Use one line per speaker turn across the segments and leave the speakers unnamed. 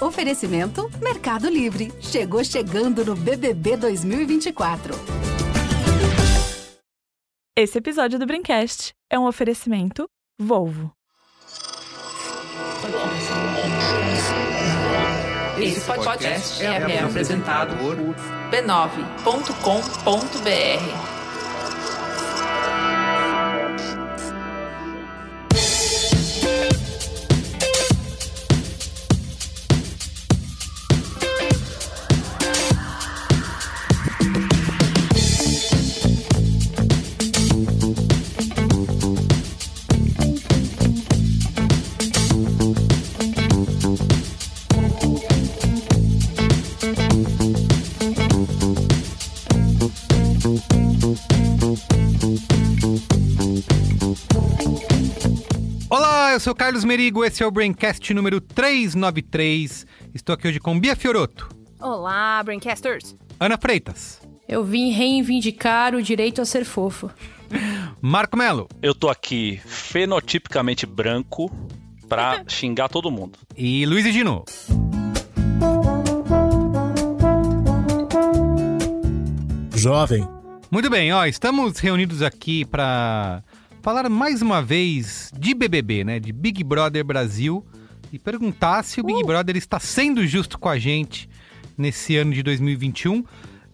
Oferecimento Mercado Livre. Chegou chegando no BBB 2024.
Esse episódio do Brincast é um oferecimento Volvo.
Esse podcast é, é apresentado por b9.com.br.
eu sou Carlos Merigo, esse é o Braincast número 393. Estou aqui hoje com Bia Fioroto,
Olá, Braincasters!
Ana Freitas,
Eu vim reivindicar o direito a ser fofo.
Marco Melo
Eu tô aqui fenotipicamente branco pra xingar todo mundo.
e Luiz Gino.
Jovem.
Muito bem, ó, estamos reunidos aqui para falar mais uma vez de BBB, né? De Big Brother Brasil e perguntar se o Big Brother está sendo justo com a gente nesse ano de 2021.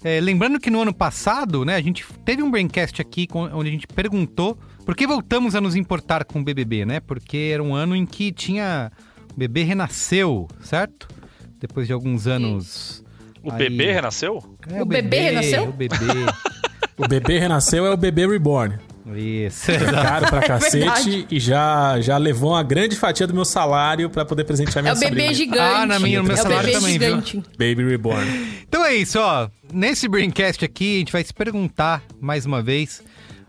É, lembrando que no ano passado, né, a gente teve um braincast aqui com- onde a gente perguntou por que voltamos a nos importar com o BBB, né? Porque era um ano em que tinha o bebê renasceu, certo? Depois de alguns anos.
O
Aí-
bebê renasceu?
É,
O bebê renasceu?
O bebê.
O bebê renasceu é o bebê reborn.
Isso,
É
exato.
caro pra cacete
Verdade.
e já, já levou uma grande fatia do meu salário pra poder presentear minha
É o bebê
sobrinha.
gigante.
Ah, na minha- no meu
é
salário
bebê
também, viu?
gigante.
Baby reborn.
Então é isso, ó. Nesse Braincast aqui, a gente vai se perguntar mais uma vez,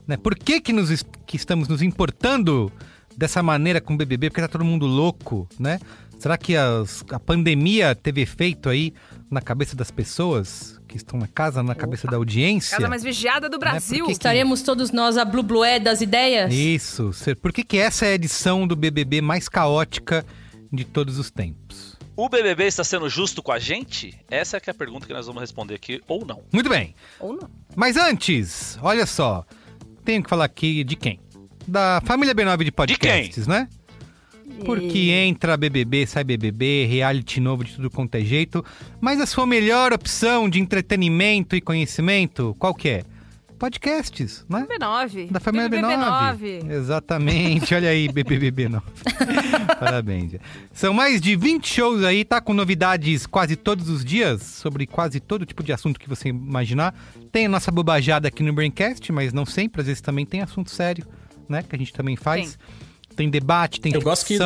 né? Por que que, nos, que estamos nos importando dessa maneira com o BBB? Porque tá todo mundo louco, né? Será que as- a pandemia teve efeito aí na cabeça das pessoas que estão na casa, na cabeça da audiência?
Casa mais vigiada do Brasil.
porque-
Estaremos todos nós a blublué das ideias?
Isso. Por que que essa é a edição do BBB mais caótica de todos os tempos?
O BBB está sendo justo com a gente? Essa é que é a pergunta que nós vamos responder aqui, ou não.
Muito bem.
Ou não.
Mas antes, olha só, tenho que falar aqui de quem? Da família B9 de podcasts, né? Porque entra BBB, sai BBB, reality novo de tudo quanto é jeito. Mas a sua melhor opção de entretenimento e conhecimento, qual que é? Podcasts, né?
B9.
Da família
BBB
B9. Exatamente, olha aí, BBB9. Parabéns. São mais de 20 shows aí, tá? Com novidades quase todos os dias, sobre quase todo tipo de assunto que você imaginar. Tem a nossa bobajada aqui no Braincast, mas não sempre, às vezes também tem assunto sério, né? Que a gente também faz. Tem, debate, tem
Eu gosto que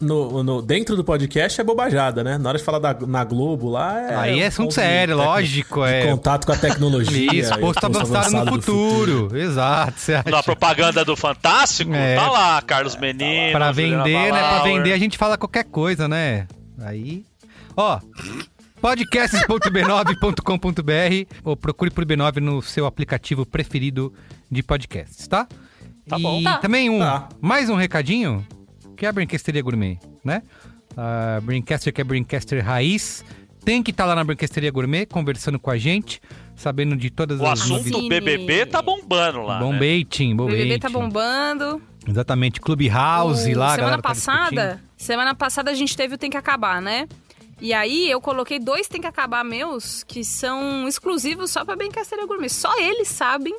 no, no- dentro do podcast é bobajada, né? Na hora de falar da, na Globo lá é.
Aí é
um
assunto sério, lógico,
de
é.
Contato com a tecnologia.
Isso, posto avançado no
do
futuro. Exato, você acha?
Na propaganda do Fantástico,
É.
tá lá, Carlos Menino.
Pra
Juliana
vender, né? Pra vender a gente fala qualquer coisa, né? Aí. Ó. podcasts.b9.com.br ou procure por B9 no seu aplicativo preferido de podcasts, tá?
Tá
e
bom.
Tá.
também um,
Tá.
mais um recadinho, que é a Brincasteria Gourmet, né? A Brincaster, que é Brincaster Raiz, tem que estar lá na Brincasteria Gourmet, conversando com a gente, sabendo de todas
O
as
assunto
novidades.
BBB tá bombando lá. Né?
baiting, bom
O BBB tá bombando.
Exatamente, Clubhouse
O-
lá,
semana
galera tá
passada, semana passada a gente teve o Tem que Acabar, né? E aí eu coloquei dois Tem que Acabar meus que são exclusivos só pra Bencasteria Gourmet. Só eles sabem,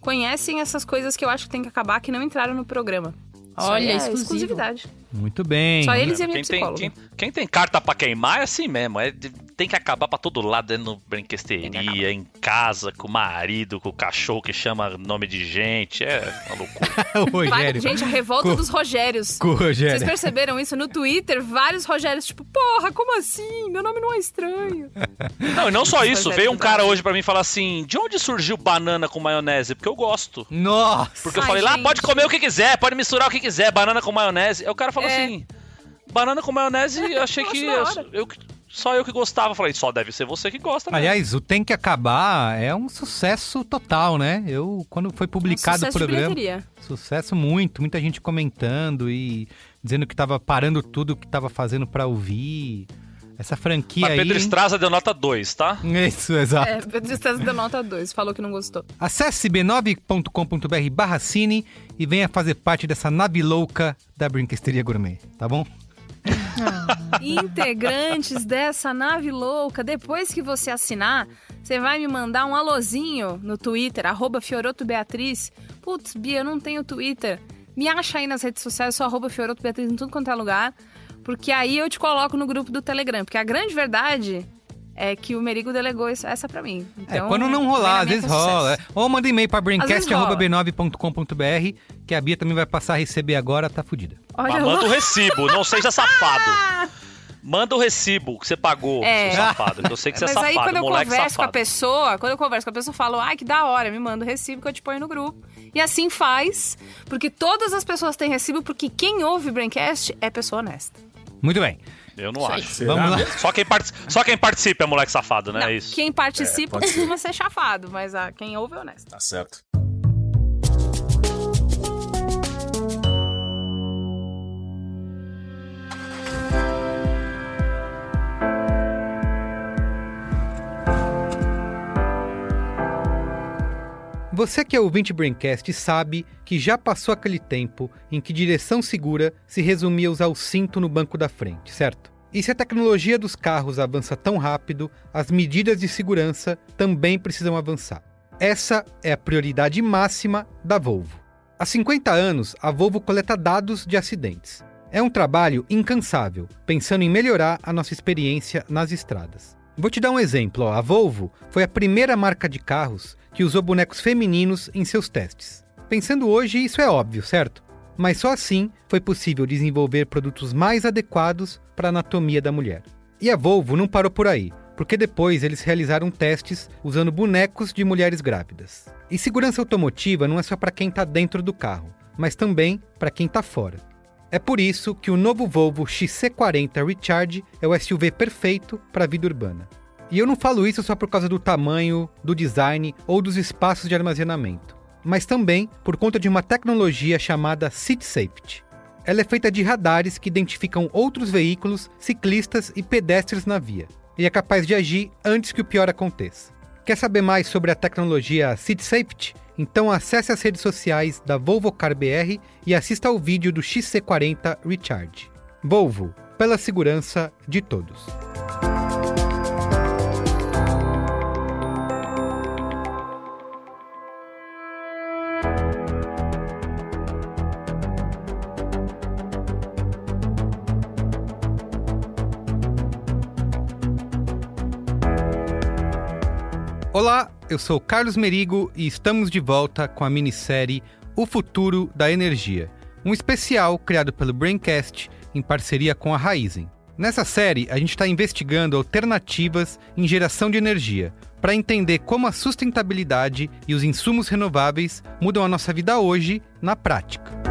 conhecem essas coisas que eu acho que tem que acabar que não entraram no programa. Isso
Olha,
é exclusividade.
Muito bem.
Só eles e a minha
Quem tem,
psicóloga.
quem, quem tem carta pra queimar é assim mesmo. É, tem que acabar pra todo lado, é no brinquesteria, em casa, com o marido, com o cachorro que chama nome de gente. É uma loucura.
o
Vai-
Rogério.
gente, a revolta
Com-
dos Rogérios.
Com o
Vocês
Rogério.
perceberam isso no Twitter? Vários Rogérios, tipo, porra, como assim? Meu nome não é estranho.
Não, e não só isso.
Rogério
Veio um cara hoje pra mim falar assim: de onde surgiu banana com maionese? Porque eu gosto.
Nossa!
Porque eu
Ai,
falei lá,
gente.
pode comer o que quiser, pode misturar o que quiser, banana com maionese. Aí o cara falou
É.
assim: banana com maionese, eu achei que, eu, que- só eu que gostava. Falei, só deve ser você que gosta. mesmo.
Aliás, o Tem Que Acabar é um sucesso total, né? Eu, quando foi publicado o
Sucesso de
programa... Sucesso muito, muita gente comentando e dizendo que tava parando tudo que tava fazendo pra ouvir. Essa franquia
Mas
aí.
Pedro? Estraza deu nota 2, tá?
Isso, exato.
É, Pedro Estraza deu nota 2, falou que não gostou.
Acesse b9.com.br barra cine e venha fazer parte dessa nave louca da Brinquesteria Gourmet, tá bom?
Integrantes dessa nave louca, depois que você assinar, você vai me mandar um alôzinho no Twitter, arroba Fioroto Beatriz. Putz, Bia, eu não tenho Twitter. Me acha aí nas redes sociais, sou arroba Fioroto Beatriz em tudo quanto é lugar. Porque aí eu te coloco no grupo do Telegram. Porque a grande verdade é que o Merigo delegou isso- essa pra mim.
É,
Então,
quando não rolar, às vezes
é sucesso.
rola. é. Ou manda e-mail
rola.
brincast.b9.com.br, que a Bia também vai passar a receber agora, tá fudida.
Olha
Mas
lá.
manda o recibo, não seja safado. Manda o recibo que você pagou,
É.
seu safado. que Eu sei que você é
Mas
safado,
aí quando eu converso com a
safado.
pessoa, quando eu converso com a pessoa, eu falo, ai, que da hora, me manda o recibo que eu te ponho no grupo. E assim faz, porque todas as pessoas têm recibo, porque quem ouve Braincast é pessoa honesta.
Muito bem.
Eu não acho.
Vamos lá.
Só quem, Só quem participa é moleque safado, né?
Não,
É isso.
Quem participa
É,
costuma ser chafado, mas ah, quem ouve é honesto.
Tá certo.
Você que é ouvinte Braincast sabe que já passou aquele tempo em que direção segura se resumia a usar o cinto no banco da frente, certo? E se a tecnologia dos carros avança tão rápido, as medidas de segurança também precisam avançar. Essa é a prioridade máxima da Volvo. Há 50 anos, a Volvo coleta dados de acidentes. É um trabalho incansável, pensando em melhorar a nossa experiência nas estradas. Vou te dar um exemplo. A Volvo foi a primeira marca de carros que usou bonecos femininos em seus testes. Pensando hoje, isso é óbvio, certo? Mas só assim foi possível desenvolver produtos mais adequados para a anatomia da mulher. E a Volvo não parou por aí, porque depois eles realizaram testes usando bonecos de mulheres grávidas. E segurança automotiva não é só para quem está dentro do carro, mas também para quem está fora. É por isso que o novo Volvo XC40 Recharge é o SUV perfeito para a vida urbana. E eu não falo isso só por causa do tamanho, do design ou dos espaços de armazenamento, mas também por conta de uma tecnologia chamada Seat Safety. Ela é feita de radares que identificam outros veículos, ciclistas e pedestres na via, e é capaz de agir antes que o pior aconteça. Quer saber mais sobre a tecnologia Seat Safety? Então acesse as redes sociais da Volvo Car BR e assista ao vídeo do XC40 Recharge. Volvo, pela segurança de todos. Eu sou Carlos Merigo e estamos de volta com a minissérie O Futuro da Energia, um especial criado pelo Braincast em parceria com a Raizen. Nessa série, a gente está investigando alternativas em geração de energia para entender como a sustentabilidade e os insumos renováveis mudam a nossa vida hoje na prática.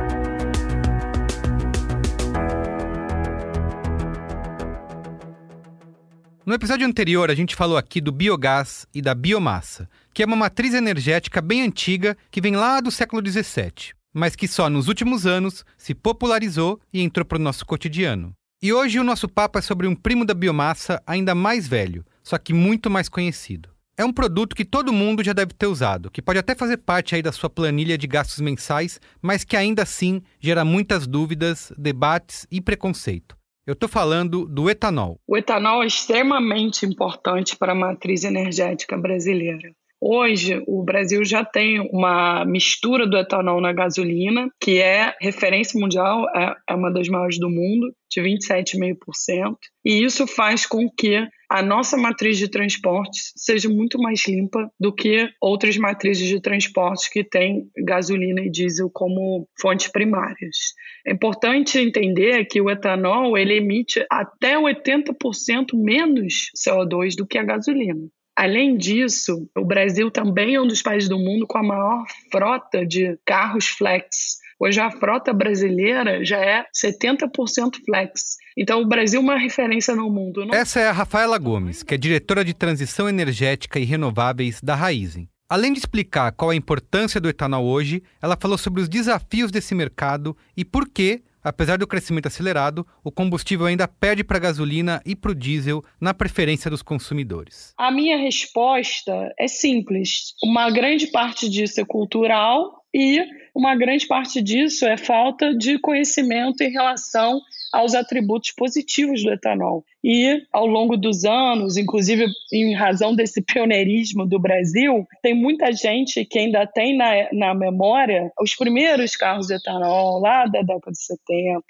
No episódio anterior, a gente falou aqui do biogás e da biomassa, que é uma matriz energética bem antiga que vem lá do século XVII, mas que só nos últimos anos se popularizou e entrou para o nosso cotidiano. E hoje o nosso papo é sobre um primo da biomassa ainda mais velho, só que muito mais conhecido. É um produto que todo mundo já deve ter usado, que pode até fazer parte aí da sua planilha de gastos mensais, mas que ainda assim gera muitas dúvidas, debates e preconceito. Eu estou falando do etanol.
O etanol é extremamente importante para a matriz energética brasileira. Hoje, o Brasil já tem uma mistura do etanol na gasolina, que é referência mundial, é, é uma das maiores do mundo, de 27,5%. E isso faz com que a nossa matriz de transportes seja muito mais limpa do que outras matrizes de transportes que têm gasolina e diesel como fontes primárias. É importante entender que o etanol ele emite até 80% menos CO2 do que a gasolina. Além disso, o Brasil também é um dos países do mundo com a maior frota de carros flex. Hoje a frota brasileira já é 70% flex. Então o Brasil é uma referência no mundo. Não...
Essa é a Rafaela Gomes, que é diretora de transição energética e renováveis da Raizen. Além de explicar qual a importância do etanol hoje, ela falou sobre os desafios desse mercado e por que apesar do crescimento acelerado, o combustível ainda perde para a gasolina e para o diesel na preferência dos consumidores?
A minha resposta é simples. Uma grande parte disso é cultural e uma grande parte disso é falta de conhecimento em relação aos atributos positivos do etanol. E ao longo dos anos, inclusive em razão desse pioneirismo do Brasil, tem muita gente que ainda tem na, na memória os primeiros carros de etanol lá da década de 70,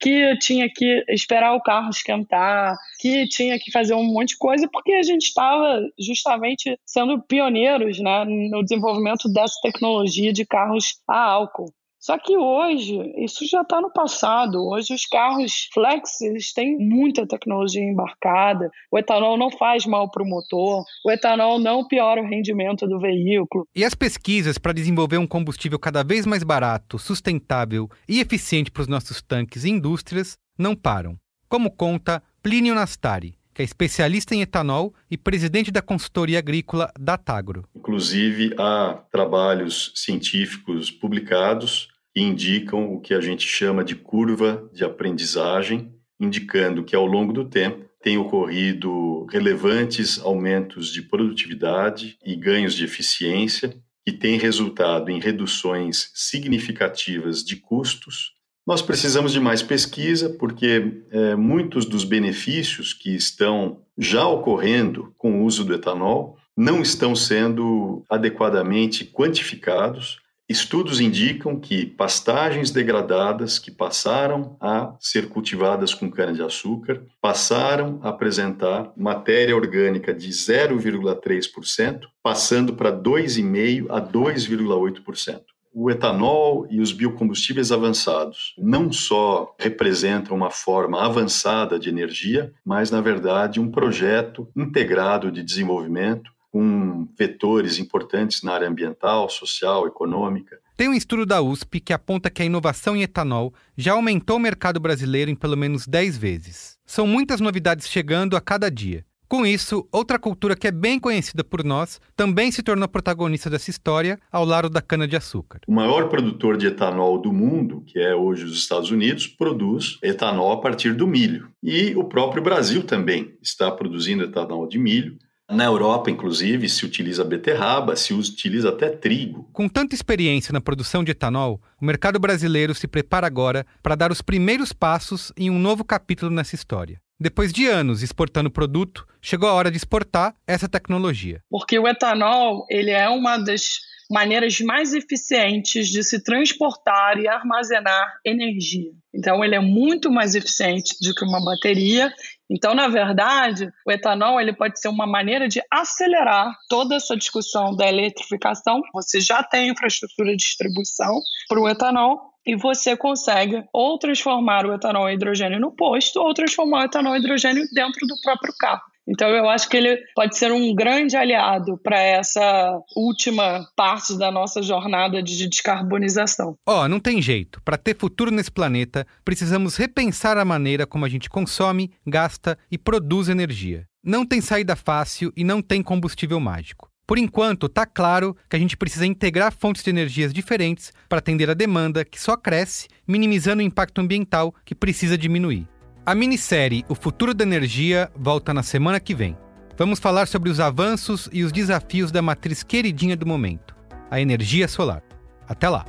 que tinha que esperar o carro esquentar, que tinha que fazer um monte de coisa, porque a gente estava justamente sendo pioneiros né, no desenvolvimento dessa tecnologia de carros a álcool. Só que hoje, isso já está no passado. Hoje, os carros flex eles têm muita tecnologia embarcada. O etanol não faz mal para o motor. O etanol não piora o rendimento do veículo.
E as pesquisas para desenvolver um combustível cada vez mais barato, sustentável e eficiente para os nossos tanques e indústrias não param. Como conta Plínio Nastari, que é especialista em etanol e presidente da consultoria agrícola da Tagro.
Inclusive, há trabalhos científicos publicados que indicam o que a gente chama de curva de aprendizagem, indicando que ao longo do tempo tem ocorrido relevantes aumentos de produtividade e ganhos de eficiência, que têm resultado em reduções significativas de custos nós precisamos de mais pesquisa, porque é, muitos dos benefícios que estão já ocorrendo com o uso do etanol não estão sendo adequadamente quantificados. Estudos indicam que pastagens degradadas que passaram a ser cultivadas com cana-de-açúcar passaram a apresentar matéria orgânica de 0,3%, passando para 2,5% a 2,8% o etanol e os biocombustíveis avançados não só representam uma forma avançada de energia, mas, na verdade, um projeto integrado de desenvolvimento com vetores importantes na área ambiental, social, econômica.
Tem um estudo da USP que aponta que a inovação em etanol já aumentou o mercado brasileiro em pelo menos 10 vezes. São muitas novidades chegando a cada dia. Com isso, outra cultura que é bem conhecida por nós também se tornou protagonista dessa história ao lado da cana-de-açúcar.
O maior produtor de etanol do mundo, que é hoje os Estados Unidos, produz etanol a partir do milho. E o próprio Brasil também está produzindo etanol de milho. Na Europa, inclusive, se utiliza beterraba, se utiliza até trigo.
Com tanta experiência na produção de etanol, o mercado brasileiro se prepara agora para dar os primeiros passos em um novo capítulo nessa história. Depois de anos exportando produto, chegou a hora de exportar essa tecnologia.
Porque o etanol, ele é uma das maneiras mais eficientes de se transportar e armazenar energia. Então, ele é muito mais eficiente do que uma bateria. Então, na verdade, o etanol ele pode ser uma maneira de acelerar toda essa discussão da eletrificação. Você já tem infraestrutura de distribuição para o etanol, e você consegue ou transformar o etanol em hidrogênio no posto ou transformar o etanol em hidrogênio dentro do próprio carro. Então eu acho que ele pode ser um grande aliado para essa última parte da nossa jornada de descarbonização.
Ó, oh, não tem jeito. Para ter futuro nesse planeta, precisamos repensar a maneira como a gente consome, gasta e produz energia. Não tem saída fácil e não tem combustível mágico. Por enquanto, está claro que a gente precisa integrar fontes de energias diferentes para atender a demanda que só cresce, minimizando o impacto ambiental que precisa diminuir. A minissérie O Futuro da Energia volta na semana que vem. Vamos falar sobre os avanços e os desafios da matriz queridinha do momento, a energia solar. Até lá!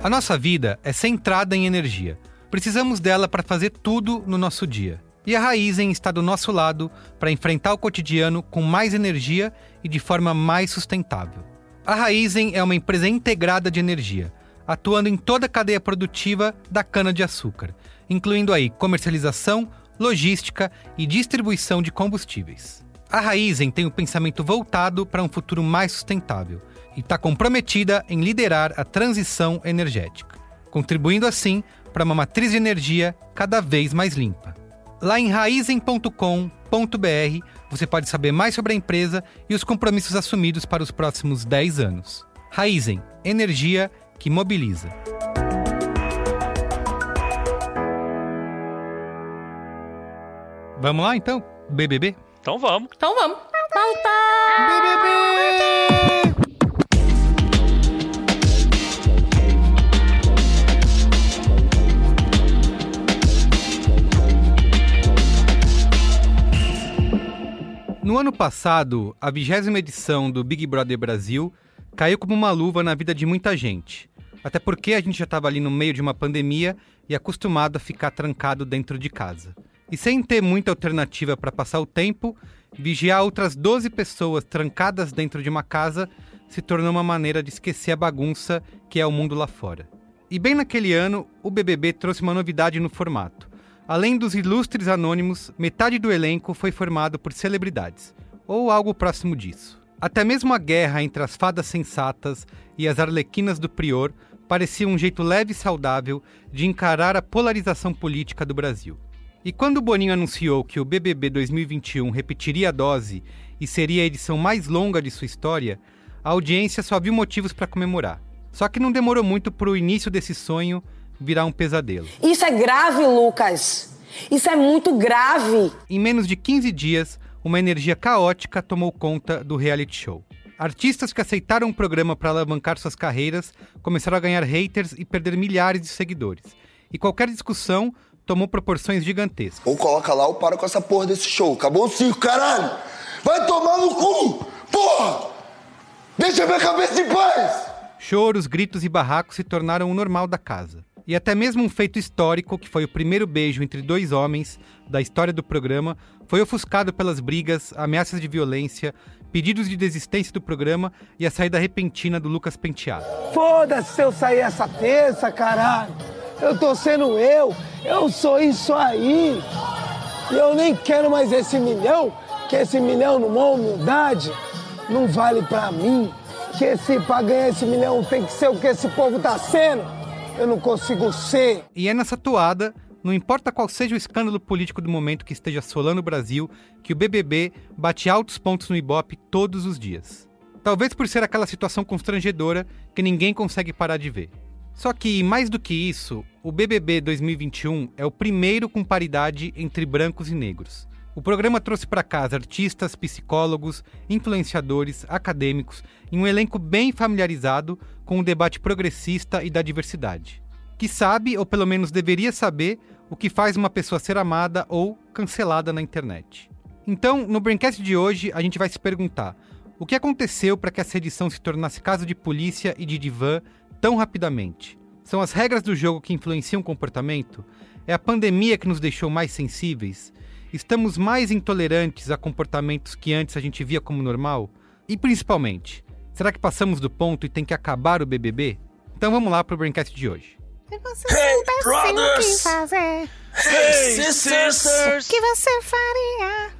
A nossa vida é centrada em energia. Precisamos dela para fazer tudo no nosso dia. E a Raizen está do nosso lado para enfrentar o cotidiano com mais energia e de forma mais sustentável. A Raizen é uma empresa integrada de energia, atuando em toda a cadeia produtiva da cana-de-açúcar, incluindo aí comercialização, logística e distribuição de combustíveis. A Raizen tem o um pensamento voltado para um futuro mais sustentável e está comprometida em liderar a transição energética, contribuindo assim para uma matriz de energia cada vez mais limpa. Lá em raizen.com.br você pode saber mais sobre a empresa e os compromissos assumidos para os próximos 10 anos. Raizen, energia que mobiliza. Vamos lá então? BBB?
Então vamos.
Então vamos.
BBB! No ano passado, a vigésima edição do Big Brother Brasil caiu como uma luva na vida de muita gente. Até porque a gente já estava ali no meio de uma pandemia e acostumado a ficar trancado dentro de casa. E sem ter muita alternativa para passar o tempo, vigiar outras 12 pessoas trancadas dentro de uma casa se tornou uma maneira de esquecer a bagunça que é o mundo lá fora. E bem naquele ano, o BBB trouxe uma novidade no formato. Além dos ilustres anônimos, metade do elenco foi formado por celebridades, ou algo próximo disso. Até mesmo a guerra entre as fadas sensatas e as arlequinas do prior parecia um jeito leve e saudável de encarar a polarização política do Brasil. E quando Boninho anunciou que o BBB 2021 repetiria a dose e seria a edição mais longa de sua história, a audiência só viu motivos para comemorar. Só que não demorou muito para o início desse sonho virar um pesadelo.
Isso é grave, Lucas. Isso é muito grave.
Em menos de 15 dias, uma energia caótica tomou conta do reality show. Artistas que aceitaram o programa para alavancar suas carreiras começaram a ganhar haters e perder milhares de seguidores. E qualquer discussão tomou proporções gigantescas.
Ou coloca lá ou para com essa porra desse show. Acabou o circo, caralho! Vai tomar no cu! Porra! Deixa minha cabeça em paz!
Choros, gritos e barracos se tornaram o normal da casa. E até mesmo um feito histórico, que foi o primeiro beijo entre dois homens da história do programa, foi ofuscado pelas brigas, ameaças de violência, pedidos de desistência do programa e a saída repentina do Lucas Penteado.
Foda-se se eu sair essa terça, caralho! Eu tô sendo eu, eu sou isso aí! E eu nem quero mais esse milhão, que esse milhão numa humildade não vale pra mim. Que esse, pra ganhar esse milhão tem que ser o que esse povo tá sendo. Eu não consigo ser.
E é nessa toada, não importa qual seja o escândalo político do momento que esteja assolando o Brasil, que o BBB bate altos pontos no Ibope todos os dias. Talvez por ser aquela situação constrangedora que ninguém consegue parar de ver. Só que, mais do que isso, o BBB 2021 é o primeiro com paridade entre brancos e negros. O programa trouxe para casa artistas, psicólogos, influenciadores, acadêmicos e um elenco bem familiarizado com o debate progressista e da diversidade. Que sabe, ou pelo menos deveria saber, o que faz uma pessoa ser amada ou cancelada na internet. Então, no Braincast de hoje, a gente vai se perguntar: o que aconteceu para que essa edição se tornasse caso de polícia e de divã tão rapidamente? São as regras do jogo que influenciam o comportamento? É a pandemia que nos deixou mais sensíveis? Estamos mais intolerantes a comportamentos que antes a gente via como normal? E principalmente, será que passamos do ponto e tem que acabar o BBB? Então vamos lá pro Braincast de hoje.
Se você hey, brothers! que fazer, hey, sisters! O que você faria?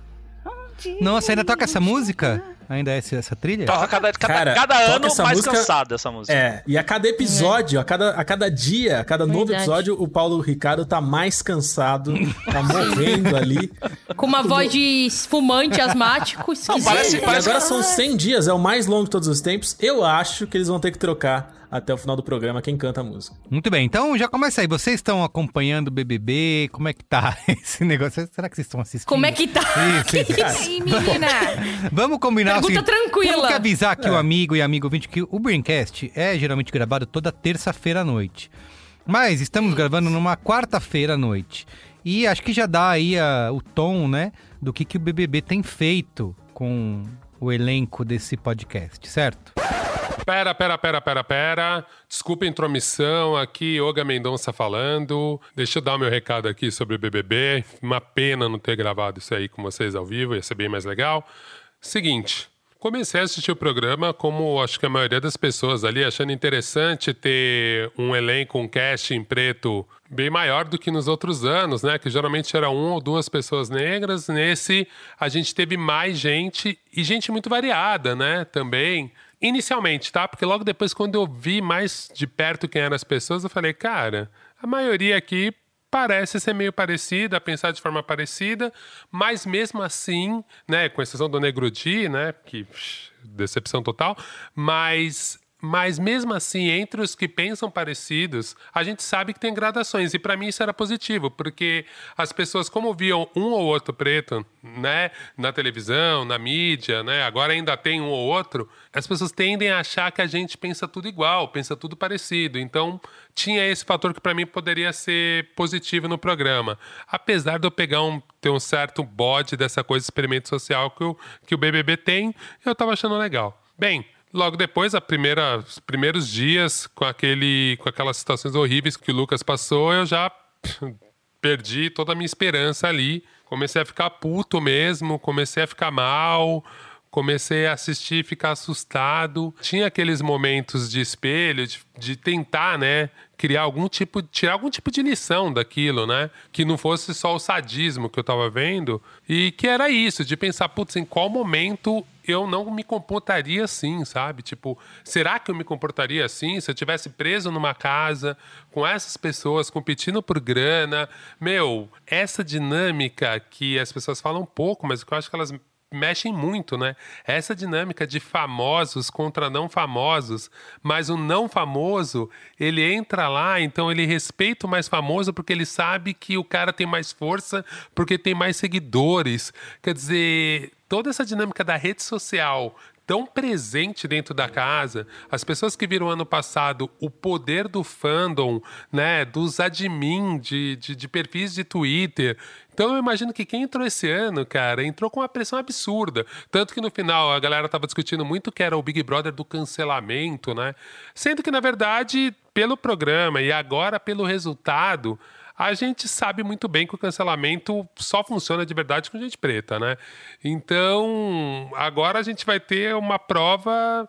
Nossa, ainda toca essa música? Ainda é essa trilha?
Toca cada, cada, Cara, cada ano mais música, cansada essa música.
É, e a cada episódio, é. a, cada, a cada dia, a cada Verdade. novo episódio, o Paulo Ricardo tá mais cansado, tá morrendo ali.
Com uma voz de fumante asmático. Não,
parece, parece... E agora são 100 dias, é o mais longo de todos os tempos. Eu acho que eles vão ter que trocar até o final do programa quem canta a música.
Muito bem, então já começa aí. Vocês estão acompanhando o BBB? Como é que tá esse negócio? Será que vocês estão assistindo?
Como é que tá? Isso, que isso menina?
Vamos combinar
Pergunta assim, tranquila.
Temos que avisar aqui é. o amigo e amigo ouvinte que o Braincast é geralmente gravado toda terça-feira à noite. Mas estamos gravando numa quarta-feira à noite. E acho que já dá aí a, o tom, né, do que, que o BBB tem feito com o elenco desse podcast, certo?
Pera, pera, pera, pera, pera. Desculpa a intromissão aqui, Olga Mendonça falando. Deixa eu dar o meu recado aqui sobre o BBB. Uma pena não ter gravado isso aí com vocês ao vivo, ia ser bem mais legal. Seguinte, comecei a assistir o programa como acho que a maioria das pessoas ali, achando interessante ter um elenco, um cast em preto bem maior do que nos outros anos, né? Que geralmente era uma ou duas pessoas negras. Nesse, a gente teve mais gente e gente muito variada, né? Também. Inicialmente, tá? Porque logo depois, quando eu vi mais de perto quem eram as pessoas, eu falei, cara, a maioria aqui parece ser meio parecida, pensar de forma parecida, mas mesmo assim, né, com exceção do Negro Di, né, que decepção total, mas Mas mesmo assim, entre os que pensam parecidos, a gente sabe que tem gradações. E para mim isso era positivo, porque as pessoas, como viam um ou outro preto, né, na televisão, na mídia, né, agora ainda tem um ou outro, as pessoas tendem a achar que a gente pensa tudo igual, pensa tudo parecido. Então, tinha esse fator que para mim poderia ser positivo no programa. Apesar de eu pegar um, ter um certo bode dessa coisa de experimento social que o, que o BBB tem, eu tava achando legal. Bem, Logo depois, a primeira, os primeiros dias, com, aquele, com aquelas situações horríveis que o Lucas passou, eu já perdi toda a minha esperança ali. Comecei a ficar puto mesmo, comecei a ficar mal, comecei a assistir ficar assustado. Tinha aqueles momentos de espelho, de, de, tentar, né, criar algum tipo, tirar algum tipo de lição daquilo, né? Que não fosse só o sadismo que eu tava vendo. E que era isso, de pensar, putz, em qual momento eu não me comportaria assim, sabe? Tipo, será que eu me comportaria assim se eu tivesse preso numa casa com essas pessoas competindo por grana? Meu, essa dinâmica que as pessoas falam pouco, mas que eu acho que elas mexem muito, né? Essa dinâmica de famosos contra não famosos, mas o não famoso, ele entra lá, então ele respeita o mais famoso porque ele sabe que o cara tem mais força, porque tem mais seguidores. Quer dizer, toda essa dinâmica da rede social tão presente dentro da casa, as pessoas que viram ano passado o poder do fandom, né, dos admin de, de, de perfis de Twitter. Então eu imagino que quem entrou esse ano, cara, entrou com uma pressão absurda. Tanto que no final a galera tava discutindo muito que era o Big Brother do cancelamento, né? Sendo que, na verdade, pelo programa e agora pelo resultado, a gente sabe muito bem que o cancelamento só funciona de verdade com gente preta, né? Então, agora a gente vai ter uma prova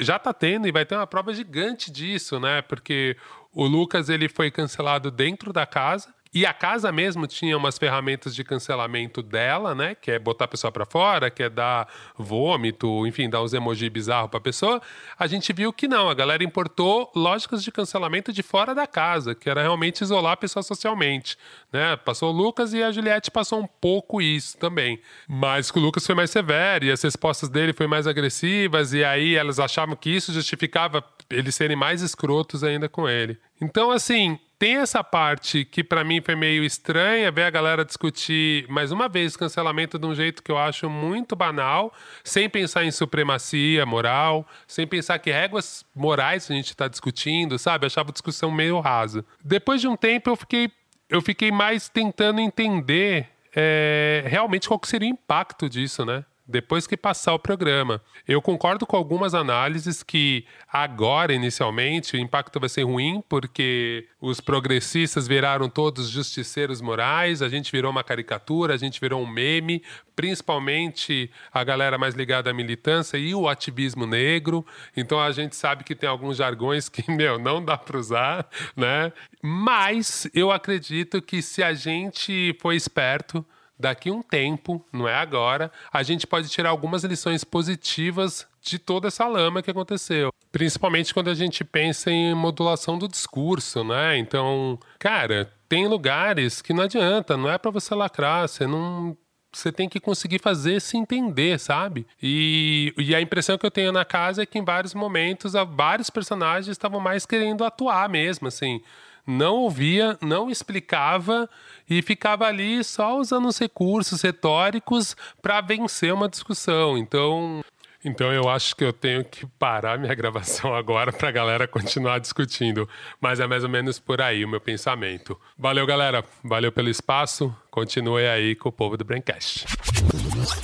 já está tendo e vai ter uma prova gigante disso, né? Porque o Lucas ele foi cancelado dentro da casa e a casa mesmo tinha umas ferramentas de cancelamento dela, né? Que é botar a pessoa para fora, que é dar vômito, enfim, dar uns emojis bizarros pra pessoa. A gente viu que não, a galera importou lógicas de cancelamento de fora da casa, que era realmente isolar a pessoa socialmente, né? Passou o Lucas e a Juliette passou um pouco isso também. Mas que o Lucas foi mais severo e as respostas dele foram mais agressivas, e aí elas achavam que isso justificava eles serem mais escrotos ainda com ele. Então, assim, tem essa parte que para mim foi meio estranha ver a galera discutir mais uma vez cancelamento de um jeito que eu acho muito banal, sem pensar em supremacia moral, sem pensar que réguas morais a gente está discutindo, sabe? Eu achava a discussão meio rasa. Depois de um tempo eu fiquei, eu fiquei mais tentando entender é, realmente qual seria o impacto disso, né? Depois que passar o programa. Eu concordo com algumas análises que agora, inicialmente, o impacto vai ser ruim, porque os progressistas viraram todos justiceiros morais, a gente virou uma caricatura, a gente virou um meme, principalmente a galera mais ligada à militância e o ativismo negro. Então a gente sabe que tem alguns jargões que, meu, não dá para usar, né? Mas eu acredito que se a gente for esperto, daqui um tempo, não é agora, a gente pode tirar algumas lições positivas de toda essa lama que aconteceu. Principalmente quando a gente pensa em modulação do discurso, né? Então, cara, tem lugares que não adianta, não é para você lacrar, você não você tem que conseguir fazer se entender, sabe? E, e, a impressão que eu tenho na casa é que em vários momentos vários personagens estavam mais querendo atuar mesmo, assim não ouvia, não explicava e ficava ali só usando os recursos retóricos para vencer uma discussão. Então, então eu acho que eu tenho que parar minha gravação agora para a galera continuar discutindo. Mas é mais ou menos por aí o meu pensamento. Valeu, galera. Valeu pelo espaço. Continue aí com o povo do Braincast.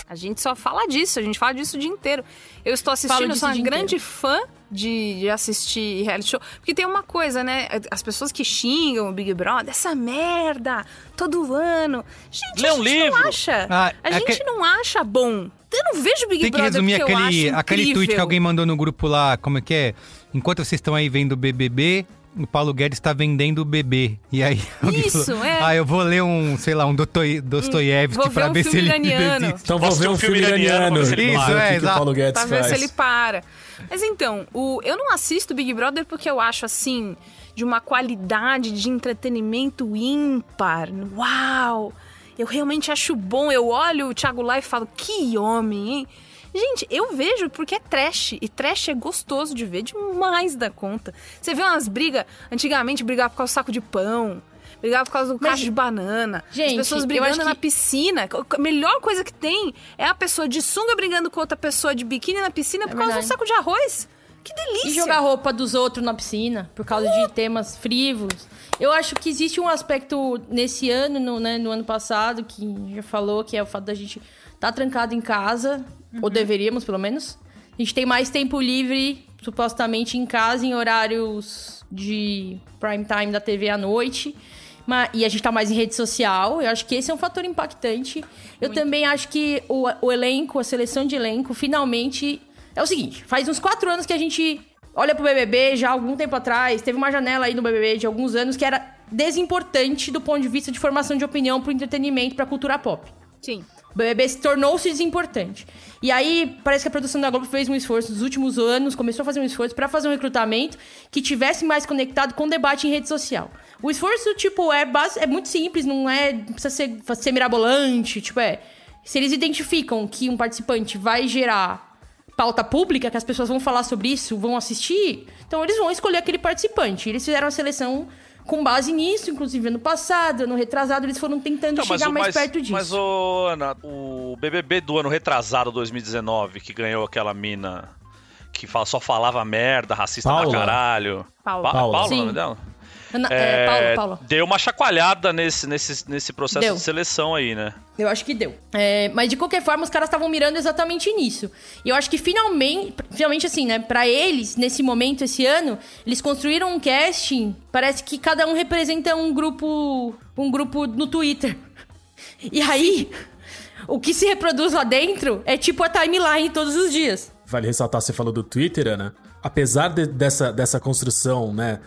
A gente só fala disso, a gente fala disso o dia inteiro. Eu estou assistindo, sou uma grande inteiro. fã de, de, assistir reality show. Porque tem uma coisa, né? As pessoas que xingam o Big Brother, essa merda, todo ano. Gente, Lê um a gente livro. não acha. Ah, a é gente que... não acha bom. Eu não vejo Big
tem
Brother
que resumir aquele,
aquele
tweet que alguém mandou no grupo lá, como é que é? Enquanto vocês estão aí vendo o BBB, o Paulo Guedes está vendendo o bebê. E aí
Isso,
falou,
é.
Ah, eu vou ler um, sei lá, um Dostoiévski hum, para ver, ver se ele
desiste. Então vou ver um filme iraniano.
Isso, é,
exato. Faz.
ver se ele para. Mas então, o, eu não assisto Big Brother porque eu acho assim de uma qualidade de entretenimento ímpar. Uau! Eu realmente acho bom. Eu olho o Thiago lá e falo, que homem, hein? Gente, eu vejo porque é trash. E trash é gostoso de ver demais da conta. Você vê umas brigas, antigamente brigava por causa do saco de pão. Brigava por causa do
Mas,
cacho de banana.
gente,
As pessoas brigando na
que-
piscina. A melhor coisa que tem é a pessoa de sunga brigando com outra pessoa de biquíni na piscina por causa
verdade.
do saco de arroz. Que delícia!
E jogar roupa dos outros na piscina, por causa de temas frívolos. Eu acho que existe um aspecto nesse ano, no, né, no ano passado, que já falou, que é o fato da gente estar trancado em casa, ou deveríamos, pelo menos. A gente tem mais tempo livre, supostamente, em casa, em horários de prime time da TV à noite. Ma- E a gente tá mais em rede social. Eu acho que esse é um fator impactante. Eu também acho que o, o elenco, a seleção de elenco, finalmente. É o seguinte: faz uns quatro anos que a gente olha pro BBB, já algum tempo atrás. Teve uma janela aí no BBB de alguns anos que era desimportante do ponto de vista de formação de opinião pro entretenimento, pra cultura pop.
Sim.
O BBB se tornou-se desimportante. E aí, parece que a produção da Globo fez um esforço nos últimos anos, começou a fazer um esforço pra fazer um recrutamento que tivesse mais conectado com o debate em rede social. O esforço, tipo, é, base, é muito simples, não é. Precisa ser, ser mirabolante, tipo, é. Se eles identificam que um participante vai gerar pauta pública, que as pessoas vão falar sobre isso, vão assistir, então eles vão escolher aquele participante. Eles fizeram a seleção com base nisso, inclusive ano passado, ano retrasado, eles foram tentando
Então,
chegar mais
mas,
perto disso.
mas ô, Ana, o BBB do ano retrasado, 2019, que ganhou aquela mina que fala- só falava merda, racista
Paula.
pra caralho.
Paula.
Pa-
Paula.
Paula,
Sim.
o nome dela?
Ana- é, Paula, Paula.
Deu uma chacoalhada nesse, nesse, nesse processo
Deu.
de seleção aí, né?
Eu acho que deu. É, mas de qualquer forma, os caras estavam mirando exatamente nisso. E eu acho que finalmente, finalmente assim, né, Pra eles, nesse momento, esse ano, eles construíram um casting. Parece que cada um representa um grupo, um grupo no Twitter. E aí, o que se reproduz lá dentro é tipo a timeline todos os dias.
Vale ressaltar, você falou do Twitter, Ana. Apesar de- dessa, dessa construção, né,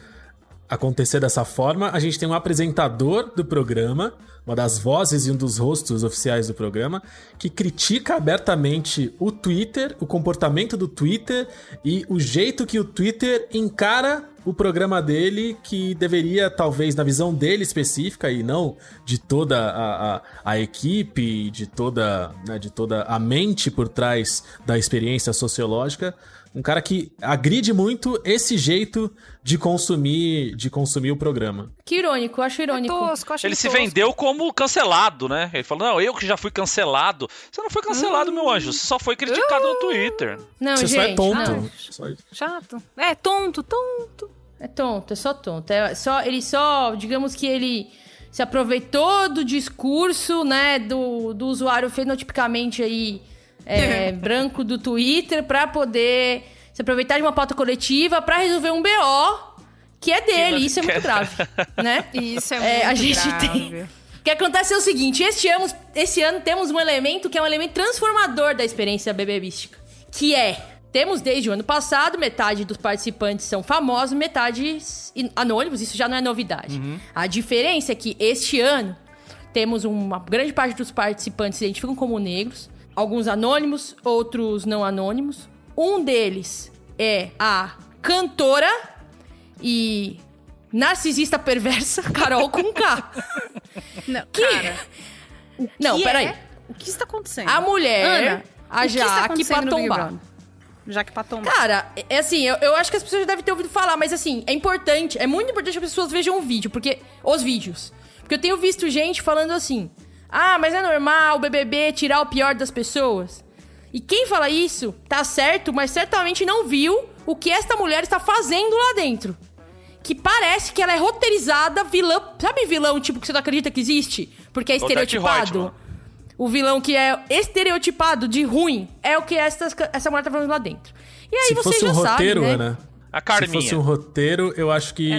acontecer dessa forma, a gente tem um apresentador do programa, uma das vozes e um dos rostos oficiais do programa, que critica abertamente o Twitter, o comportamento do Twitter e o jeito que o Twitter encara o programa dele, que deveria, talvez, na visão dele específica e não de toda a, a, a equipe, de toda, né, de toda a mente por trás da experiência sociológica, um cara que agride muito esse jeito de consumir, de consumir o programa.
Que irônico, eu acho irônico.
Tosco, acho
Ele
ele
se
tosco.
vendeu como cancelado, né? Ele falou: Não, eu que já fui cancelado. Você não foi cancelado, meu anjo. Você só foi criticado no Twitter.
Não,
Você
gente,
só é tonto. isso.
Chato. É, tonto, tonto.
É tonto, é só tonto. É só, ele só, digamos que ele se aproveitou do discurso, né, do, do usuário fenotipicamente aí é, branco do Twitter pra poder se aproveitar de uma pauta coletiva pra resolver um BO que é dele. Isso é muito grave, né?
Isso é,
É,
muito
a gente
grave.
tem- O que acontece é o seguinte, este ano, esse ano temos um elemento que é um elemento transformador da experiência bebebística, que é, temos desde o ano passado, metade dos participantes são famosos, metade anônimos, isso já não é novidade. A diferença é que este ano temos uma grande parte dos participantes se identificam como negros, alguns anônimos, outros não anônimos. Um deles é a cantora e narcisista perversa Carol com K.
Não,
Que-
cara.
Não,
que
peraí.
é? O que está acontecendo?
A mulher,
Ana,
a Jaque.
Brother? Jaque Patombar.
Cara, é assim, eu, eu acho que as pessoas já devem ter ouvido falar, mas assim, é importante, é muito importante que as pessoas vejam o vídeo, porque. Os vídeos. Porque eu tenho visto gente falando assim: ah, mas é normal o BBB tirar o pior das pessoas. E quem fala isso tá certo, mas certamente não viu o que esta mulher está fazendo lá dentro. Que parece que ela é roteirizada vilã. Sabe vilão tipo que você não acredita que existe? Porque é estereotipado. O vilão que é estereotipado de ruim é o que essa, essa mulher tá fazendo lá dentro. E aí
Se
você
fosse
já
um
sabe,
roteiro,
né?
Ana.
A
Se
Carminha.
fosse um roteiro, eu acho que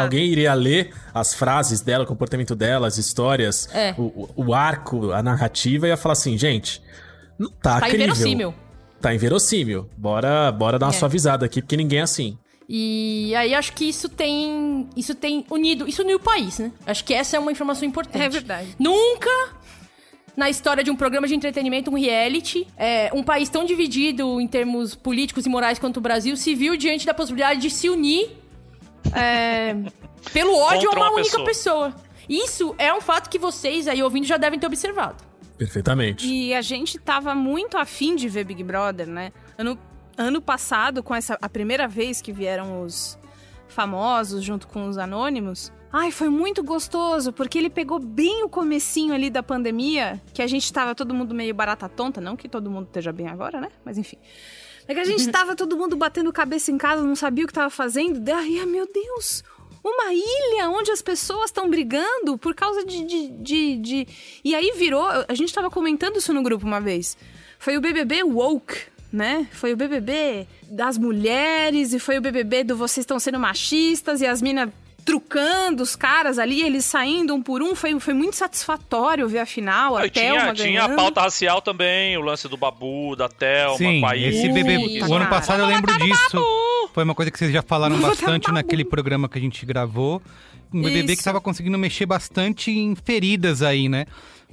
alguém iria ler as frases dela, o comportamento dela, as histórias,
É.
o, o- o arco, a narrativa, e ia falar assim, gente, não tá,
Tá
crível.
inverossímil.
Tá inverossímil. Bora, bora dar uma
É.
suavizada aqui, porque ninguém é assim.
E aí acho que isso tem. Isso tem unido. Isso uniu o país, né? Acho que essa é uma informação importante.
É verdade.
Nunca na história de um programa de entretenimento, um reality, é, um país tão dividido em termos políticos e morais quanto o Brasil se viu diante da possibilidade de se unir é, pelo ódio
Contra
a uma,
uma
única
pessoa.
pessoa. Isso é um fato que vocês aí ouvindo já devem ter observado.
Perfeitamente.
E a gente tava muito afim de ver Big Brother, né? Ano, ano passado, com essa a primeira vez que vieram os famosos junto com os anônimos. Ai, foi muito gostoso, porque ele pegou bem o comecinho ali da pandemia, que a gente tava todo mundo meio barata tonta, não que todo mundo esteja bem agora, né? Mas enfim. É que a gente tava todo mundo batendo cabeça em casa, não sabia o que tava fazendo. Daí, ai meu Deus, uma ilha onde as pessoas estão brigando por causa de, de, de, de, E aí virou. A gente tava comentando isso no grupo uma vez. Foi o BBB Woke, né? Foi o BBB das mulheres e foi o BBB do vocês estão sendo machistas e as minas trucando os caras ali, eles saindo um por um, foi, foi muito satisfatório ver a final,
Ah, e
até
tinha, tinha a pauta racial também, o lance do Babu, da Thelma,
Sim,
com a Isis.
esse bebê. O ano passado eu lembro disso. Foi uma coisa que vocês já falaram bastante naquele programa que a gente gravou. Um BBB que
Isso.
estava conseguindo mexer bastante em feridas aí, né?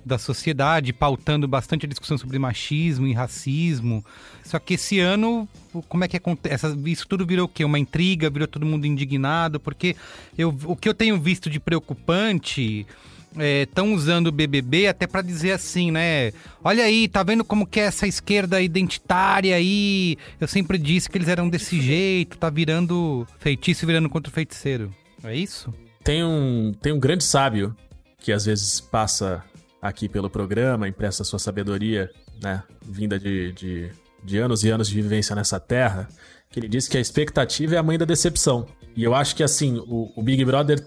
Da sociedade, pautando bastante a discussão sobre machismo e racismo. Só que esse ano, como é que acontece? Isso tudo virou o quê? Uma intriga, virou todo mundo indignado, porque eu, o que eu tenho visto de preocupante estão usando o BBB até pra dizer assim, né? Olha aí, tá vendo como que é essa esquerda identitária aí? Eu sempre disse que eles eram desse jeito, tá virando feitiço virando contra o feiticeiro. É isso?
Tem um, tem um grande sábio que às vezes passa aqui pelo programa, empresta sua sabedoria, né? Vinda de, de, de anos e anos de vivência nessa terra, que ele diz que a expectativa é a mãe da decepção. E eu acho que assim, o, o Big Brother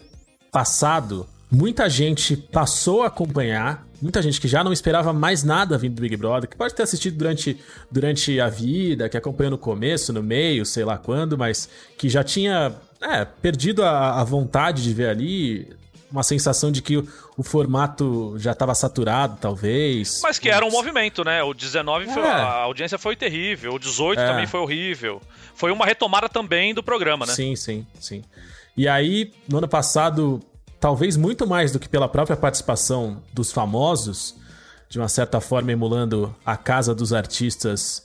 passado, muita gente passou a acompanhar, muita gente que já não esperava mais nada vindo do Big Brother, que pode ter assistido durante, durante a vida, que acompanhou no começo, no meio, sei lá quando, mas que já tinha é, perdido a, a vontade de ver ali, uma sensação de que o, o formato já estava saturado, talvez.
Mas que era um movimento, né? O 19 foi-
É.
a audiência foi terrível, o 18
É.
também foi horrível. Foi uma retomada também do programa, né?
Sim, sim, sim. E aí, no ano passado, talvez muito mais do que pela própria participação dos famosos, de uma certa forma emulando a Casa dos Artistas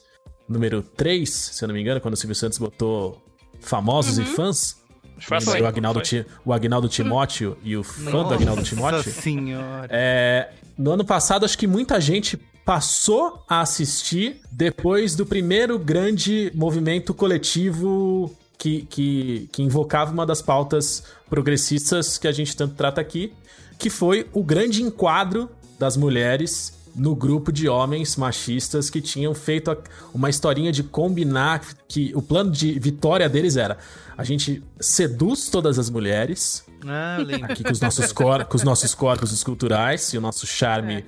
número 3, se eu não me engano, quando o Silvio Santos botou famosos e fãs.
Assim,
o Agnaldo, o Agnaldo Timóteo e o fã do Agnaldo Timóteo.
Nossa senhora.
É, no ano passado, acho que muita gente passou a assistir depois do primeiro grande movimento coletivo que, que, que invocava uma das pautas progressistas que a gente tanto trata aqui, que foi o grande enquadro das mulheres no grupo de homens machistas que tinham feito uma historinha de combinar que o plano de vitória deles era a gente seduz todas as mulheres
Ah,
aqui com os nossos, cor, com os nossos corpos esculturais e o nosso charme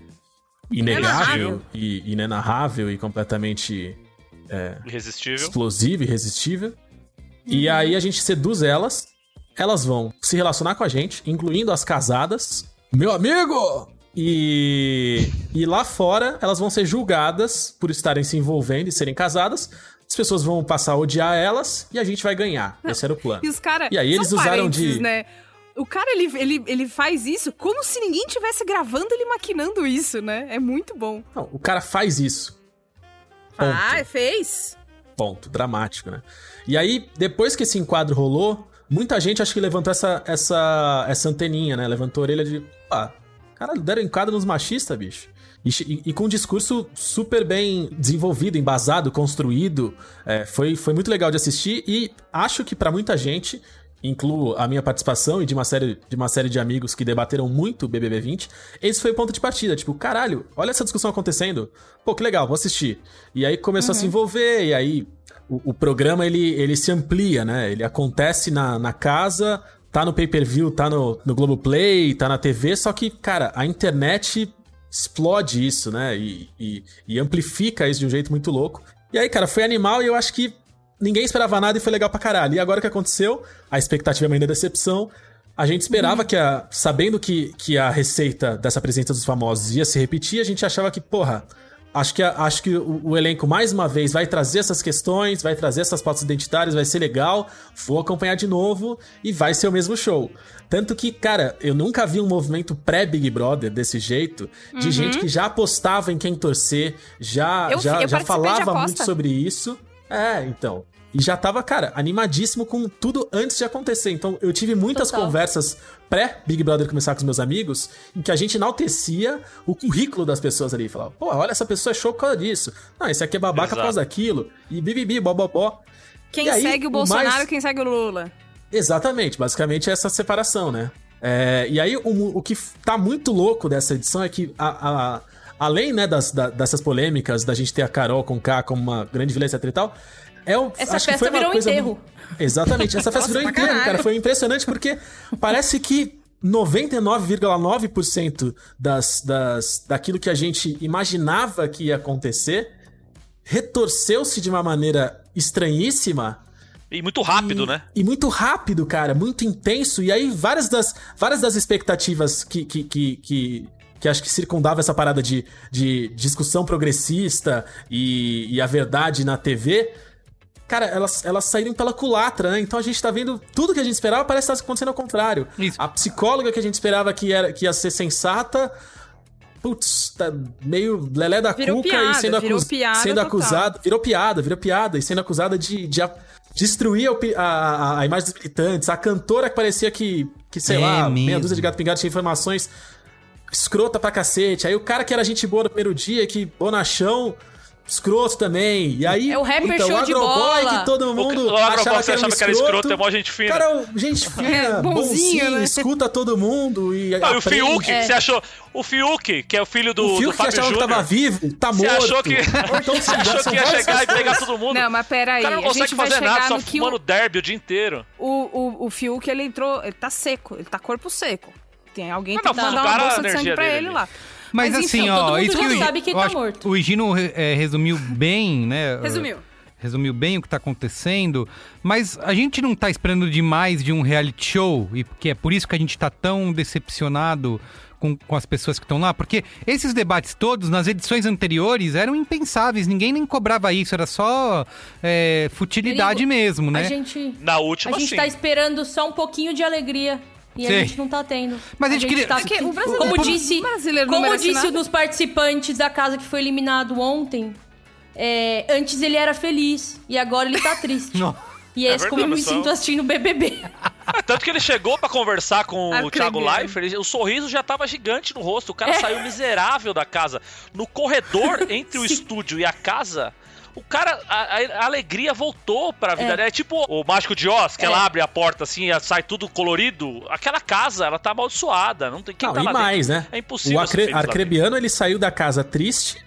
inegável e inenarrável e completamente é,
Irresistível.
explosivo e irresistível. E aí a gente seduz elas, elas vão se relacionar com a gente, incluindo as casadas. Meu amigo! E, e lá fora elas vão ser julgadas por estarem se envolvendo e serem casadas. As pessoas vão passar a odiar elas e a gente vai ganhar. Esse era o plano.
E os caras.
E aí eles usaram de.
Né? O cara, ele, ele, ele faz isso como se ninguém tivesse gravando ele maquinando isso, né? É muito bom.
Não, o cara faz isso. Ponto.
Ah, fez.
Ponto. Dramático, né? E aí, depois que esse enquadro rolou, muita gente acho que levantou essa, essa, essa anteninha, né? Levantou a orelha de. Ah, cara, deram enquadro nos machistas, bicho. E, e- e com um discurso super bem desenvolvido, embasado, construído. É, foi, foi muito legal de assistir e acho que pra muita gente, incluo a minha participação e de uma série de, uma série de amigos que debateram muito o BBB 20, esse foi o ponto de partida. Tipo, caralho, olha essa discussão acontecendo. Pô, que legal, vou assistir. E aí começou a se envolver, e aí o, o programa ele, ele se amplia, né? Ele acontece na, na casa, tá no pay-per-view, tá no, no Globoplay, tá na TV, só que, cara, a internet explode isso, né? E, e, e amplifica isso de um jeito muito louco. E aí, cara, foi animal e eu acho que ninguém esperava nada e foi legal pra caralho. E agora o que aconteceu? A expectativa é mãe da decepção. A gente esperava que, a, sabendo que, que a receita dessa presença dos famosos ia se repetir, a gente achava que, porra, acho que, acho que o, o elenco mais uma vez vai trazer essas questões, vai trazer essas pautas identitárias, vai ser legal, vou acompanhar de novo e vai ser o mesmo show. Tanto que, cara, eu nunca vi um movimento pré-Big Brother desse jeito, de
Uhum.
gente que já apostava em quem torcer, já,
Eu-
já,
eu
já falava muito sobre isso. É, então. e já tava, cara, animadíssimo com tudo antes de acontecer. Então eu tive muitas
Total.
conversas pré-Big Brother começar com os meus amigos, em que a gente enaltecia o currículo das pessoas ali. Falava, pô, olha, essa pessoa é show por causa disso. Não, esse aqui é babaca
Exato.
por causa daquilo. E bibibi, bobobó.
Quem
aí,
segue o Bolsonaro
mais-
e quem segue o Lula.
Exatamente, basicamente é essa separação, né? É, e aí, o, o que tá muito louco dessa edição é que, a- a- além né, das, da- dessas polêmicas, da gente ter a Carol com K como uma grande vilã, etc e tal, é o,
Essa
acho que
festa virou um enterro.
Exatamente, essa festa
Nossa,
virou enterro,
caralho.
cara. Foi impressionante porque parece que 99,9% das, das, daquilo que a gente imaginava que ia acontecer retorceu-se de uma maneira estranhíssima
E muito rápido, né?
e muito rápido, cara, muito intenso. E aí, várias das, várias das expectativas que, que, que, que, que acho que circundava essa parada de, de discussão progressista e, e a verdade na TV, cara, elas, elas saíram pela culatra, né? Então a gente tá vendo tudo que a gente esperava, parece estar acontecendo ao contrário. A psicóloga que a gente esperava que, era, que ia ser sensata. Putz, tá meio lelé da
Virou
cuca
piada,
e sendo,
virou
acus-
piada
sendo acusada. Virou piada, virou piada. E sendo acusada de, de a- destruir a, a, a- imagem dos militantes. A cantora que parecia que, que sei
É
lá, meia
mesmo.
dúzia de gato pingado tinha informações escrota pra cacete. Aí o cara que era gente boa no primeiro dia, que bonachão, escroto também. E aí.
É o rapper
puta,
show
o
de bola.
que todo mundo
o agroboy
achava
que
que era, um
achava que era escroto, é mó gente fina.
Cara, gente fina,
É, bonzinho,
bonzinho,
né?
escuta todo mundo e
Não, e o. Fiuk,
É.
você achou? O Fiuk, que é o filho do,
o Fiuk
do
que
Fábio
achava que tava vivo, tá
Você
morto.
achou que,
Então,
você achou que ia chegar e pegar todo mundo?
Não, mas peraí,
o cara não consegue
vai
fazer nada, só
no que o-
fumando derby o dia inteiro.
O, o, o Fiuk, ele entrou, ele tá seco, ele tá corpo seco. Tem alguém
Mas
que
não,
mandar
mas o
uma bolsa de sangue
energia
pra ele lá.
Mas,
Mas,
assim,
enfim,
ó,
todo mundo
isso
já
que o,
sabe quem
eu
tá
acho-
morto.
o Gino é, resumiu bem, né?
Resumiu.
Resumiu bem o que tá acontecendo, mas a gente não tá esperando demais de um reality show, e que é por isso que a gente tá tão decepcionado com, com as pessoas que estão lá, porque esses debates todos, nas edições anteriores, eram impensáveis, ninguém nem cobrava isso, era só é, futilidade
Perigo.
mesmo, né?
A gente,
Na última,
a gente
sim.
tá esperando só um pouquinho de alegria. E
Sim.
a gente não tá tendo.
Mas a gente queria-
Tá...
É que o brasileiro-
como
o
disse,
brasileiro não
como disse
nada.
nos participantes da casa que foi eliminado ontem, é, antes ele era feliz e agora ele tá triste.
Não.
E é,
É
como eu me sinto assistindo BBB.
É, Tanto que ele chegou pra conversar com o Thiago. Leifert, ele- o sorriso já tava gigante no rosto. O cara saiu miserável da casa. No corredor entre o estúdio e a casa, o cara, a, a- alegria voltou pra vida. É. tipo o Mágico de Oz, que
É.
ela abre a porta assim e sai tudo colorido. Aquela casa, ela tá amaldiçoada. Não tem quem
Não,
tá
e
lá
mais,
dentro.
né?
É impossível.
O Acre. Arcrebiano, ele saiu da casa triste.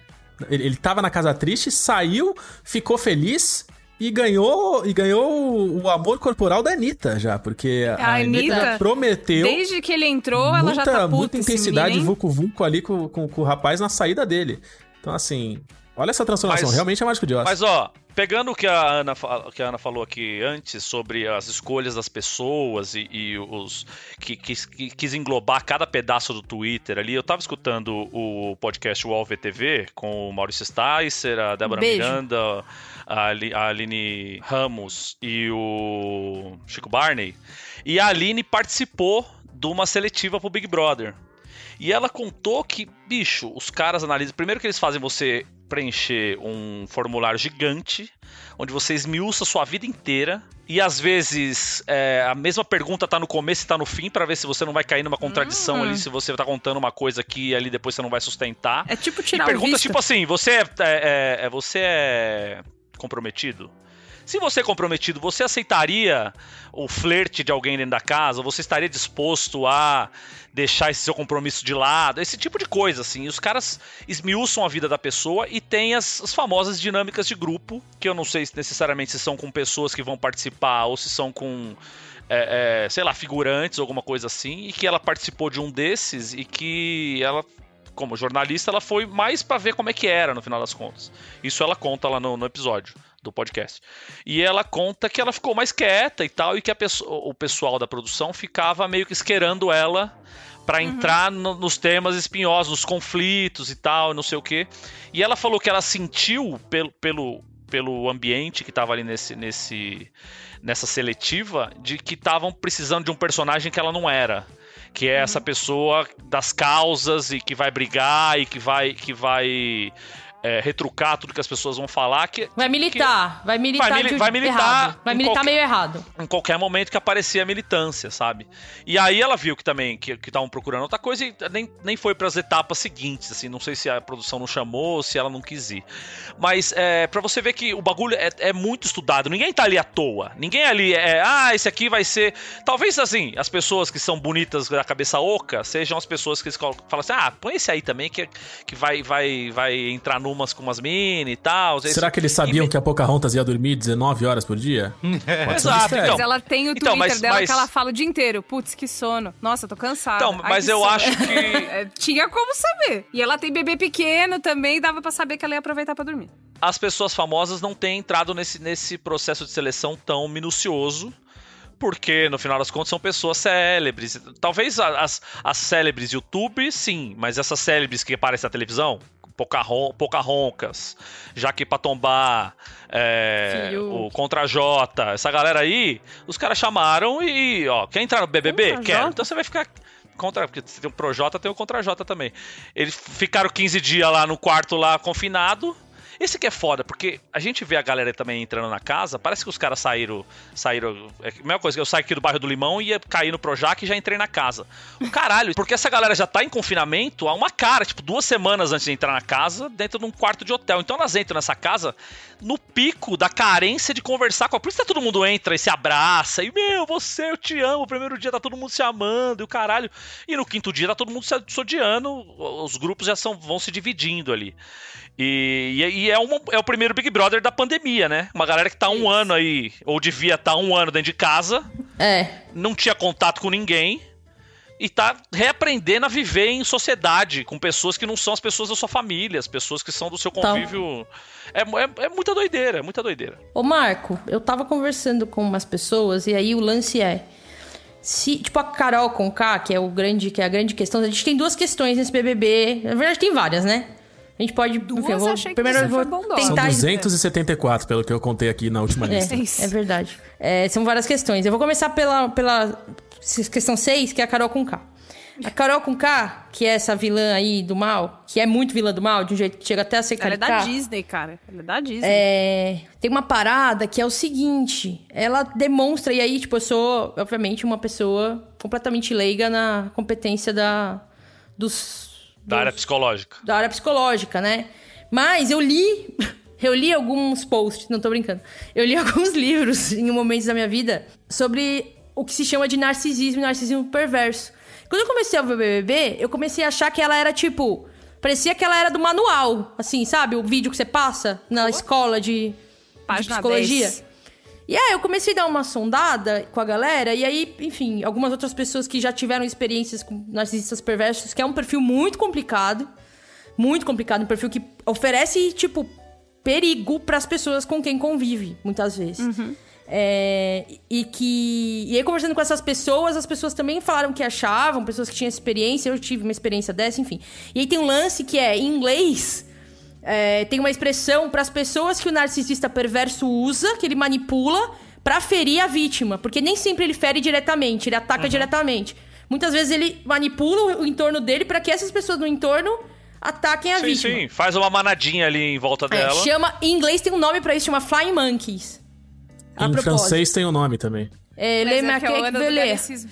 Ele, ele tava na casa triste, saiu, ficou feliz e ganhou e ganhou o amor corporal da Anitta já, porque a,
A
Anitta,
Anitta,
já prometeu
Desde que ele entrou, ela
muita,
já tá puta
muita intensidade vucu ali com, com, com o rapaz na saída dele. Então assim, olha essa transformação,
Mas-
realmente é mágico de Oz.
Mas ó, pegando o que a Ana, que a Ana falou aqui antes sobre as escolhas das pessoas e, e os que, que, que quis englobar cada pedaço do Twitter ali, eu tava escutando o podcast UOL VTV com o Maurício Sticer, a Débora
Beijo.
Miranda, a, a Aline Ramos e o Chico Barney. E a Aline participou de uma seletiva pro Big Brother. E ela contou que, bicho, os caras analisam. Primeiro que eles fazem você preencher um formulário gigante, onde você esmiuça sua vida inteira. E às vezes é, a mesma pergunta tá no começo e tá no fim, pra ver se você não vai cair numa contradição
Hum.
ali, se você tá contando uma coisa aqui e ali depois você não vai sustentar.
É tipo
E
tirar o
pergunta
visto.
tipo assim: você é, é- é- você é comprometido? Se você é comprometido, você aceitaria o flerte de alguém dentro da casa? Você estaria disposto a deixar esse seu compromisso de lado? Esse tipo de coisa, assim. Os caras esmiuçam a vida da pessoa e tem as, as famosas dinâmicas de grupo, que eu não sei se necessariamente se são com pessoas que vão participar ou se são com é, é, sei lá, figurantes, alguma coisa assim, e que ela participou de um desses e que ela, como jornalista, ela foi mais pra ver como é que era no final das contas. Isso ela conta lá no, no episódio do podcast. E ela conta que ela ficou mais quieta e tal, e que pessoa- o pessoal da produção ficava meio que esquerando ela pra entrar no- nos temas espinhosos, nos conflitos e tal, não sei o quê. E ela falou que ela sentiu pelo, pelo, pelo ambiente que tava ali nesse, nesse, nessa seletiva de que estavam precisando de um personagem que ela não era. Que é essa pessoa das causas e que vai brigar e que vai. Que vai é, retrucar tudo que as pessoas vão falar. Que,
Vai militar, vai militar.
Vai, mili- vai militar
errado. Vai militar
qualquer-
meio errado.
em qualquer momento que aparecia a militância, sabe? E aí ela viu que também que estavam procurando outra coisa e nem, nem foi para as etapas seguintes, assim, não sei se a produção não chamou, se ela não quis ir. Mas é, para você ver que o bagulho é, é muito estudado, ninguém tá ali à toa. Ninguém ali é, ah, esse aqui vai ser. Talvez assim, as pessoas que são bonitas da cabeça oca sejam as pessoas que falam assim: "Ah, põe esse aí também que, que vai vai vai entrar numas com umas mini e tal".
Será que eles sabiam que a Pocahontas ia dormir 19 horas por dia? Um
Exato, então.
Mas ela tem o Twitter
Então, mas-
dela
mas-
que ela fala o dia inteiro. Putz, que sono. Nossa, tô cansada.
Então,
Ai,
mas eu
sono.
acho que-
É, Tinha como saber. E ela tem bebê pequeno também, dava pra saber que ela ia aproveitar pra dormir.
as pessoas famosas não têm entrado nesse, nesse processo de seleção tão minucioso. Porque, no final das contas, são pessoas célebres. Talvez as, as célebres YouTube, sim, mas essas célebres que aparecem na televisão, Pocahon- Pocahontas, Jaque Patombá, é, o Contra J, essa galera aí, os caras chamaram e, ó, quer entrar no BBB?
Contra
Quero.
J?
Então você vai ficar contra, porque tem o Projota, tem o Contra J também. Eles ficaram 15 dias lá no quarto lá confinado. Esse que é foda, porque a gente vê a galera também entrando na casa, parece que os caras saíram. saíram é a mesma coisa que eu saí aqui do bairro do Limão e ia cair no Projac e já entrei na casa. O caralho, porque essa galera já tá em confinamento há uma cara, tipo, duas semanas antes de entrar na casa, dentro de um quarto de hotel. Então elas entram nessa casa no pico da carência de conversar com a. Por isso que todo mundo entra e se abraça, e meu, você, eu te amo. O primeiro dia tá todo mundo se amando e o caralho. E no quinto dia tá todo mundo se odiando, os grupos já são, vão se dividindo ali. E, e- é, um- é o primeiro Big Brother da pandemia, né? Uma galera que tá um ano aí, ou devia estar um ano dentro de casa,
É.
não tinha contato com ninguém. E tá reaprendendo a viver em sociedade, com pessoas que não são as pessoas da sua família, as pessoas que são do seu
Tá.
convívio. É, é, é muita doideira, é muita doideira.
Ô, Marco, eu tava conversando com umas pessoas e aí o lance é. Se, tipo, a Carol com K, que é o grande, que é a grande questão, a gente tem duas questões nesse BBB. Na verdade, tem várias, né? A gente pode. enfim, eu vou,
achei que
primeiro eu vou
bondosa.
São
tentar.
274, pelo que eu contei aqui na última lista.
É, é verdade. É, são várias questões. Eu vou começar pela, pela questão 6, que é a Carol com K. A Carol com K, que é essa vilã aí do mal, que é muito vilã do mal, de um jeito que chega até a ser
Ela é da. Disney, cara. Ela é da Disney.
É, tem uma parada que é o seguinte: ela demonstra, e aí, tipo, eu sou, obviamente, uma pessoa completamente leiga na competência da, dos,
Da área psicológica.
da área psicológica, né? Mas eu li. Eu li alguns posts, não tô brincando. Eu li alguns livros em momentos da minha vida sobre o que se chama de narcisismo e narcisismo perverso. Quando eu comecei a ver o BBB, eu comecei a achar que ela era tipo. Parecia que ela era do manual, assim, sabe? O vídeo que você passa na escola de, de
Página
psicologia.
10.
E aí eu comecei a dar uma sondada com a galera, e aí, enfim, algumas outras pessoas que já tiveram experiências com narcisistas perversos, que é um perfil muito complicado. Muito complicado, um perfil que oferece, tipo, perigo para as pessoas com quem convive, muitas vezes. É, e que. E aí, conversando com essas pessoas, as pessoas também falaram que achavam, pessoas que tinham experiência, eu tive uma experiência dessa, enfim. E aí tem um lance que é, em inglês, é, tem uma expressão para as pessoas que o narcisista perverso usa, que ele manipula, pra ferir a vítima. Porque nem sempre ele fere diretamente, ele ataca diretamente. Muitas vezes ele manipula o entorno dele para que essas pessoas no entorno ataquem a
sim,
vítima.
sim. Faz uma manadinha ali em volta
É,
dela.
chama, em inglês tem um nome pra isso, chama Flying Monkeys. A
Em
propósito.
francês tem o nome também.
É,
Mas
Le
é que é galicismo.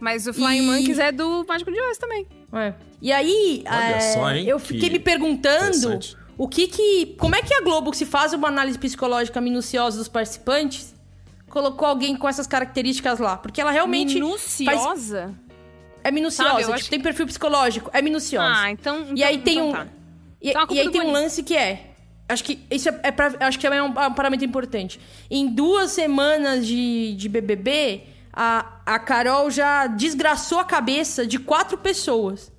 Mas o Flying
E-
Monkeys é do Mágico de Oz também.
É. E aí,
Olha
é,
só, hein,
eu
que
fiquei me perguntando o que que. Como é que a Globo, se faz uma análise psicológica minuciosa dos participantes, colocou alguém com essas características lá? Porque ela realmente. faz-
Minuciosa?
é minuciosa,
Sabe,
tipo, tem perfil psicológico, é minuciosa.
Ah, então.
E aí
então-
tem
então
um.
tá.
E,
Então a
e aí tem um lance que é. Acho que isso é, é pra, acho que é um, um parâmetro importante. Em duas semanas de, de BBB, a, a Carol já desgraçou a cabeça de quatro pessoas.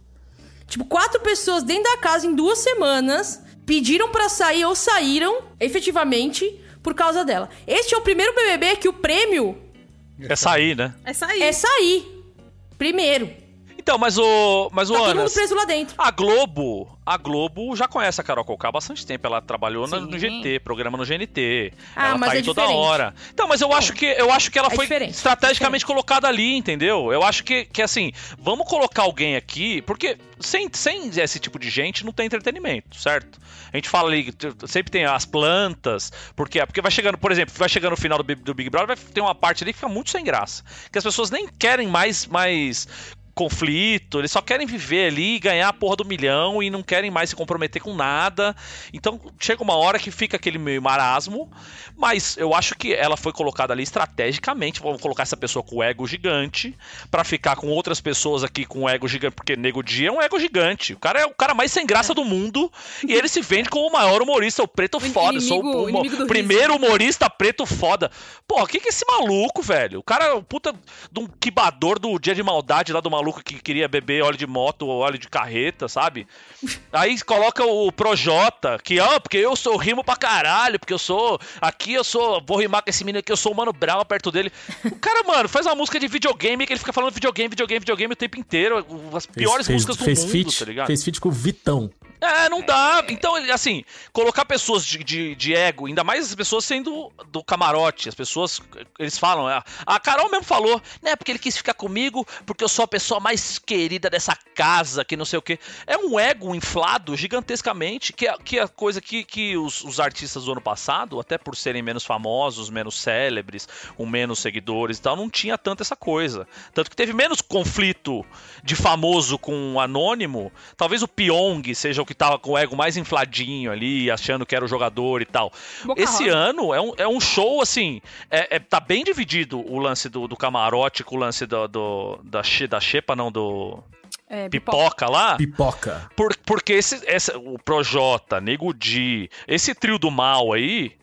Tipo, quatro pessoas dentro da casa em duas semanas pediram pra sair ou saíram, efetivamente, por causa dela. Este é o primeiro BBB que o prêmio
É sair, né?
É sair.
é sair. Primeiro.
Então, mas o. Mas o
Tá
Ana.
mundo preso lá dentro.
A Globo, a Globo já conhece a Carol Conká há bastante tempo. Ela trabalhou no,
Sim.
no GT, programa no GNT.
Ah,
ela
mas
tá aí
é
toda
diferente.
hora. Então, mas eu acho que eu acho que ela
É
foi
diferente,
estrategicamente colocada ali, entendeu? Eu acho que, que assim, vamos colocar alguém aqui, porque sem, sem esse tipo de gente não tem entretenimento, certo? A gente fala ali, sempre tem as plantas, porque porque vai chegando, por exemplo, vai chegando no final do, Big- do Big Brother, vai ter uma parte ali que fica muito sem graça, que as pessoas nem querem mais mais conflito, eles só querem viver ali, ganhar a porra do milhão e não querem mais se comprometer com nada. Então chega uma hora que fica aquele meio marasmo, mas eu acho que ela foi colocada ali estrategicamente, vamos colocar essa pessoa com o ego gigante pra ficar com outras pessoas aqui com o ego gigante, porque Nego Dia é um ego gigante. O cara é o cara mais sem graça do mundo e ele se vende como o maior humorista, o preto foda, eu sou
inimigo-
o
inimigo
primeiro humorista preto foda. Pô, o que que é esse maluco, velho? O cara é o puta de um quibador do dia de maldade lá do maluco que queria beber óleo de moto ou óleo de carreta, sabe? Aí coloca o Projota, que, ah, porque eu sou rimo pra caralho, porque eu sou. Aqui eu sou. Vou rimar com esse menino aqui, eu sou o Mano Brown perto dele. O cara, mano, faz uma música de videogame que ele fica falando videogame, videogame, videogame o tempo inteiro. As piores
fez,
músicas do
fez
mundo,
feat,
tá ligado?
Fez feat com o Vitão.
É, não dá. Então, assim, colocar pessoas de, de, de ego, ainda mais as pessoas sendo do camarote, as pessoas, eles falam, a, a Carol mesmo falou, né, porque ele quis ficar comigo, porque eu sou a pessoa mais querida dessa casa, que não sei o quê. É um ego inflado gigantescamente, que é, que é a coisa que, que os, os artistas do ano passado, até por serem menos famosos, menos célebres, com menos seguidores e tal, não tinha tanto essa coisa. Tanto que teve menos conflito de famoso com anônimo. Talvez o Pyong seja o que tava com o ego mais infladinho ali, achando que era o jogador e tal.
Boca
Esse
Rosa.
ano é um, é um show, assim, é, é- tá bem dividido o lance do, do camarote com o lance do, do- da, che- da Xepa, não, do
É,
Pipoca lá.
Pipoca.
Por- porque esse, essa, o Projota, Nego Di, esse trio do mal aí,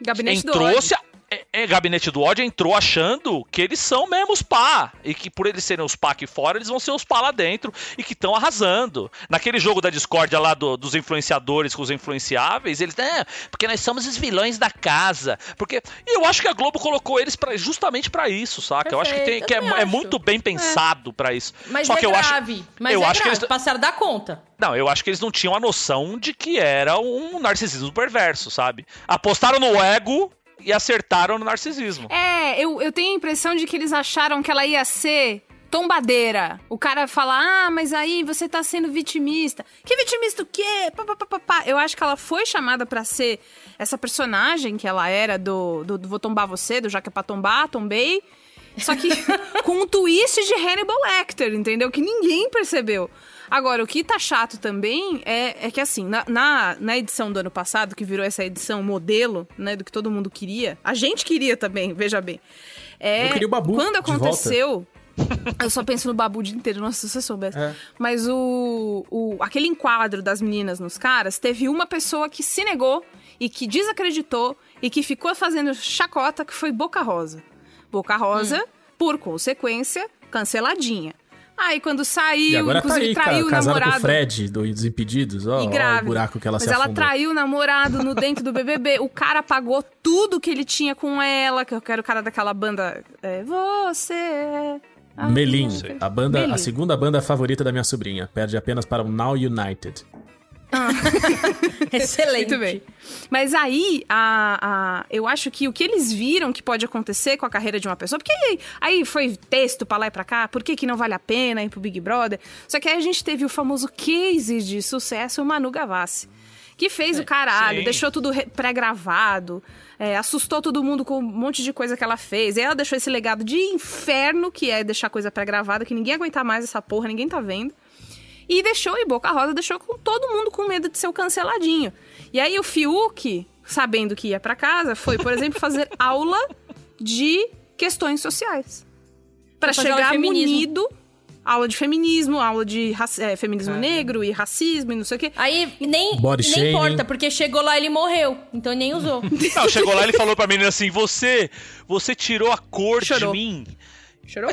Gabinete do
entrou
ódio.
se. É, é, Gabinete do ódio entrou achando que eles são mesmo os pá. E que por eles serem os pá aqui fora, eles vão ser os pá lá dentro. E que estão arrasando. Naquele jogo da discórdia lá do- dos influenciadores com os influenciáveis, eles. É, porque nós somos os vilões da casa. Porque. E eu acho que a Globo colocou eles pra, justamente pra isso, saca? eu acho que, tem,
Perfeito,
que é, é muito bem pensado pra isso.
Mas
Só
é
que eu
grave.
acho.
Mas
eu
é
acho que
grave.
eles.
Passaram da conta.
Não, eu acho que eles não tinham a noção de que era um narcisismo perverso, sabe? Apostaram no ego e acertaram no narcisismo.
É, eu, eu tenho a impressão de que eles acharam que ela ia ser tombadeira. O cara fala, ah, mas aí você tá sendo vitimista. Que vitimista o quê? Pá, pá, pá, pá, pá. Eu acho que ela foi chamada pra ser essa personagem que ela era do, do, do Vou Tombar Você, do Já que é pra tombar, tombei. Só que com um twist de Hannibal Lecter, entendeu? Que ninguém percebeu. Agora, o que tá chato também é, é que, assim, na, na, na edição do ano passado, que virou essa edição modelo, né, do que todo mundo queria, a gente queria também, veja bem. É,
Eu queria o Babu
Quando
de
aconteceu. Eu só penso no Babu o dia inteiro, nossa, se você soubesse.
É.
Mas o, o aquele enquadro das meninas nos caras, teve uma pessoa que se negou e que desacreditou e que ficou fazendo chacota, que foi Boca Rosa. Boca Rosa, por consequência, canceladinha. Aí quando saiu,
E agora tá
inclusive
aí,
traiu o
casada com
namorado.
o Fred do Desimpedidos. Ó,
E
ó o buraco que ela
Mas
se
ela
afundou.
traiu o namorado no dentro do BBB. O cara pagou tudo que ele tinha com ela, que eu quero o cara daquela banda. É, você é a
Melim, a banda,
Melim.
a segunda banda favorita da minha sobrinha. Perde apenas para o Now United.
Excelente.
Muito bem. Mas aí, a, a- eu acho que o que eles viram que pode acontecer com a carreira de uma pessoa, porque aí, aí foi texto pra lá e pra cá, por que, que não vale a pena ir pro Big Brother? Só que aí a gente teve o famoso case de sucesso, o Manu Gavassi. Que fez o caralho,
sim.
deixou tudo pré-gravado, é, assustou todo mundo com um monte de coisa que ela fez. E ela deixou esse legado de inferno, que é deixar coisa pré-gravada, que ninguém aguenta mais essa porra, ninguém tá vendo. E deixou, e Boca Rosa deixou com todo mundo com medo de ser o canceladinho. E aí o Fiuk, sabendo que ia pra casa, foi, por exemplo, fazer aula de questões sociais.
De
chegar
feminismo.
munido. Aula de feminismo, aula de é, feminismo negro e racismo e não sei o quê.
Aí nem,
Body
nem importa, porque chegou lá e ele morreu. Então nem usou.
Não, chegou lá e ele falou pra menina assim: Você, você tirou a cor
Chorou.
de mim.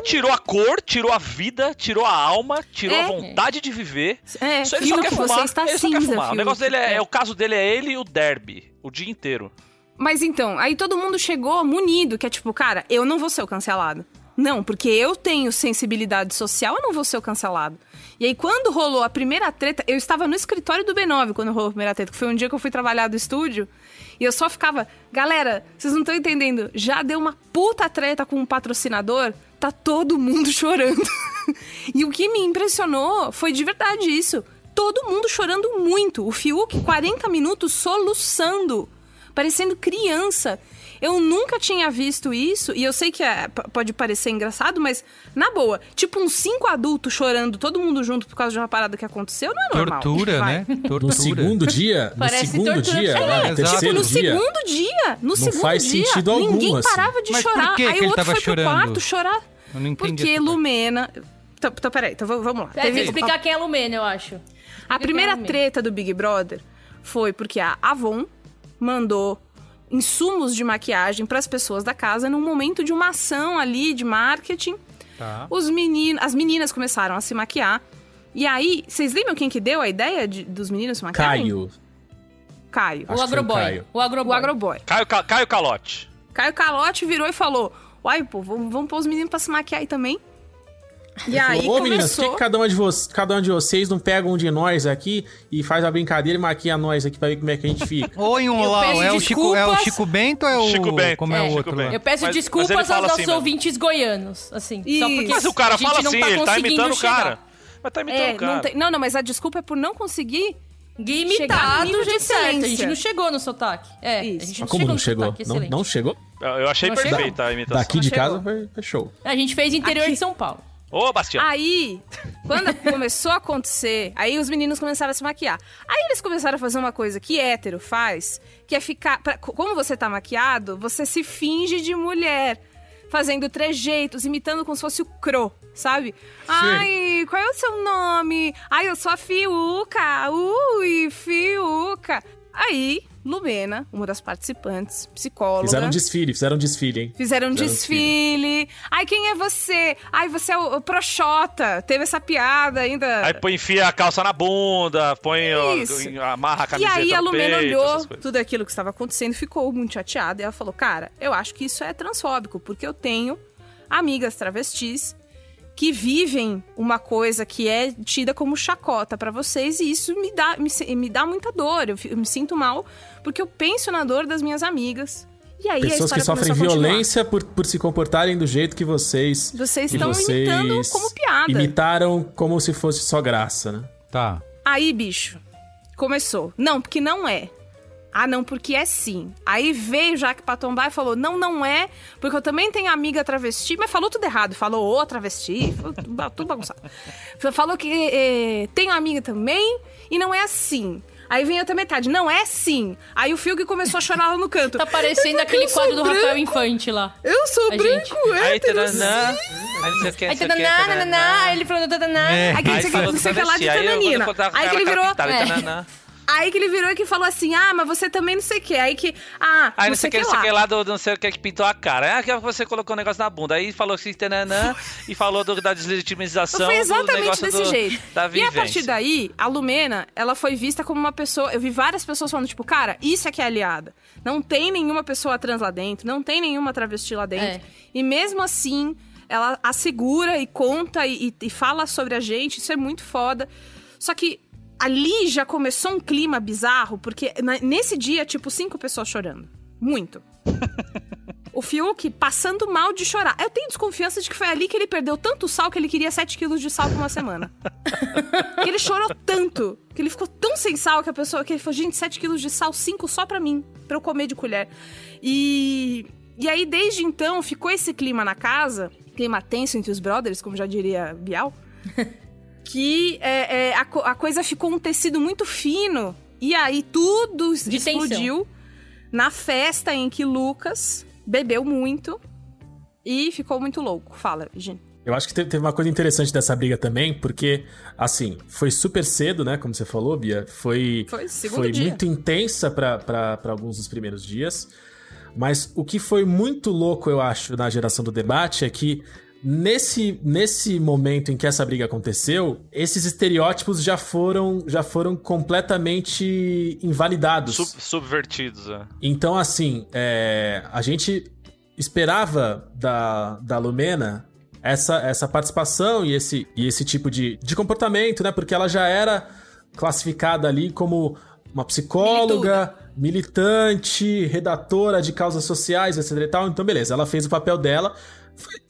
Tirou a cor, tirou a vida, tirou a alma, tirou
É.
a vontade de viver.
É,
Isso ele só quer
você
fumar.
está
ele só quer
cinza,
fumar. O negócio dele é,
É.
o caso dele é ele e o derby, o dia inteiro.
Mas então, aí todo mundo chegou munido, que é tipo, cara, eu não vou ser o cancelado. Não, porque eu tenho sensibilidade social, eu não vou ser o cancelado. E aí, quando rolou a primeira treta, eu estava no escritório do B9 quando rolou a primeira treta, que foi um dia que eu fui trabalhar do estúdio. E eu só ficava, galera, vocês não estão entendendo, já deu uma puta treta com um patrocinador, tá todo mundo chorando. e o que me impressionou foi de verdade isso. Todo mundo chorando muito. O Fiuk, 40 minutos soluçando, parecendo criança. Eu nunca tinha visto isso, e eu sei que é- pode parecer engraçado, mas na boa, tipo uns cinco adultos chorando, todo mundo junto por causa de uma parada que aconteceu, não é normal.
Tortura,
Vai.
né? Tortura.
No segundo dia, no
Parece
segundo
tortura
dia,
É,
no
tipo, no
dia,
segundo dia, no
não
segundo
faz
dia,
sentido algum,
ninguém
assim.
parava de
Mas
chorar.
que que
Aí
ele
o outro
tava
foi
chorando?
pro quarto chorar.
Eu não entendi
Porque. Lumena... Então, então, peraí, então vamos lá.
É, tem que explicar quem é a Lumena, eu acho.
A primeira treta do Big Brother foi porque a Avon mandou insumos de maquiagem para as pessoas da casa num momento de uma ação ali de marketing.
Tá.
Os meninos, as meninas começaram a se maquiar. E aí, vocês lembram quem que deu a ideia de- dos meninos se maquiarem?
Caio.
Caio.
O Caio.
O Agroboy.
O Agroboy.
Caio, Ca- Caio Calote.
Caio Calote virou e falou: Uai, pô, vamos, vamos pôr os meninos pra se maquiar aí também. E aí
Ô, meninas, por que cada, uma de vo- cada um de vocês não pega um de nós aqui e faz a brincadeira e maquia nós aqui pra ver como é que a gente fica?
Oi, um lá, é o, Chico, é o. Chico Bento ou é o.
Chico Bento.
Como é,
É,
o outro lá?
Bento.
Eu peço
Mas- mas
desculpas
ele
aos nossos
assim mesmo.
ouvintes goianos, assim. Só porque
Mas o cara
a gente
fala
não
assim,
tá
ele tá
conseguindo
imitando o
chegar.
cara. Mas tá imitando
É,
o cara.
não, tem- não, não, mas a desculpa é por não conseguir
Imitar do jeito certo. A gente não chegou no sotaque. É,
Isso.
a gente
Mas
não
como
chegou
não chegou?
sotaque.
Não, não chegou?
Eu achei
Não chegou.
perfeita a imitação.
Daqui de
chegou.
casa foi, foi show.
A gente fez interior
Aqui.
de São Paulo.
Ô, Bastião.
Aí, quando começou a acontecer, aí os meninos começaram a se maquiar. Aí eles começaram a fazer uma coisa que hétero faz, que é ficar. pra- como você tá maquiado, você se finge de mulher. Fazendo trejeitos, imitando como se fosse o Cro, sabe? Ai, qual é o seu nome? Ai, eu sou a Fiuca. Ui, Fiuca. Aí, Lumena, uma das participantes, psicóloga.
Fizeram um desfile, fizeram um desfile, hein?
Fizeram um
Fizeram
desfile. Ai, quem é você? Ai, você é o, o Proxota. Teve essa piada ainda.
Aí põe, enfia a calça na bunda, põe, ó,
Isso.
amarra a
e
camiseta
aí a Lumena
peito,
olhou tudo aquilo que estava acontecendo, ficou muito chateada. E ela falou: Cara, eu acho que isso é transfóbico, porque eu tenho amigas travestis que vivem uma coisa que é tida como chacota pra vocês e isso me dá, me, me dá muita dor. Eu, eu me sinto mal porque eu penso na dor das minhas amigas. E aí a
Pessoas que sofrem violência por, por se comportarem do jeito que vocês.
Vocês
que
estão
vocês
imitando como piada.
Imitaram como se fosse só graça, né?
Tá.
Aí, bicho, começou. Não, porque não é. Ah, não, porque é sim. Aí veio Jaque pra tombar e falou: não, não é, porque eu também tenho amiga travesti, mas falou tudo errado. Falou ô travesti, falou tudo ba- tudo bagunçado. Falou que eh, tenho amiga também e não é assim. Aí vem a outra metade, não é sim. Aí o Fiuk começou a chorar lá no canto.
Tá parecendo aquele quadro do Rafael
branco,
Infante lá.
Eu sou
A
branco.
Aí,
hétero, sim.
aí não sei o que,
Aí ele falou tananá.
É.
Aí que sei
falou
não sei o que lá de tananina. Aí que ele virou.
É.
Aí que ele virou e que falou assim: ah, mas você também não sei o quê. Aí que. Ah,
Aí
não
não sei o que, não sei o que lá do não sei o que que pintou a cara. Ah, que você colocou o negócio na bunda. Aí falou assim, tananã, e falou do, da deslegitimização
Foi
do
exatamente
negócio
desse
do-
jeito.
da
E a partir daí, a Lumena, ela foi vista como uma pessoa. Eu vi várias pessoas falando, tipo, cara, isso é que é aliada. Não tem nenhuma pessoa trans lá dentro, não tem nenhuma travesti lá dentro.
É.
E mesmo assim, ela assegura e conta e, e fala sobre a gente. Isso é muito foda. Só que ali já começou um clima bizarro, porque nesse dia, tipo, cinco pessoas chorando. Muito. O Fiuk passando mal de chorar. Eu tenho desconfiança de que foi ali que ele perdeu tanto sal que ele queria 7 quilos de sal por uma semana. que ele chorou tanto, que ele ficou tão sem sal que a pessoa. Que ele falou, gente, 7 quilos de sal, 5 só pra mim, pra eu comer de colher. E. E aí, desde então, ficou esse clima na casa, clima tenso entre os brothers, como já diria Bial, que é, é, a, a coisa ficou um tecido muito fino. E aí tudo
De
explodiu na festa em que Lucas bebeu muito e ficou muito louco. Fala, Virginia.
Eu acho que teve uma coisa interessante dessa briga também, porque, assim, foi super cedo, né? Como você falou, Bia. Foi,
Foi
foi muito intensa para alguns dos primeiros dias. Mas o que foi muito louco, eu acho, na geração do debate é que nesse, nesse momento em que essa briga aconteceu, esses estereótipos já foram, já foram completamente invalidados.
Sub- subvertidos, é.
Então, assim, é, a gente esperava da, da Lumena essa, essa participação e esse, e esse tipo de, de comportamento, né? Porque ela já era classificada ali como uma psicóloga, militante, redatora de causas sociais, etc e tal. Então, beleza, ela fez o papel dela.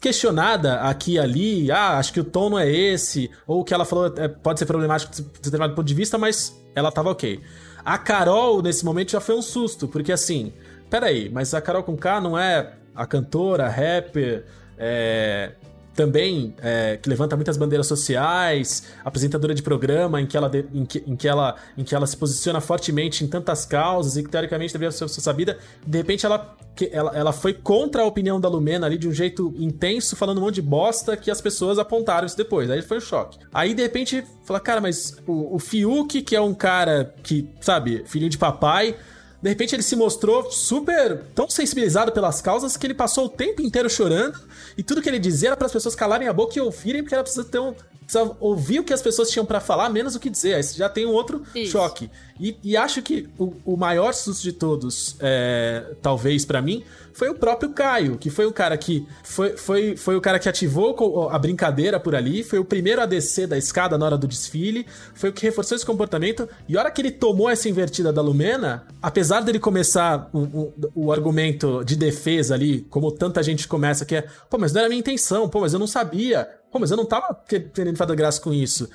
Questionada aqui e ali, ah, acho que o tom não é esse, ou o que ela falou é, pode ser problemático de determinado ponto de vista, mas ela tava ok. A Carol, nesse momento, já foi um susto, porque assim, peraí, mas a Carol com K não é a cantora, rapper, é, também é, que levanta muitas bandeiras sociais, apresentadora de programa em que, ela, em, que, em, que ela, em que ela se posiciona fortemente em tantas causas e que teoricamente deveria ser sabida. De repente ela, ela, ela foi contra a opinião da Lumena ali de um jeito intenso, falando um monte de bosta que as pessoas apontaram isso depois. Aí foi um choque. Aí de repente fala, cara, mas o, o Fiuk, que é um cara que, sabe, filhinho de papai de repente ele se mostrou super tão sensibilizado pelas causas que ele passou o tempo inteiro chorando. E tudo que ele dizia era para as pessoas calarem a boca e ouvirem porque era preciso ter um, precisava ouvir o que as pessoas tinham para falar, menos o que dizer. Aí você já tem um outro Isso. choque. E, e, acho que o, o, maior susto de todos, é, talvez para mim, foi o próprio Caio, que foi o cara que foi, foi, foi o cara que ativou a brincadeira por ali, foi o primeiro a descer da escada na hora do desfile, foi o que reforçou esse comportamento. E a hora que ele tomou essa invertida da Lumena, apesar dele começar o, o argumento de defesa ali, como tanta gente começa, que é, pô, mas não era minha intenção, pô, mas eu não sabia, pô, mas eu não tava querendo fazer graça com isso.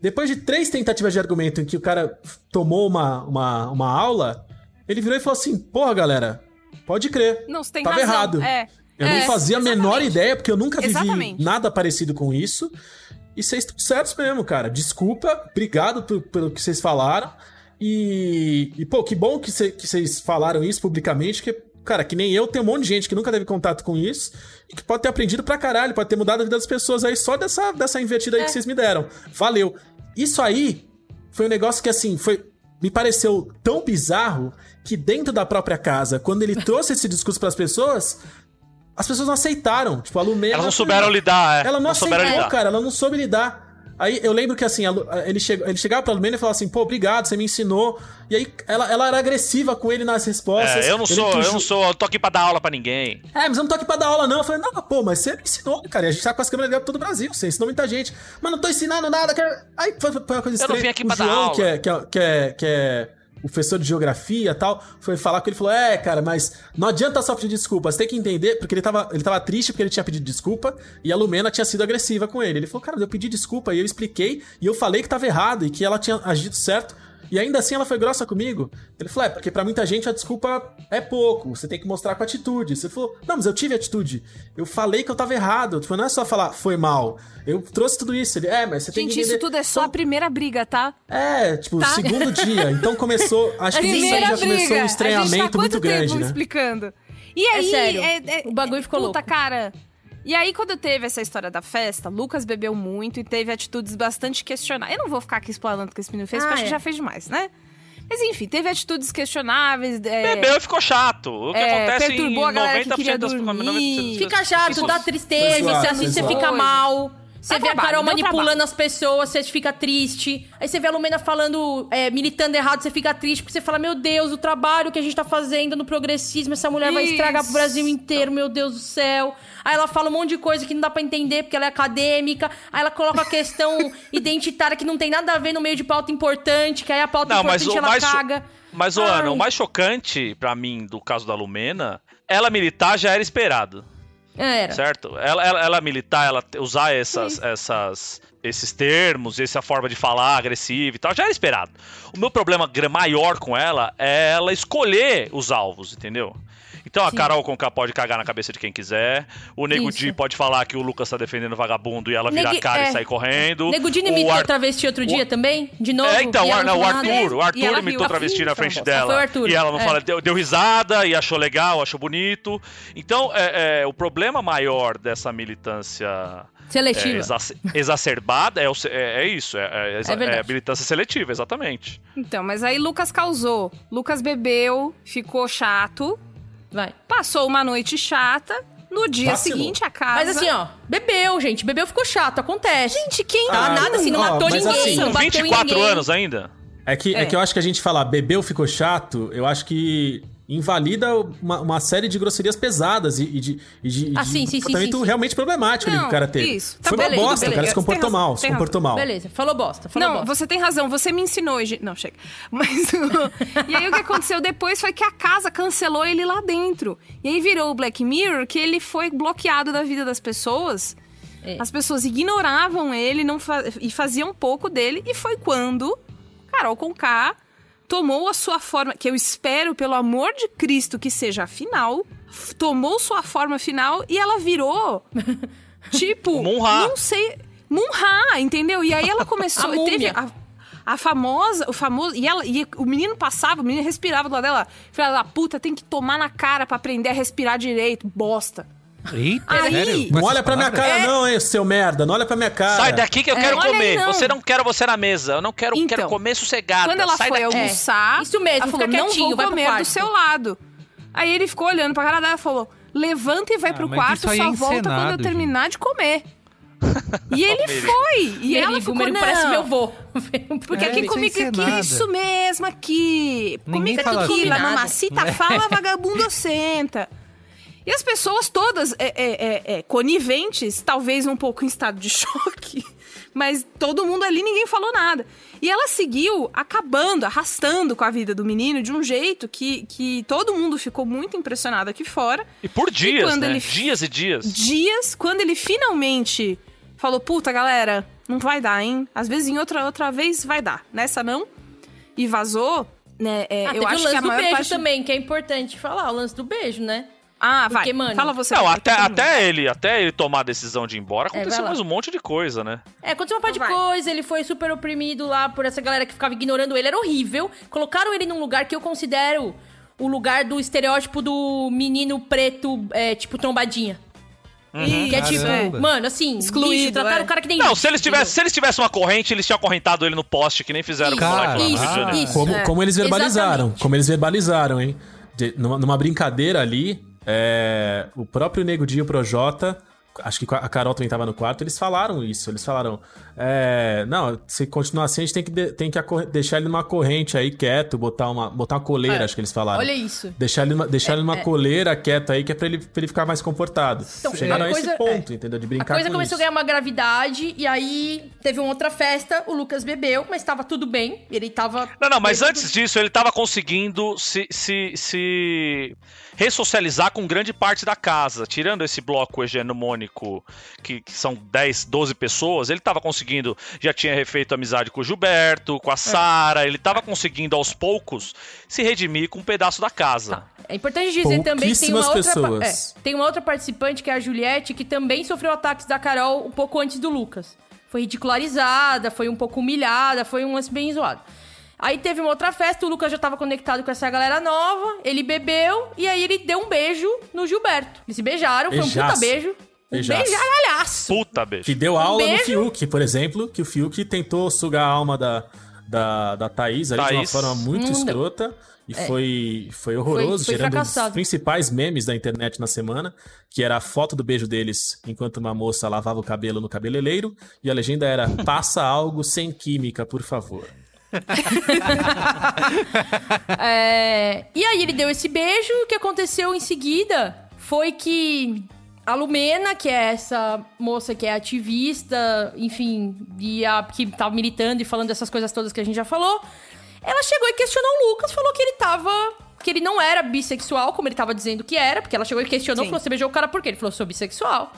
Depois de três tentativas de argumento em que o cara tomou uma, uma, uma aula, ele virou e falou assim: Porra, galera, pode crer.
Não, você tem
tava
razão.
errado.
É.
Eu
é,
não fazia a
exatamente.
menor ideia, porque eu nunca vivi
Exatamente.
nada parecido com isso. E vocês estão certos mesmo, cara. Desculpa, obrigado por- pelo que vocês falaram. E, e pô, que bom que cê- que vocês falaram isso publicamente, que, cara, que nem eu, tem um monte de gente que nunca teve contato com isso e que pode ter aprendido pra caralho, pode ter mudado a vida das pessoas aí só dessa, dessa invertida aí que vocês me deram. Valeu. Isso aí foi um negócio que, assim, foi. Me pareceu tão bizarro que dentro da própria casa, quando ele trouxe esse discurso pras pessoas, as pessoas não aceitaram. Tipo, a Lumena.
Elas não souberam lidar, é.
Ela não,
Não souberam
aceitou,
lidar.
cara. Ela não soube lidar. Aí eu lembro que assim, ele, chegou, ele chegava pra Lumena e falava assim, pô, obrigado, você me ensinou. E aí ela, ela era agressiva com ele nas respostas.
É, eu não sou, eu não sou, eu tô aqui pra dar aula pra ninguém.
é, mas eu não tô aqui pra dar aula, não. Eu falei, não, pô, mas você me ensinou, cara. E a gente tá com as câmeras ligadas pra todo o Brasil. Você ensinou muita gente. Mas não tô ensinando nada. Cara. Aí foi, foi uma coisa
Eu não
estranha.
vim aqui
o
pra dar
João,
aula.
que é, que, é, que, é, que é o professor de geografia tal, foi falar com ele e falou: É, cara, mas não adianta só pedir desculpa. Você tem que entender, porque ele tava, ele tava triste porque ele tinha pedido desculpa e a Lumena tinha sido agressiva com ele. Ele falou: Cara, eu pedi desculpa e eu expliquei e eu falei que tava errado e que ela tinha agido certo. E ainda assim ela foi grossa comigo. Ele falou: é, porque pra muita gente a desculpa é pouco, você tem que mostrar com atitude. Você falou: não, mas eu tive atitude. Eu falei que eu tava errado. Tipo, não é só falar foi mal. Eu trouxe tudo isso. Ele, é, mas você tem que
Gente, isso tudo é só a primeira briga, tá?
É, tipo,
Tá.
segundo dia. Então começou. Acho que isso aí já começou um
briga. A gente tá
estranhamento muito grande,
tempo
né?
explicando. E aí,
sério,
é- é-
o bagulho ficou
puta,
louco.
cara. E aí, quando teve essa história da festa, Lucas bebeu muito e teve atitudes bastante questionáveis. Eu não vou ficar aqui explanando o que esse menino fez,
Ah,
porque eu acho que
é.
já fez demais, né? Mas enfim, teve atitudes questionáveis. é,
Bebeu e ficou chato. O que
É,
acontece em
perturbou a galera que
90%
queria
das
dormir.
Fica chato, dá tristeza, você
foi
você
zoado.
fica mal. Você vê a
trabalho,
Carol
dá
manipulando
trabalho.
as pessoas, você fica triste. Aí você vê a Lumena falando, é, militando errado, você fica triste, porque você fala, meu Deus, o trabalho que a gente tá fazendo no progressismo, essa mulher vai estragar pro Brasil inteiro, meu Deus do céu. Aí ela fala um monte de coisa que não dá pra entender, porque ela é acadêmica. Aí ela coloca a questão identitária que não tem nada a ver no meio de pauta importante, que aí a pauta
Não, mas
importante
o
ela
mais
caga.
Mas. Ana, o mais chocante pra mim do caso da Lumena, ela militar já era esperado.
Era.
Certo? Ela, ela, ela militar, ela usar essas, essas, esses termos, essa forma de falar agressiva e tal, já era esperado. O meu problema maior com ela é ela escolher os alvos, entendeu? Então a
Sim.
Carol Conká pode cagar na cabeça de quem quiser. O Nego. Di pode falar que o Lucas tá defendendo vagabundo e ela virar a cara
é.
e sair correndo.
Nego
O
imitou
Ar-
travesti outro dia também? De novo?
é, então, o, não, o? Arthur, o
E
Arthur imitou
riu.
travesti na
Então,
frente
o
dela.
Arthur,
E ela não
é.
fala, deu, deu risada e achou legal, achou bonito. Então, é, é, o problema maior dessa militância
Seletiva.
é, exac- exacerbada é, o é- é isso, é, é,
É
é militância seletiva, exatamente.
Então, mas aí Lucas causou. Lucas bebeu, ficou chato,
Vai.
passou uma noite chata. No dia
Vacilou.
seguinte, a casa.
Mas assim, ó, bebeu, gente. Bebeu ficou chato, acontece.
Gente, quem
Tá
Ah,
nada assim, não
ó,
matou ninguém,
assim,
não bateu em
24
ninguém.
anos ainda?
É que, é.
É.
que eu acho que a gente falar bebeu ficou chato, eu acho que invalida uma, uma série de grosserias pesadas e, e de, e de,
Ah,
de
sim, sim, sim,
comportamento
sim, sim.
realmente problemático ali que
Não,
o cara teve.
isso. Tá
Foi uma
beleza,
bosta, o cara
beleza.
se comportou
razão,
mal, se comportou mal.
Beleza, falou bosta, falou
Não,
bosta.
você tem razão, você me ensinou hoje. Não, chega. Mas. e aí o que aconteceu depois foi que a casa cancelou ele lá dentro. E aí virou o Black Mirror que ele foi bloqueado da vida das pessoas.
É.
As pessoas ignoravam ele não fa- e faziam pouco dele. E foi quando Carol Conká tomou a sua forma, que eu espero, pelo amor de Cristo, que seja a final, tomou sua forma final e ela virou. tipo.
Munra.
Não sei. Munra, entendeu? E aí ela começou.
A
teve a, a famosa, o famoso. E, ela, e o menino passava, o menino respirava do lado dela. Filha da puta, tem que tomar na cara pra aprender a respirar direito. Bosta.
Eita,
Aí-
sério?
Não olha pra minha cara, não, hein, seu merda. Não olha pra minha cara.
Sai daqui que eu
É,
quero
olha aí,
comer.
não.
Você não quer você na mesa. Eu não quero,
Então,
quero comer sossegada.
Quando ela
Sai
foi
daqui.
almoçar,
É, isso mesmo,
ela falou,
fica
não
quietinho,
vou comer do
quarto."
seu lado. Aí ele ficou olhando pra cara dela e falou, levanta e vai
Ah,
pro quarto, só
é
volta quando eu terminar de comer. E ele foi. E ela ficou,
Merigo
não.
parece meu vô.
Porque
É,
aqui
é
comigo, aqui, isso mesmo, aqui.
Ninguém
comigo aqui,
assim.
lá mamacita fala, vagabundo senta. E as pessoas todas é, é, é, é, coniventes, talvez um pouco em estado de choque, mas todo mundo ali, ninguém falou nada. E ela seguiu acabando, arrastando com a vida do menino de um jeito que, que todo mundo ficou muito impressionado aqui fora.
E por dias,
quando
né?
ele-
Dias e dias.
Dias, quando ele finalmente falou: Puta, galera, não vai dar, hein? Às vezes em outra, outra vez vai dar, nessa não. E vazou, né? é,
Ah,
eu
teve
acho
o lance
que a
do
maior
beijo
parte.
também, que é importante falar, o lance do beijo, né?
Ah, vai.
Porque, mano,
Fala você.
Não,
vai,
até, até ele, até ele tomar a decisão de ir embora,
É, vai
aconteceu
lá.
mais um monte de coisa, né?
É, aconteceu uma parte de
Vai.
coisa, ele foi super oprimido lá por essa galera que ficava ignorando ele, era horrível. Colocaram ele num lugar que eu considero o lugar do estereótipo do menino preto, é, tipo, trombadinha.
Ih,
Que é tipo,
Caramba.
mano, assim,
Excluído,
lixo, trataram
é.
o cara que nem
Não, se eles tivessem, se eles tivessem uma corrente, eles tinham acorrentado ele no poste, que nem fizeram com o moleque lá no Rio de
Isso,
Janeiro.
isso.
Como,
É.
como eles verbalizaram,
Exatamente.
como eles verbalizaram, hein? De- numa, numa brincadeira ali, é, o próprio Nego Di e o Projota, acho que a Carol também tava no quarto, eles falaram isso. Eles falaram: é, Não, se continuar assim, a gente tem que, de- tem que deixar ele numa corrente aí quieto, botar uma, botar uma coleira,
É.
acho que eles falaram.
Olha isso.
Deixar ele, numa- deixar ele numa
é.
coleira quieto aí, que é pra ele, pra ele ficar mais comportado.
Então,
Chegaram
a
a esse
coisa-
ponto, entendeu? De
A
brincar
coisa
com
começou
isso.
a ganhar uma gravidade, e aí teve uma outra festa, o Lucas bebeu, mas tava tudo bem, ele tava...
Não, não, mas antes disso, ele tava conseguindo se, se, se ressocializar com grande parte da casa. Tirando esse bloco hegemônico, que, que são 10, 12 pessoas, ele tava conseguindo. Já tinha refeito amizade com o Gilberto, com a Sara, ele tava conseguindo aos poucos se redimir com um pedaço da casa.
É importante dizer também que tem uma, outra, é, tem uma outra participante, que é a Juliette, que também sofreu ataques da Carol um pouco antes do Lucas. Foi ridicularizada, foi um pouco humilhada, foi um lance bem zoado. Aí teve uma outra festa, o Lucas já tava conectado com essa galera nova, ele bebeu, e aí ele deu um beijo no Gilberto. Eles se beijaram, foi um puta
Beijaço.
beijo. Um beijaralhaço.
Puta, beijo.
Que deu aula no
beijo.
Fiuk, por exemplo, que o Fiuk tentou sugar a alma da, da, da Thaís ali de uma
Thaís.
forma muito
deu.
escrota. E
É.
foi, foi horroroso,
Foi- foi
gerando um dos
fracassado.
principais memes da internet na semana, que era a foto do beijo deles enquanto uma moça lavava o cabelo no cabeleireiro, e a legenda era passa algo sem química, por favor.
É, E aí ele deu esse beijo, o que aconteceu em seguida foi que a Lumena, que é essa moça que é ativista, enfim, e a, que tá militando e falando essas coisas todas que a gente já falou, ela chegou e questionou o Lucas, falou que ele tava. que ele não era bissexual, como ele tava dizendo que era, porque ela chegou e questionou,
Sim.
falou: você beijou o cara por quê? Ele falou: sou bissexual.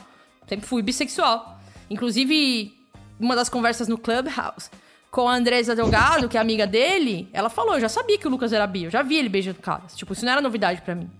Sempre fui bissexual. Inclusive, uma das conversas no Clubhouse com a Andresa Delgado, que é amiga dele, ela falou: eu já sabia que o Lucas era bi, eu já vi ele beijando caras. Tipo, isso não era novidade pra mim.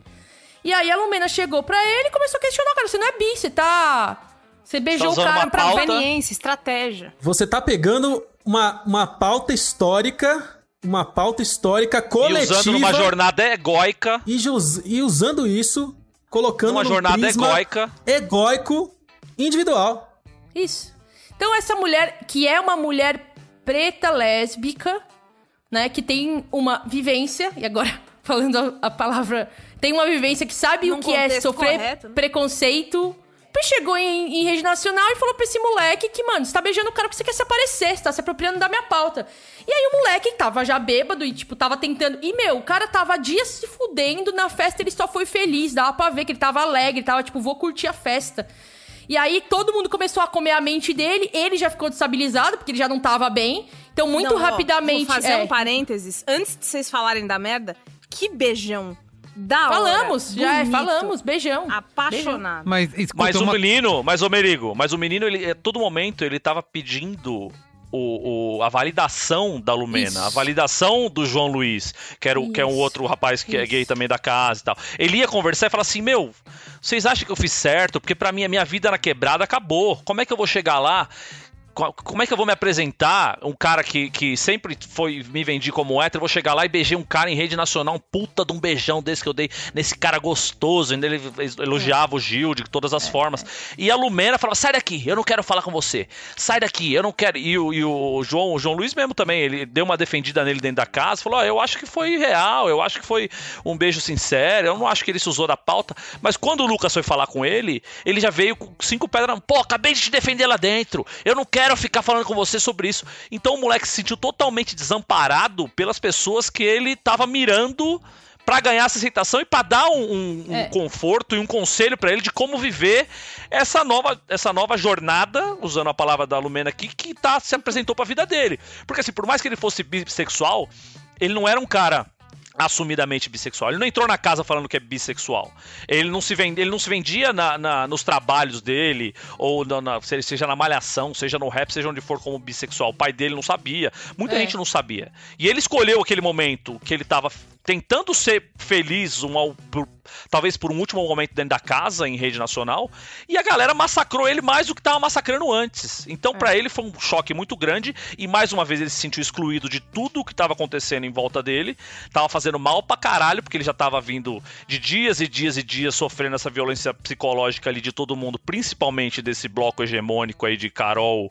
E aí a Lumena chegou pra ele e começou a questionar: cara, você não é bi, você tá. Você beijou o
usando
cara
uma
pra.
Conveniência, estratégia.
Você tá pegando uma, uma pauta histórica, uma pauta histórica
E
coletiva.
usando numa jornada egóica,
e, e usando isso, colocando
numa
num
jornada egóica.
egóico individual.
Isso. Então, essa mulher, que é uma mulher preta lésbica, né, que tem uma vivência, e agora falando a, a palavra, tem uma vivência que sabe
Num
o que é sofrer
correto, né?
preconceito chegou em, em rede nacional e falou pra esse moleque que, mano, você tá beijando o cara porque você quer se aparecer, você tá se apropriando da minha pauta. E aí o moleque tava já bêbado e, tipo, tava tentando. E, meu, o cara tava dias se fudendo, na festa ele só foi feliz, dava pra ver que ele tava alegre, tava tipo, vou curtir a festa. E aí todo mundo começou a comer a mente dele, ele já ficou destabilizado, porque ele já não tava bem. Então, muito
Não, ó,
rapidamente.
Vou fazer
é.
um parênteses. Antes de vocês falarem da merda, que beijão. Da hora.
Falamos, já é,
bonito,
falamos, beijão.
Apaixonado.
Mas,
Mas o menino, mas o Merigo, mas o menino, ele, a todo momento, ele tava pedindo o, o- a validação da Lumena,
Isso.
a validação do João Luiz, que, era o, que é um outro rapaz que é
Isso.
gay também da casa e tal. Ele ia conversar e falar assim: Meu, vocês acham que eu fiz certo? Porque pra mim a minha vida na quebrada acabou. Como é que eu vou chegar lá? Co- Como é que eu vou me apresentar? Um cara que, que sempre foi me vendi como hétero, eu vou chegar lá e beijei um cara em rede nacional, um puta de um beijão desse que eu dei nesse cara gostoso. Ainda ele elogiava o Gil de todas as formas. E a Lumena falava: sai daqui, eu não quero falar com você. Sai daqui, eu não quero. E o, e o João, o João Luiz mesmo também, ele deu uma defendida nele dentro da casa, falou: ó, eu acho que foi real, eu acho que foi um beijo sincero, eu não acho que ele se usou da pauta. Mas quando o Lucas foi falar com ele, ele já veio com cinco pedras. Pô, acabei de te defender lá dentro. Eu não quero ficar falando com você sobre isso. Então o moleque se sentiu totalmente desamparado pelas pessoas que ele tava mirando pra ganhar essa aceitação e pra dar um, um- um
É.
conforto e um conselho pra ele de como viver essa nova, essa nova jornada, usando a palavra da Lumena aqui, que tá, se apresentou pra vida dele. Porque assim, por mais que ele fosse bissexual, ele não era um cara assumidamente bissexual. Ele não entrou na casa falando que é bissexual. Ele não se, vend, ele não se vendia na- na- nos trabalhos dele, ou na, na- se- seja na malhação, seja no rap, seja onde for como bissexual. O pai dele não sabia. Muita
É.
gente não sabia. E ele escolheu aquele momento que ele tava tentando ser feliz, um, ao- por- talvez por um último momento dentro da casa, em rede nacional, e a galera massacrou ele mais do que tava massacrando antes. Então, pra ele foi um choque muito grande, e mais uma vez ele se sentiu excluído de tudo o que tava acontecendo em volta dele, tava fazendo mal pra caralho, porque ele já tava vindo de dias e dias e dias sofrendo essa violência psicológica ali de todo mundo, principalmente desse bloco hegemônico aí de Carol.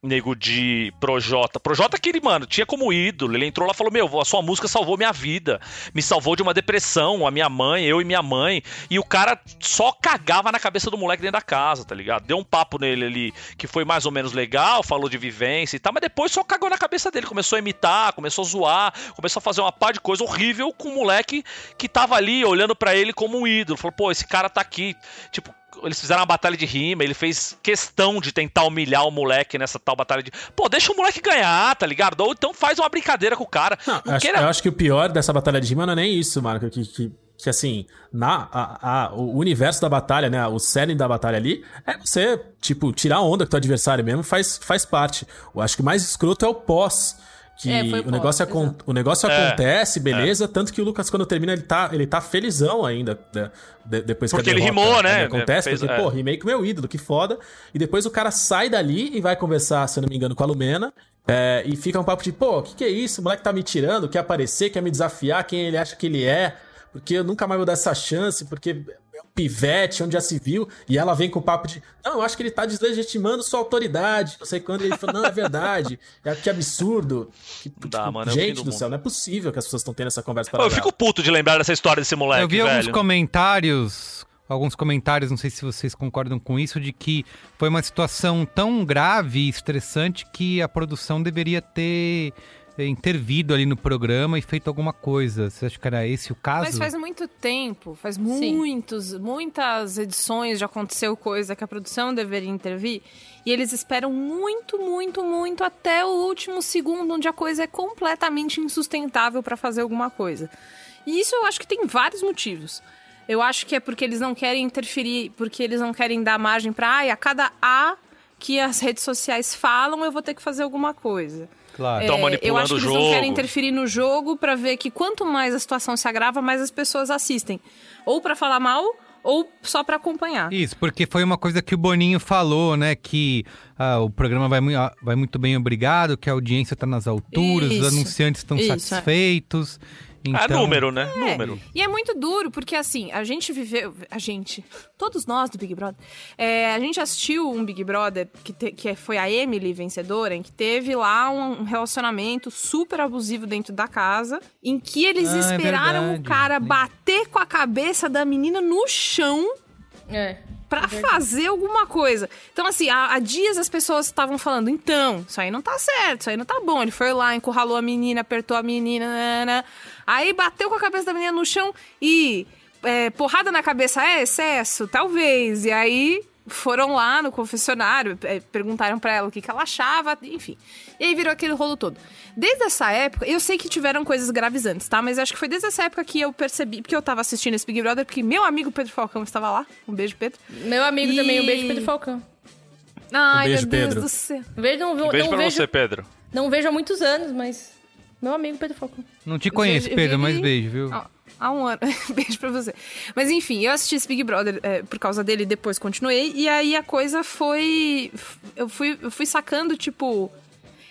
Nego de Projota. Projota que ele, mano, tinha como ídolo. Ele entrou lá e falou: Meu, a sua música salvou minha vida. Me salvou de uma depressão, a minha mãe, eu e minha mãe. E o cara só cagava na cabeça do moleque dentro da casa, tá ligado? Deu um papo nele ali que foi mais ou menos legal, falou de vivência e tal, mas depois só cagou na cabeça dele. Começou a imitar, começou a zoar, começou a fazer uma pá de coisa horrível com o moleque que tava ali olhando pra ele como um ídolo. Falou: Pô, esse cara tá aqui. Tipo, eles fizeram uma batalha de rima, ele fez questão de tentar humilhar o moleque nessa tal batalha de. Pô, deixa o moleque ganhar, tá ligado? Ou então faz uma brincadeira com o cara. Não,
Eu acho,
queira-
eu acho que o pior dessa batalha de rima não é nem isso, Marco. Que, que, que assim, na, a, a- o universo da batalha, né? O cerne da batalha ali é você, tipo, tirar onda com o teu adversário mesmo, faz, faz parte. Eu acho que o mais escroto é o pós. Que
É, o pós,
negócio, acon- o negócio
É,
acontece, beleza. Tanto que o Lucas, quando termina, ele tá, ele tá felizão ainda. né, de- depois
Porque
que a
ele rimou, né?
Acontece,
Fez-
porque,
é.
pô, rimei com meu ídolo, que foda. E depois o cara sai dali e vai conversar, se eu não me engano, com a Lumena. é, e fica um papo de, pô, o que, que é isso? O moleque tá me tirando, quer aparecer, quer me desafiar, quem ele acha que ele é. Porque eu nunca mais vou dar essa chance, porque é um pivete, onde já se viu. E ela vem com o papo de, não, eu acho que ele tá deslegitimando sua autoridade. Não sei quando ele falou, não, é verdade. É, que absurdo. Que,
dá,
tipo,
mano, é
gente
do
do,
mundo.
céu, não é possível que as pessoas estão tendo essa conversa para
eu fico puto de lembrar dessa história desse moleque,
eu vi
velho.
alguns comentários, alguns comentários, não sei se vocês concordam com isso, de que foi uma situação tão grave e estressante que a produção deveria ter intervido ali no programa e feito alguma coisa. Você acha que era esse o caso?
Mas faz muito tempo, faz muitos, muitas edições já aconteceu coisa que a produção deveria intervir e eles esperam muito, muito, muito até o último segundo onde a coisa é completamente insustentável para fazer alguma coisa. E isso eu acho que tem vários motivos. Eu acho que é porque eles não querem interferir, porque eles não querem dar margem para, ai, a cada A que as redes sociais falam, eu vou ter que fazer alguma coisa.
Claro.
Tão
É,
manipulando
eu acho que
o
eles não querem
jogo.
interferir no jogo pra ver que quanto mais a situação se agrava, mais as pessoas assistem. Ou pra falar mal, ou só pra acompanhar.
Isso, porque foi uma coisa que o Boninho falou, né? Que ah, o programa vai, ah, vai muito bem, obrigado, que a audiência está nas alturas,
Isso.
os anunciantes estão
Isso, é.
satisfeitos.
Ah,
Então,
número, né?
É,
Número.
E é muito duro, porque assim, a gente viveu. A gente, todos nós do Big Brother, é, a gente assistiu um Big Brother que, te- que foi a Emily vencedora, em que teve lá um relacionamento super abusivo dentro da casa, em que eles
Ah, é
esperaram o
verdade.
cara bater com a cabeça da menina no chão
É.
Pra fazer alguma coisa. Então, assim, há, há dias as pessoas estavam falando, então, isso aí não tá certo, isso aí não tá bom. Ele foi lá, encurralou a menina, apertou a menina, nanana. Aí bateu com a cabeça da menina no chão e é, porrada na cabeça é excesso? Talvez. E aí foram lá no confessionário, é, perguntaram pra ela o que, que ela achava, enfim. E aí virou aquele rolo todo. Desde essa época, eu sei que tiveram coisas graves antes, tá? Mas acho que foi desde essa época que eu percebi, porque eu tava assistindo esse Big Brother, porque meu amigo Pedro Falcão estava lá. Um beijo, Pedro.
Meu amigo
E-
também, um beijo, Pedro Falcão.
Ai,
Um beijo,
meu Deus
Pedro.
do céu.
Vejo, não,
Um beijo
não
pra
vejo,
você, Pedro.
não vejo há muitos anos, mas. Meu amigo Pedro Falcão.
Não te conheço, Pedro, mas beijo, viu?
Há- Há um ano. Beijo pra você. Mas enfim, eu assisti esse Big Brother é, por causa dele, depois continuei. E aí a coisa foi. Eu fui, eu fui sacando, tipo.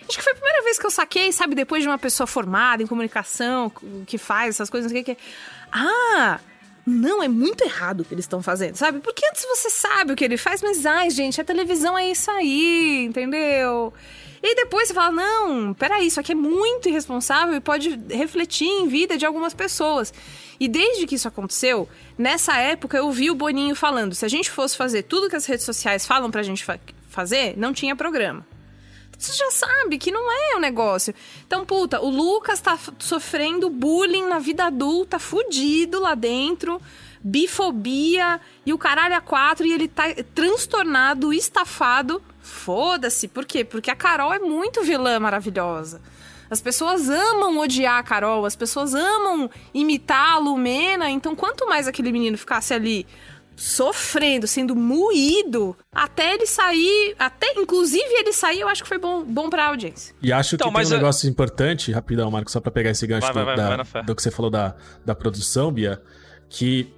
Acho que foi a primeira vez que eu saquei, sabe, depois de uma pessoa formada em comunicação, que faz essas coisas, não sei o que é. Ah! Não, é muito errado o que eles estão fazendo, sabe? Porque antes você sabe o que ele faz, mas ai, gente, a televisão é isso aí, entendeu? E depois você fala: não, peraí, isso aqui é muito irresponsável e pode refletir em vida de algumas pessoas. E desde que isso aconteceu, nessa época eu vi o Boninho falando: se a gente fosse fazer tudo que as redes sociais falam pra gente fa- fazer, não tinha programa. Você já sabe que não é o negócio. Então, puta, o Lucas tá sofrendo bullying na vida adulta, fudido lá dentro, bifobia e o caralho a quatro, e ele tá transtornado, estafado. Foda-se. Por quê? Porque a Carol é muito vilã maravilhosa. As pessoas amam odiar a Carol, as pessoas amam imitar a Lumena. Então, quanto mais aquele menino ficasse ali sofrendo, sendo moído, até ele sair, até inclusive ele sair, eu acho que foi bom, bom pra audiência.
E acho
Então,
que tem um
é-
negócio importante, rapidão, Marco, só pra pegar esse gancho
Vai,
do,
vai,
da-
vai fé.
do que você falou da, da produção, Bia, que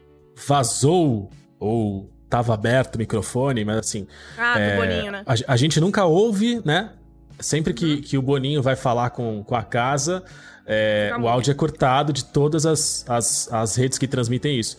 vazou ou tava aberto o microfone, mas assim.
Ah, do
é,
Boninho, né?
A, a gente nunca ouve, né? Sempre que, que o Boninho vai falar com, com a casa, é, o áudio é cortado de todas as, as, as redes que transmitem isso.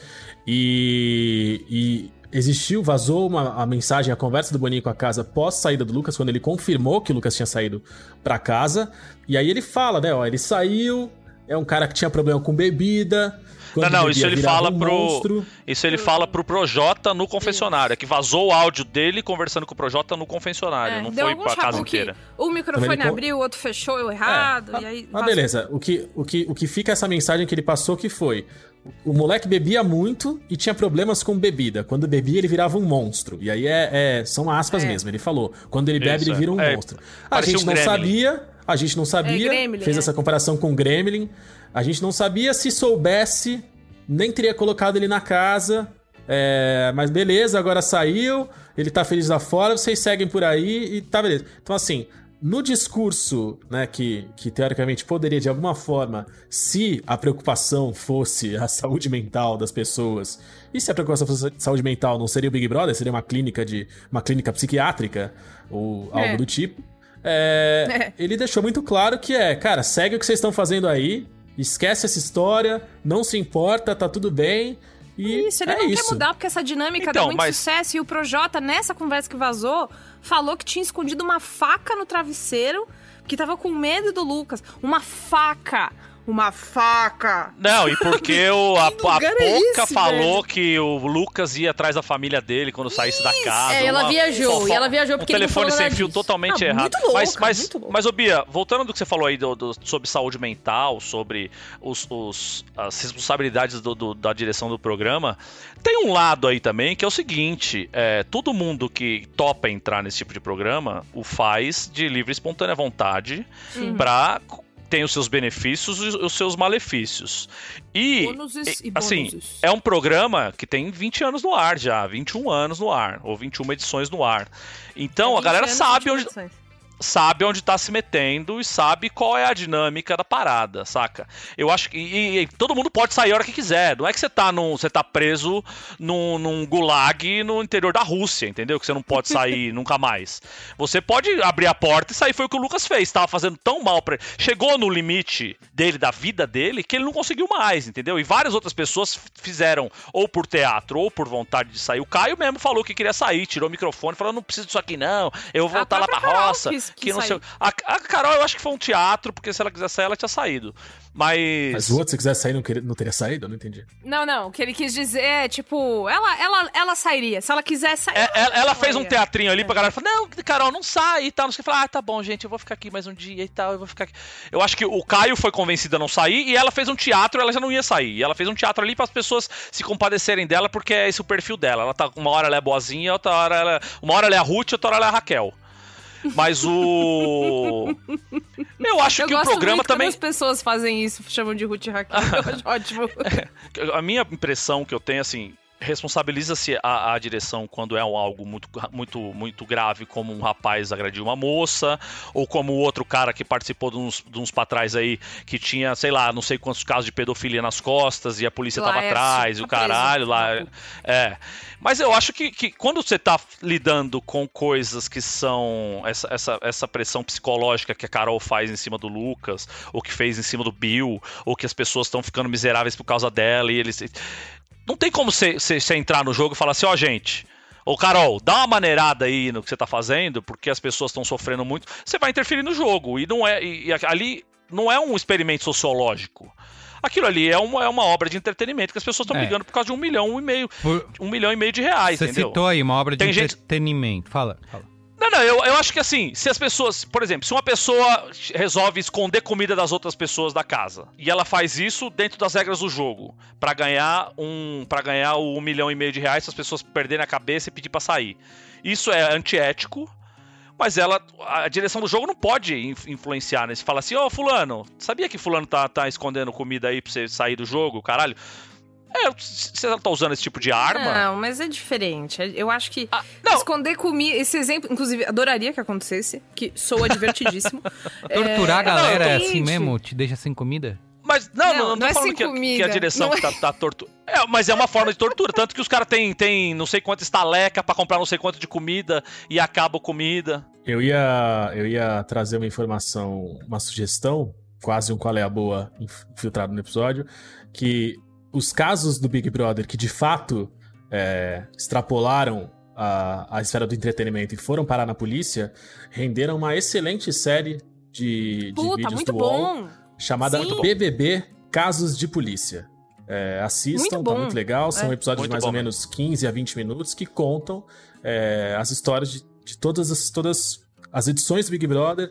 E, e existiu, vazou uma, a mensagem, a conversa do Boninho com a casa pós saída do Lucas, quando ele confirmou que o Lucas tinha saído pra casa. E aí ele fala, né? Ó, ele saiu, é um cara que tinha problema com bebida.
Não,
quando
não,
bebia
isso ele fala
um
pro.
monstro.
Isso ele fala pro Projota no confessionário. É que vazou o áudio dele conversando com o Projota no confessionário.
É,
não
deu
foi pra casa inteira.
O microfone
co-
abriu, o outro fechou eu errado, e aí.
Mas
vazou.
beleza, o que, o, que, o que fica é essa mensagem que ele passou que foi. O moleque bebia muito e tinha problemas com bebida. Quando bebia, ele virava um monstro. E aí é, é- são aspas
É.
mesmo. Ele falou. Quando ele bebe,
Isso,
ele vira um
é.
monstro. A
Parecia
gente
um
não
gremlin.
sabia. A gente não sabia.
É, gremlin,
fez
é.
essa comparação com o Gremlin. A gente não sabia se soubesse, nem teria colocado ele na casa. É, mas beleza, agora saiu, ele tá feliz lá fora, vocês seguem por aí e tá beleza. Então, assim, no discurso, né, que, que teoricamente poderia de alguma forma, se a preocupação fosse a saúde mental das pessoas, e se a preocupação fosse a saúde mental não seria o Big Brother, seria uma clínica de uma clínica psiquiátrica ou algo
É.
do tipo. é, ele deixou muito claro que é, cara, segue o que vocês estão fazendo aí, esquece essa história, não se importa, tá tudo bem. E
Isso, ele
é
não
isso.
quer mudar porque essa dinâmica
Então,
deu muito
mas-
sucesso. E o Projota, nessa conversa que vazou, falou que tinha escondido uma faca no travesseiro, que tava com medo do Lucas. Uma faca! Uma faca!
Não, e porque o, a, a Poca
é esse,
falou que o Lucas ia atrás da família dele quando saísse da casa.
É, ela viajou,
fofo-
e ela viajou porque
um
ele
telefone sem fio totalmente
Ah,
errado.
muito louca,
mas, mas,
muito louca.
mas, ô Bia, voltando do que você falou aí do, do- sobre saúde mental, sobre os, os- as responsabilidades do- do- da direção do programa, tem um lado aí também que é o seguinte: é, todo mundo que topa entrar nesse tipo de programa o faz de livre e espontânea vontade pra. Tem os seus benefícios e os seus malefícios. E,
e
assim,
bônuses.
é um programa que tem 20 anos no ar já, 21 anos no ar, ou 21 edições no ar. Então, a
20
galera sabe
21
onde,
edições.
Sabe onde tá se metendo e sabe qual é a dinâmica da parada, saca? Eu acho que. E, e todo mundo pode sair a hora que quiser. Não é que você tá, num, você tá preso num, num gulag no interior da Rússia, entendeu? Que você não pode sair nunca mais. Você pode abrir a porta e sair. Foi o que o Lucas fez. Tava fazendo tão mal pra ele. Chegou no limite dele, da vida dele, que ele não conseguiu mais, entendeu? E várias outras pessoas fizeram, ou por teatro, ou por vontade de sair. O Caio mesmo falou que queria sair, tirou o microfone, falou: não preciso disso aqui, não. Eu vou
A
voltar lá pra roça.
quis
que não sei. A, a Carol, eu acho que foi um teatro, porque se ela quisesse sair, ela tinha saído. Mas.
Mas o outro, se quisesse sair, não, queria- não teria saído? Eu não entendi.
Não, não, o que ele quis dizer é, tipo, ela, ela, ela sairia. Se ela quiser sair.
É, ela, ela fez um teatrinho ali pra galera falar: Não, Carol, não sai e tal. Não sei o que. Falar, ah, tá bom, gente, eu vou ficar aqui mais um dia e tal. Eu vou ficar aqui. Eu acho que o Caio foi convencido a não sair e ela fez um teatro, ela já não ia sair. E ela fez um teatro ali para as pessoas se compadecerem dela, porque é esse o perfil dela. Ela tá, uma hora ela é boazinha, outra hora ela. Uma hora ela é a Ruth, outra hora ela é a Raquel. Mas o. Eu acho
Eu
que o programa também.
as pessoas fazem isso, chamam de e Raquel. Eu acho ótimo.
A minha impressão que eu tenho, assim, responsabiliza-se a, a direção quando é um algo muito, muito, muito grave, como um rapaz agrediu uma moça, ou como o outro cara que participou de uns, de uns pra trás aí, que tinha, sei lá, não sei quantos casos de pedofilia nas costas e a polícia tava
Laércio,
atrás, e o caralho lá. É. Mas eu acho que, que quando você tá lidando com coisas que são essa, essa, essa pressão psicológica que a Carol faz em cima do Lucas, ou que fez em cima do Bill, ou que as pessoas estão ficando miseráveis por causa dela, e eles. Não tem como você, entrar no jogo e falar assim, ó, gente. Ô, Carol, dá uma maneirada aí no que você tá fazendo, porque as pessoas estão sofrendo muito. Você vai interferir no jogo. E não é. E, e ali não é um experimento sociológico. Aquilo ali é uma, é uma obra de entretenimento que as pessoas estão
É.
brigando por causa de um milhão e meio.
Por-
Um milhão e meio de reais,
Você
entendeu?
citou aí uma obra de
Tem gente-
entretenimento. Fala, fala.
Não, não, eu, eu acho que assim, se as pessoas, por exemplo, se uma pessoa resolve esconder comida das outras pessoas da casa e ela faz isso dentro das regras do jogo pra ganhar um, para ganhar o um milhão e meio de reais, se as pessoas perderem a cabeça e pedir pra sair, isso é antiético. Mas ela, a direção do jogo não pode inf- influenciar, né? Você fala assim, ô fulano, sabia que fulano tá, tá escondendo comida aí pra você sair do jogo, caralho? É, se você tá usando esse tipo de arma...
Não, mas é diferente. Eu acho que
Ah,
esconder comida. Esse exemplo, inclusive, adoraria que acontecesse, que soa divertidíssimo.
Torturar a galera é
Gente,
assim mesmo? Te deixa sem comida?
Mas não,
Não,
não, não,
não é
falando que, que a direção
Não é-
tá, tá tortura. É, mas é uma forma de tortura. Tanto que os caras têm tem não sei quanto estaleca pra comprar não sei quanto de comida e acaba comida.
Eu ia, eu ia trazer uma informação, uma sugestão, quase um qual é a boa inf- infiltrado no episódio, que os casos do Big Brother que de fato é, extrapolaram a, a esfera do entretenimento e foram parar na polícia, renderam uma excelente série de, de
Puta,
vídeos
muito
do UOL
bom.
chamada
Sim.
BBB Casos de Polícia. É, assistam,
Muito
tá
bom.
muito legal. São
É.
episódios de
Muito
mais
bom
ou menos 15 a 20 minutos que contam é, as histórias de, de todas, as, todas as edições do Big Brother,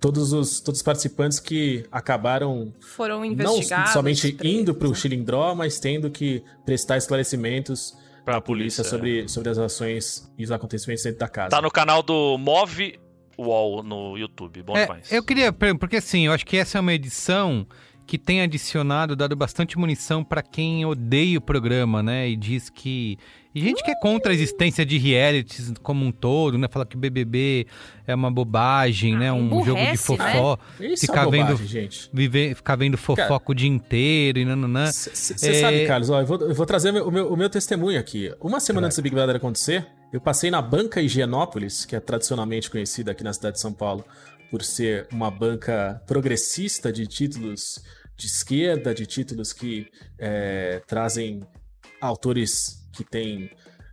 todos os, todos os participantes que acabaram
Foram
não
investigados.
somente
presos,
indo para o
né?
Chilindró, mas tendo que prestar esclarecimentos
Pra
à polícia
polícia,
sobre, sobre as ações e os acontecimentos dentro da casa.
Tá no canal do Move Wall no YouTube. Bom
É,
demais.
eu queria, porque assim, eu acho que essa é uma edição que tem adicionado, dado bastante munição pra quem odeia o programa, né? E diz que. E gente que é contra a existência de realities como um todo, né? Fala que BBB é uma bobagem, né? Um jogo de
né?
fofó.
Isso
ficar
é bobagem,
vendo,
gente.
viver, ficar vendo fofoca o dia inteiro e nananã.
Você
É,
sabe, Carlos, ó, eu, vou, eu vou trazer o meu- o meu, o meu testemunho aqui. Uma semana antes do Big Brother acontecer, eu passei na banca Higienópolis, que é tradicionalmente conhecida aqui na cidade de São Paulo por ser uma banca progressista de títulos de esquerda, de títulos que é, trazem autores que têm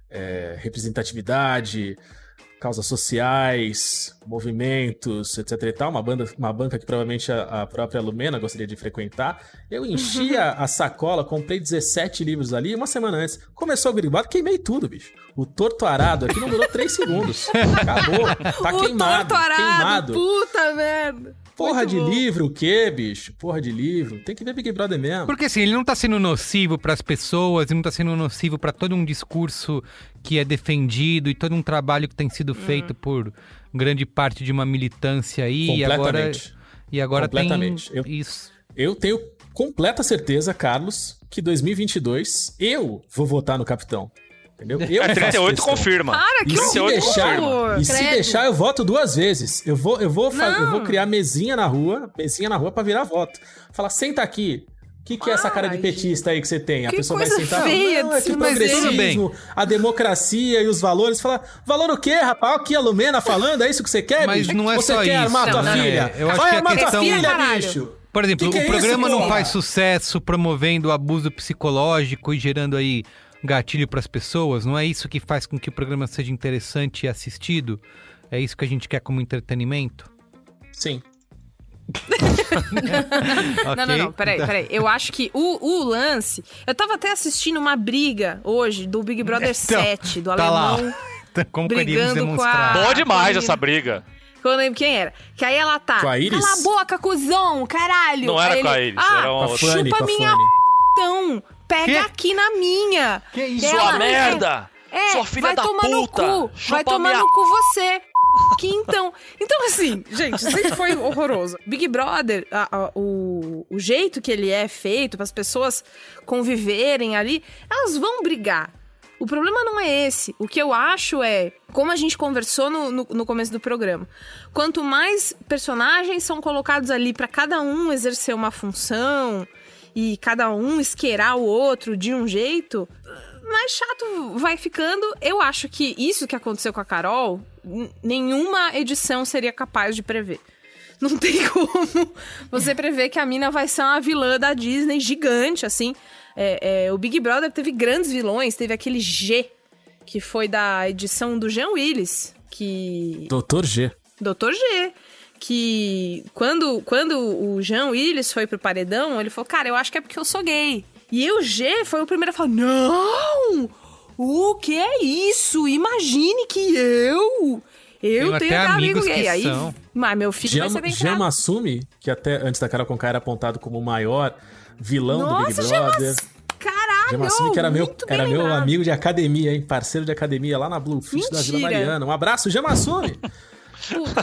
é, representatividade, causas sociais, movimentos, etc e tal, uma, banda, uma banca que provavelmente a, a própria Lumena gostaria de frequentar. Eu enchi a, a sacola, comprei 17 livros ali, uma semana antes. Começou o gribado, queimei tudo, bicho. O torto arado aqui não durou 3 segundos. Acabou. Tá
o
queimado,
torto arado,
queimado.
Puta merda.
Porra
Muito
de livro, o quê, bicho? Porra de livro. Tem que ver Big Brother mesmo.
Porque assim, ele não tá sendo nocivo pras pessoas, ele não tá sendo nocivo pra todo um discurso que é defendido e todo um trabalho que tem sido feito por grande parte de uma militância aí. E agora,
Completamente.
e agora tem
Completamente. Eu-
isso.
Eu tenho completa certeza, Carlos, que 2022 eu vou votar no capitão. Entendeu? Eu
É,
faço
38
questão.
confirma.
Para, que
E se
horror.
deixar, e se
Credo.
deixar, eu voto duas vezes. Eu vou, eu vou, fa-
Não.
eu vou criar mesinha na rua, mesinha na rua pra virar voto. Falar, senta aqui. O que, que é essa cara de petista aí que você tem? A
Que
pessoa vai sentar.
feia
não, é que o
fazer.
progressismo, a democracia e os valores. Fala, valor o quê, rapaz? Olha aqui a Lumena falando, é isso que você quer,
Mas
bicho?
não é
você
só
quer
isso.
armar tua
Não, não,
filha?
é. Eu acho
vai
que a
armar tua
questão-
filha,
Caralho.
bicho!
Por exemplo,
Que que
o
é isso,
programa não
porra?
faz sucesso promovendo abuso psicológico e gerando aí gatilho para as pessoas. Não é isso que faz com que o programa seja interessante e assistido. É isso que a gente quer como entretenimento?
Sim.
Não, não, não, peraí, peraí. Eu acho que o, o lance. Eu tava até assistindo uma briga hoje do Big Brother
Então,
7, do
tá lá.
alemão.
Como
brigando com
demonstrar.
a.
Bom demais
com a
essa briga.
Eu não lembro quem era. Que aí ela tá.
Com a Iris?
Cala a boca, cuzão, caralho.
Não era
Aí
com a
ele,
Iris,
ah,
era um-
Com a Fanny,
chupa minha então. Pega
Que?
aqui na minha.
Que isso?
Sua
Ela-
merda!
É,
Sua filha
vai
da
tomar
puta!
no cu. Vai tomar
minha-
no cu você. Que então. Então, assim, gente, sempre foi horroroso. Big Brother, a- a- o, o jeito que ele é feito para as pessoas conviverem ali, elas vão brigar. O problema não é esse. O que eu acho é, como a gente conversou no, no, no começo do programa, quanto mais personagens são colocados ali para cada um exercer uma função e cada um esquerar o outro de um jeito, mais chato vai ficando. Eu acho que isso que aconteceu com a Carol, nenhuma edição seria capaz de prever. Não tem como você prever que a mina vai ser uma vilã da Disney gigante, assim. É, é, o Big Brother teve grandes vilões, teve aquele G, que foi da edição do Jean Willis, que
Doutor G.
Dr. G. Que quando, quando o Jean Willis foi pro paredão, ele falou: Cara, eu acho que é porque eu sou gay. E o G foi o primeiro a falar: Não! O que é isso? Imagine que eu. Eu
Tenho
tenho
até
amigo
amigos
gay.
que
Aí,
são.
mas meu filho vai ser
Jean,
bem
Jean. Massumi, que até antes da Carol Conká era apontado como o maior vilão do Big
Nossa, Jean
Brother.
Mass- Caralho!
Jean Massumi, que era meu, era meu amigo de academia, hein? Parceiro de academia lá na Bluefish da Vila. Mariana. Um abraço, Jean Massumi!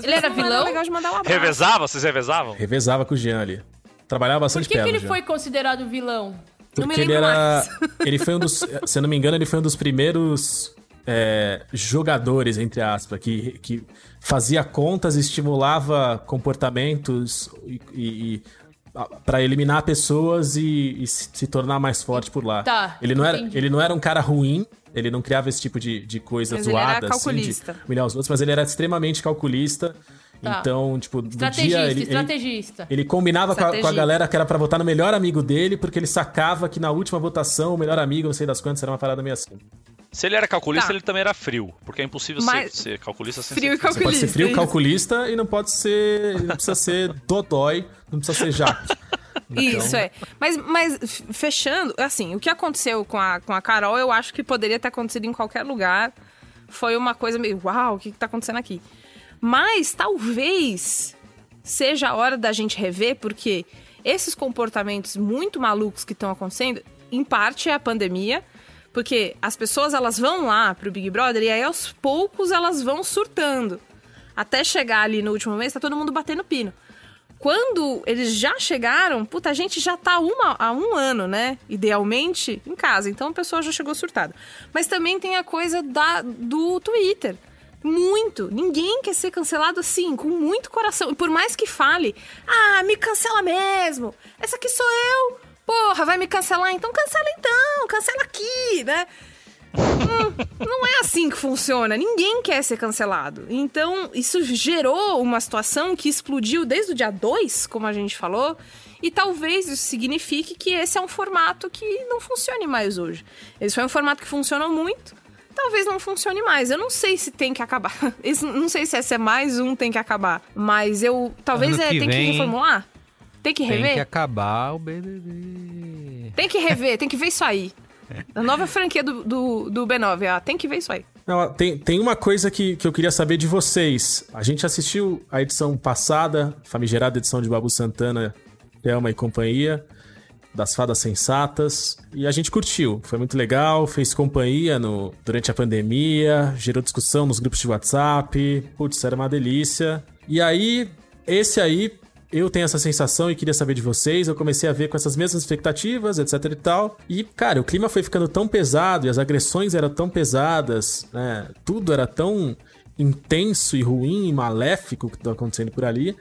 Ele era
era
vilão?
legal de mandar um abraço.
Revezava? Vocês revezavam?
Revezava com o Jean ali. Trabalhava
Por
bastante
que, que
perto.
ele
Jean.
foi considerado vilão?
Não me
Porque ele
lembro
era. Ele foi um dos. Se eu não me engano, ele foi um dos primeiros é, jogadores, entre aspas, que, que fazia contas, estimulava comportamentos e. e, para eliminar pessoas e, e se, se tornar mais forte por lá.
Tá,
ele não era,
entendi.
ele não era um cara ruim, ele não criava esse tipo de, de coisa
Mas ele era
zoada, assim,
calculista.
de humilhar os outros, mas ele era extremamente calculista.
Tá.
Então, tipo,
Estrategista,
dia ele, ele,
estrategista.
ele combinava com a, com a galera que era pra votar no melhor amigo dele, porque ele sacava que na última votação o melhor amigo, não sei das quantas, era uma parada meio assim.
Se ele era calculista,
Tá.
ele também era frio. Porque é impossível
Mas-
ser, ser calculista sem
Frio
ser
e
Você pode ser
Calculista,
frio, calculista e não pode ser. Não precisa ser dodói, não precisa ser jato.
Isso, é. Mas, mas fechando, assim, o que aconteceu com a, com a Carol, eu acho que poderia ter acontecido em qualquer lugar. Foi uma coisa meio, uau, o que, que tá acontecendo aqui? Mas talvez seja a hora da gente rever, porque esses comportamentos muito malucos que estão acontecendo, em parte é a pandemia, porque as pessoas elas vão lá pro Big Brother e aí aos poucos elas vão surtando. Até chegar ali no último mês, tá todo mundo batendo pino. Quando eles já chegaram, puta, a gente já tá uma, há um ano, né? Idealmente, em casa. Então a pessoa já chegou surtada. Mas também tem a coisa da, do Twitter. Muito. Ninguém quer ser cancelado assim, com muito coração. Por mais que fale, ah, me cancela mesmo. Essa aqui sou eu. Porra, vai me cancelar? Então cancela então, cancela aqui, né? Não é assim que funciona. Ninguém quer ser cancelado. Então, isso gerou uma situação que explodiu desde o dia 2, como a gente falou, e talvez isso signifique que esse é um formato que não funcione mais hoje. Esse foi um formato que funcionou muito. Talvez não funcione mais. Eu não sei se tem que acabar. Esse- não sei se esse é mais um tem que acabar. Mas eu. Talvez é,
que
tem que
vem,
reformular. Tem que rever?
Tem que acabar o BBB.
Tem que rever, tem que ver isso aí. A nova franquia do, do, do B9, ó, tem que ver isso aí.
Não, tem, tem uma coisa que, que eu queria saber de vocês. A gente assistiu a edição passada, famigerada edição de Babu Santana, Thelma e companhia, das Fadas Sensatas, e a gente curtiu. Foi muito legal, fez companhia no, durante a pandemia, gerou discussão nos grupos de WhatsApp, putz, era uma delícia. E aí, esse aí, eu tenho essa sensação e queria saber de vocês. Eu comecei a ver com essas mesmas expectativas, etc e tal. E, cara, o clima foi ficando tão pesado e as agressões eram tão pesadas, né? Tudo era tão intenso e ruim e maléfico que estava acontecendo por ali,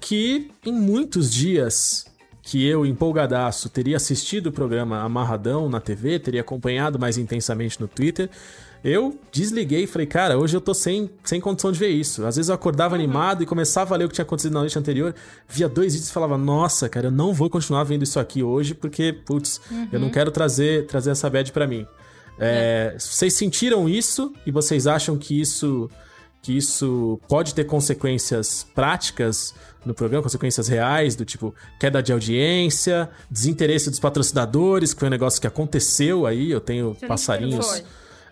que em muitos dias que eu, empolgadaço, teria assistido o programa amarradão na TV, teria acompanhado mais intensamente no Twitter, eu desliguei e falei, cara, hoje eu tô sem, sem condição de ver isso. Às vezes eu acordava animado e começava a ler o que tinha acontecido na noite anterior, via dois vídeos e falava, nossa, cara, eu não vou continuar vendo isso aqui hoje, porque, putz, eu não quero trazer, trazer essa bad pra mim. É, Vocês sentiram isso e vocês acham que isso que isso pode ter consequências práticas no programa, consequências reais, do tipo queda de audiência, desinteresse dos patrocinadores, que foi um negócio que aconteceu aí. Eu tenho passarinhos,
foi.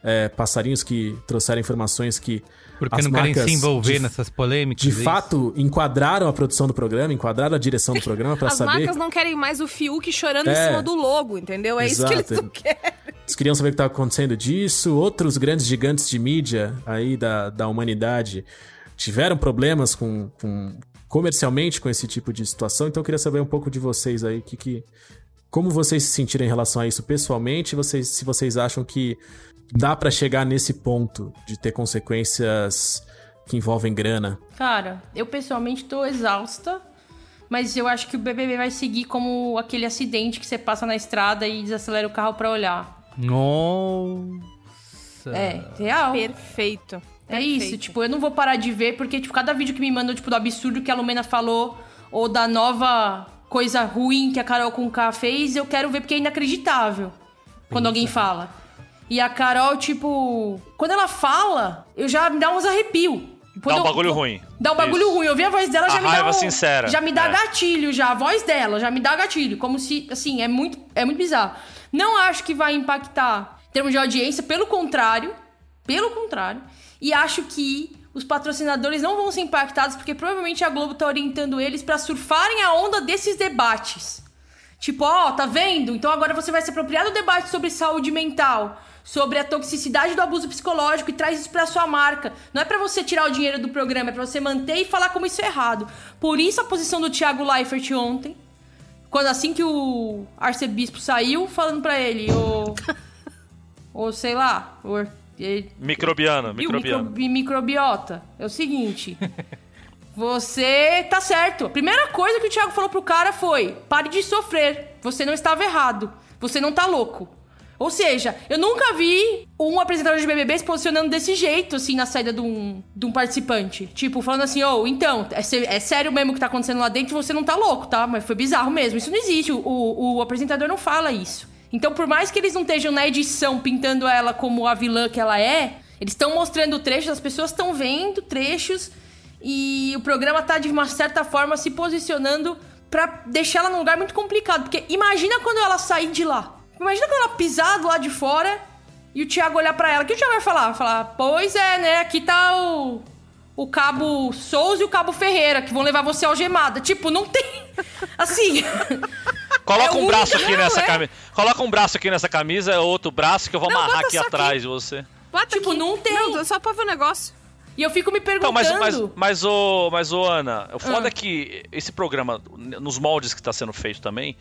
É, passarinhos que trouxeram informações que
Porque
as
não querem
marcas
se envolver
de,
nessas polêmicas.
de
é isso?
fato enquadraram a produção do programa, enquadraram a direção do programa para
As
saber.
marcas não querem mais o Fiuk chorando em
É.
cima do logo, entendeu? É isso que eles
Exato.
não querem.
Eles queriam saber o que estava acontecendo disso. Outros grandes gigantes de mídia aí da, da humanidade tiveram problemas com, com- comercialmente com esse tipo de situação. Então eu queria saber um pouco de vocês aí, que, que como vocês se sentiram em relação a isso pessoalmente, vocês, se vocês acham que dá pra chegar nesse ponto de ter consequências que envolvem grana.
Cara, eu pessoalmente tô exausta, mas eu acho que o BBB vai seguir como aquele acidente que você passa na estrada e desacelera o carro pra olhar.
Nossa.
É, real.
Perfeito.
É isso, tipo, eu não vou parar de ver, porque, tipo, cada vídeo que me mandam, tipo, do absurdo que a Lumena falou, ou da nova coisa ruim que a Carol com K fez, eu quero ver porque é inacreditável. Quando alguém fala. E a Carol, tipo, quando ela fala, eu já me dá uns arrepios.
Dá
Quando
um
eu-
bagulho ruim.
Dá um bagulho ruim. Eu vi a voz dela,
A
já me dá um,
sincera.
Já me dá
É.
gatilho, já. A voz dela já me dá gatilho. Como se, assim, é muito, é muito bizarro. Não acho que vai impactar em termos de audiência, pelo contrário. Pelo contrário. E acho que os patrocinadores não vão ser impactados, porque provavelmente a Globo tá orientando eles pra surfarem a onda desses debates. Tipo, ó, tá vendo? Então agora você vai se apropriar do debate sobre saúde mental, sobre a toxicidade do abuso psicológico e traz isso pra sua marca. Não é pra você tirar o dinheiro do programa, é pra você manter e falar como isso é errado. Por isso a posição do Thiago Leifert ontem, quando assim que o arcebispo saiu, falando pra ele, ou ou sei lá, ou ele-
Microbiano,
e o
microbiano.
micro- microbiota. É o seguinte. Você tá certo. A primeira coisa que o Thiago falou pro cara foi: pare de sofrer. Você não estava errado. Você não tá louco. Ou seja, eu nunca vi um apresentador de BBB se posicionando desse jeito, assim, na saída de um, de um participante. Tipo, falando assim, ô, então, é, é sério mesmo o que tá acontecendo lá dentro, você não tá louco, tá? Mas foi bizarro mesmo. Isso não existe. O, o, o apresentador não fala isso. Então, por mais que eles não estejam na edição pintando ela como a vilã que ela é, eles estão mostrando trechos, as pessoas estão vendo trechos e o programa tá, de uma certa forma, se posicionando pra deixar ela num lugar muito complicado. Porque imagina quando ela sair de lá. Imagina quando ela pisar do lado de fora e o Thiago olhar pra ela. O que o Thiago vai falar? Vai falar, pois é, né? Aqui tá o, o cabo Souza e o cabo Ferreira, que vão levar você algemada. Tipo, não tem. Assim.
Coloca
É
um braço
única,
aqui
não,
nessa
é.
camisa. Coloca um braço aqui nessa camisa, outro braço que eu vou
Não,
amarrar aqui atrás
aqui.
de você.
Bota
tipo,
aqui.
não tem.
Não, só pra ver o negócio.
E eu fico me
Então,
perguntando.
mas, mas, mas, ô, mas, ô, Ana, o foda
Ah.
é que esse programa, nos moldes que está sendo feito também,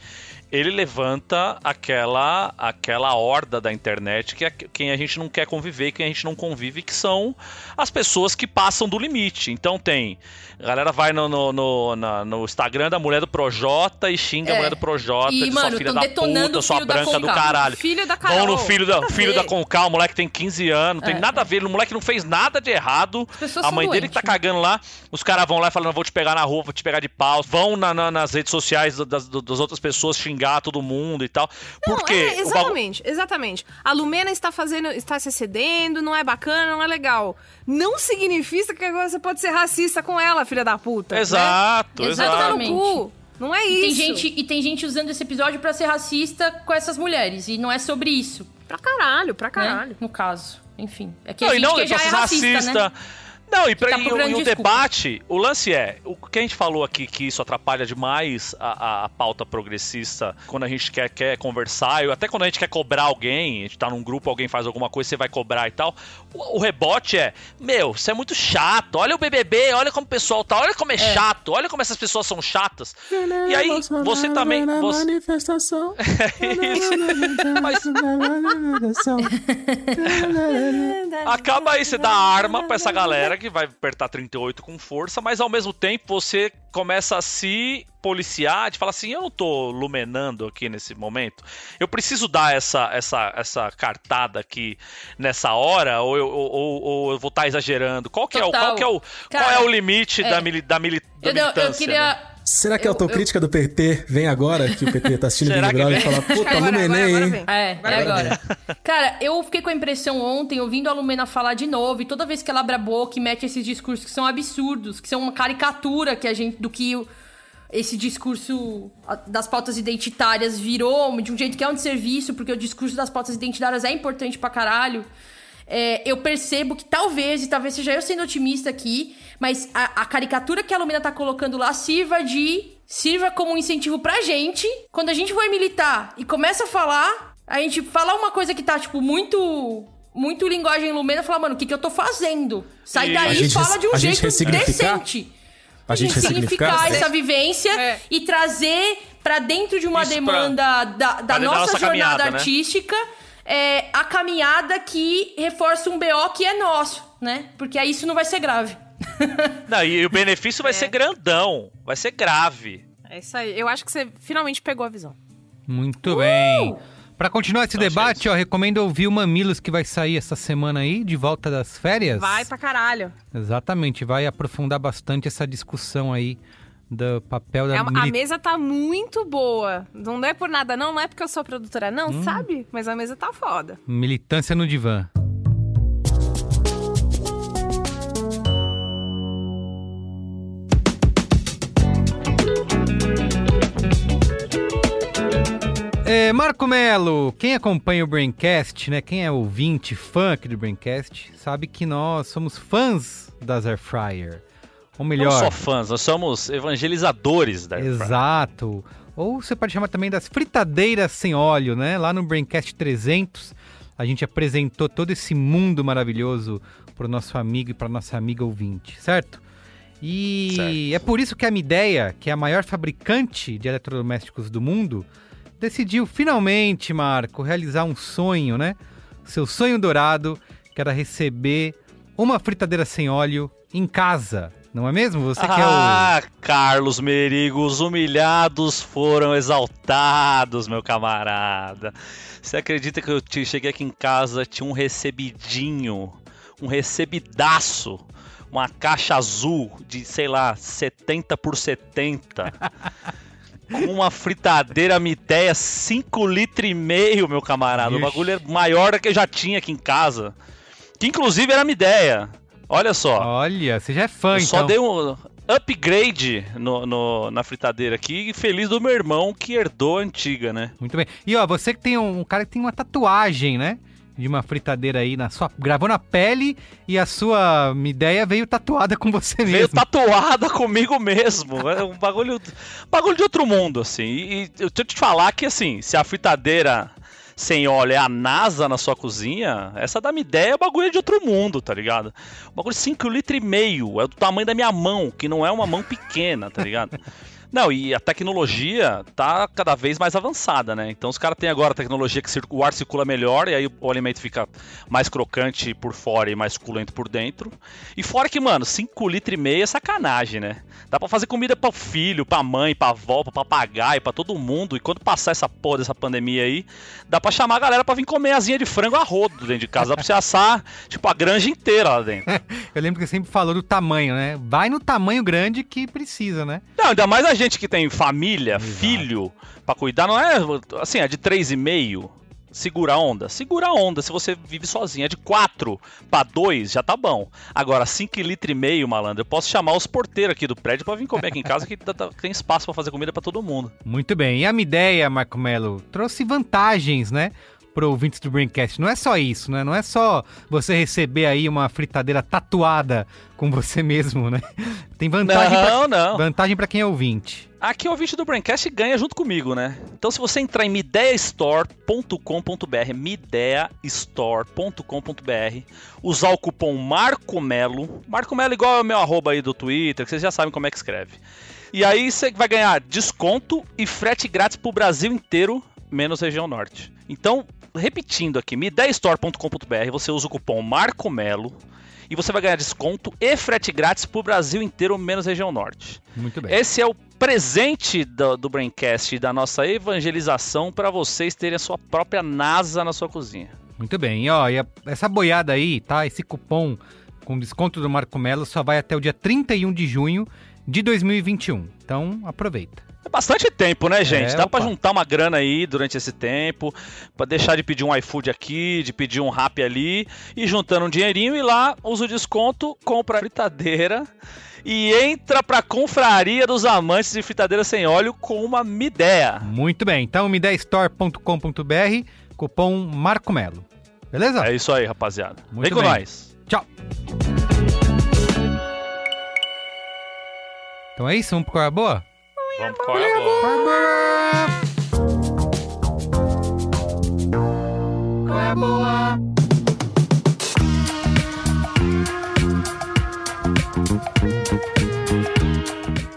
ele levanta aquela aquela horda da internet que é quem a gente não quer conviver e quem a gente não convive, que são as pessoas que passam do limite. Então tem. A galera vai no, no, no, na- no Instagram da mulher do Projota e xinga
É.
a mulher do Projota,
E,
de
mano,
sua filha da puta, sua branca do caralho.
Filho da
Vão
Carol.
no filho da, filho da
É.
Conká, o moleque tem 15 anos, não tem
É.
nada a ver, o moleque não fez nada de errado. A mãe dele que tá cagando lá, os caras vão lá e falando, vou te pegar na rua, vou te pegar de pau. Vão na- na- nas redes sociais das, das outras pessoas xingar todo mundo e tal.
Não,
Por quê?
é, exatamente, exatamente. A Lumena está fazendo, está se excedendo, não é bacana, não é legal. Não significa que agora você pode ser racista com ela, filha da puta. né?
Exato,
Exato.
exato.
Tá no cu. Não é
E
isso.
tem, gente, e tem gente usando esse episódio pra ser racista com essas mulheres. E não é sobre isso.
Pra caralho, pra
né?
caralho.
No caso. Enfim. É que
Não,
a
e
gente
não,
que já é
ser
racista, né?
Não, e, pra,
tá
e,
desculpa.
debate, o lance é, o que a gente falou aqui que isso atrapalha demais a, a- a pauta progressista quando a gente quer, quer conversar, até quando a gente quer cobrar alguém, a gente tá num grupo, alguém faz alguma coisa, você vai cobrar e tal. O, rebote é, meu, isso é muito chato. Olha o BBB, olha como o pessoal tá, olha como é, chato, olha como essas pessoas são chatas. E aí, você também. Você...
manifestação.
Mas Acaba aí, você dá arma pra essa galera que vai apertar 38 com força, mas ao mesmo tempo você começa a se policiar, de falar assim, eu não tô lumenando aqui nesse momento, eu preciso dar essa, essa, essa cartada aqui nessa hora, ou eu, ou, ou- eu vou estar exagerando? Qual que, é o,
Total.
qual, que é o, qual
Cara,
é o limite
é.
da, mili, da, mili, da
Eu, não- eu
militância?
queria.
né?
Será que a autocrítica do PT vem agora? Que o PT tá assistindo o Big Brother e fala, puta,
Agora, agora
hein?
vem.
É,
Agora
é agora. Cara, eu fiquei com a impressão ontem, ouvindo a Lumena falar de novo, e toda vez que ela abre a boca e mete esses discursos que são absurdos, que são uma caricatura que a gente, do que o- esse discurso das pautas identitárias virou, de um jeito que é um desserviço, porque o discurso das pautas identitárias é importante pra caralho. É, eu percebo que talvez, e talvez seja eu sendo otimista aqui, mas a, a caricatura que a Lumina tá colocando lá sirva de. sirva como um incentivo pra gente. Quando a gente for militar e começa a falar, a gente fala uma coisa que tá, tipo, muito. Muito linguagem lumena, fala, mano, o que, que eu tô fazendo? Sai
E-
daí e fala de um jeito decente.
A gente
ressignificar essa vivência
É.
e trazer pra dentro de uma
Isso pra-
demanda da, da
pra dentro da
nossa,
nossa
jornada
né?
artística é, a caminhada que reforça um BO que é nosso, né? Porque aí isso não vai ser grave.
Não, e o benefício vai ser grandão, vai ser grave.
É isso aí. Eu acho que você finalmente pegou a visão.
Muito bem. Pra continuar esse
Então,
debate, ó, recomendo ouvir o Mamilos que vai sair essa semana aí, de volta das férias.
Vai pra caralho.
Exatamente, vai aprofundar bastante essa discussão aí do papel da
É uma- a mesa tá muito boa. Não é por nada, não. Não é porque eu sou produtora, não,
Hum.
sabe? Mas a mesa tá foda.
militância no divã. É, Marco Melo, quem acompanha o Braincast, né? Quem é ouvinte, fã aqui do Braincast, sabe que nós somos fãs das Air Fryer. Ou melhor,
Não só fãs, nós somos evangelizadores da Air Fryer.
Exato. Ou você pode chamar também das fritadeiras sem óleo, né? Lá no Braincast 300, a gente apresentou todo esse mundo maravilhoso para o nosso amigo e para nossa amiga ouvinte, certo? E é por isso que a Midea, que é a maior fabricante de eletrodomésticos do mundo, decidiu finalmente, Marco, realizar um sonho, né? Seu sonho dourado, que era receber uma fritadeira sem óleo em casa. Não é mesmo? Você que é o
Ah, Carlos Merigos, humilhados foram exaltados, meu camarada. Você acredita que eu te- cheguei aqui em casa, tinha um recebidinho, um recebidaço, uma caixa azul de, sei lá, 70 por 70. com uma fritadeira Mideia 5 litros e meio, meu camarada. O
Ixi.
bagulho é maior do que eu já tinha aqui em casa. Que inclusive era Mideia. Olha só.
Olha, você já é fã,
Eu
então.
só dei um upgrade no, no- na fritadeira aqui e feliz do meu irmão que herdou a antiga, né?
Muito bem. E ó, você que tem um, um cara que tem uma tatuagem, né? De uma fritadeira aí na sua. Gravou na pele e a sua ideia veio tatuada com você
Veio
mesmo.
tatuada comigo mesmo. É um bagulho, bagulho de outro mundo, assim. E, e eu tenho que te falar que, assim, se a fritadeira sem óleo é a NASA na sua cozinha, essa da minha ideia é bagulho de outro mundo, tá ligado? O bagulho de 5 litros e meio, é do tamanho da minha mão, que não é uma mão pequena, tá ligado? Não, e a tecnologia tá cada vez mais avançada, né? Então os caras têm agora a tecnologia que o ar circula melhor e aí o alimento fica mais crocante por fora e mais suculento por dentro. E fora que, mano, 5 litros e meio é sacanagem, né? Dá pra fazer comida pro filho, pra mãe, pra avó, pra papagaio, pra todo mundo. E quando passar essa porra dessa pandemia aí, dá pra chamar a galera pra vir comer asinha de frango a rodo dentro de casa. Dá pra você assar, tipo, a granja inteira lá dentro.
Eu lembro que você sempre falou do tamanho, né? Vai no tamanho grande que precisa, né?
Não, ainda mais a gente que tem família, filho, pra cuidar, não é assim, é de 3,5. Segura a onda? Segura a onda se você vive sozinho. É de 4 pra 2, já tá bom. Agora, 5 litros e meio, malandro, eu posso chamar os porteiros aqui do prédio pra vir comer aqui em casa que tá- tá- tem espaço pra fazer comida pra todo mundo.
Muito bem. E a minha ideia, Marco Melo, trouxe vantagens, né? Para ouvintes do Braincast. Não é só isso, né? Não é só você receber aí uma fritadeira tatuada com você mesmo, né? Tem vantagem
Não,
pra,
não.
vantagem para quem é ouvinte.
Aqui o ouvinte do Braincast ganha junto comigo, né? Então se você entrar em mideiastore.com.br, mideiastore.com.br, usar o cupom MarcoMelo, Marco Melo igual é o meu arroba aí do Twitter, que vocês já sabem como é que escreve. E aí você vai ganhar desconto e frete grátis pro Brasil inteiro, menos região norte. Então, repetindo aqui, mideiastore.com.br, você usa o cupom MarcoMelo e você vai ganhar desconto e frete grátis pro Brasil inteiro, menos região norte.
Muito bem.
Esse é o presente do, do Braincast, da nossa evangelização para vocês terem a sua própria NASA na sua cozinha.
Muito bem. E, ó, e a- essa boiada aí, tá? Esse cupom com desconto do Marco Melo só vai até o dia 31 de junho. De 2021. Então, aproveita.
É bastante tempo, né, gente?
É,
Dá
opa.
pra juntar uma grana aí durante esse tempo, pra deixar de pedir um iFood aqui, de pedir um rap ali, e juntando um dinheirinho e lá usa o desconto, compra a fritadeira e entra pra confraria dos amantes de fritadeira sem óleo com uma Midea.
Muito bem. Então, midestore.com.br, cupom Marco Melo. Beleza?
É isso aí, rapaziada.
Muito
Vem com
bem.
nós.
Tchau. Então é isso, vamos pro Qual é a Boa?
Vamos qual é a boa?
Qual é a boa?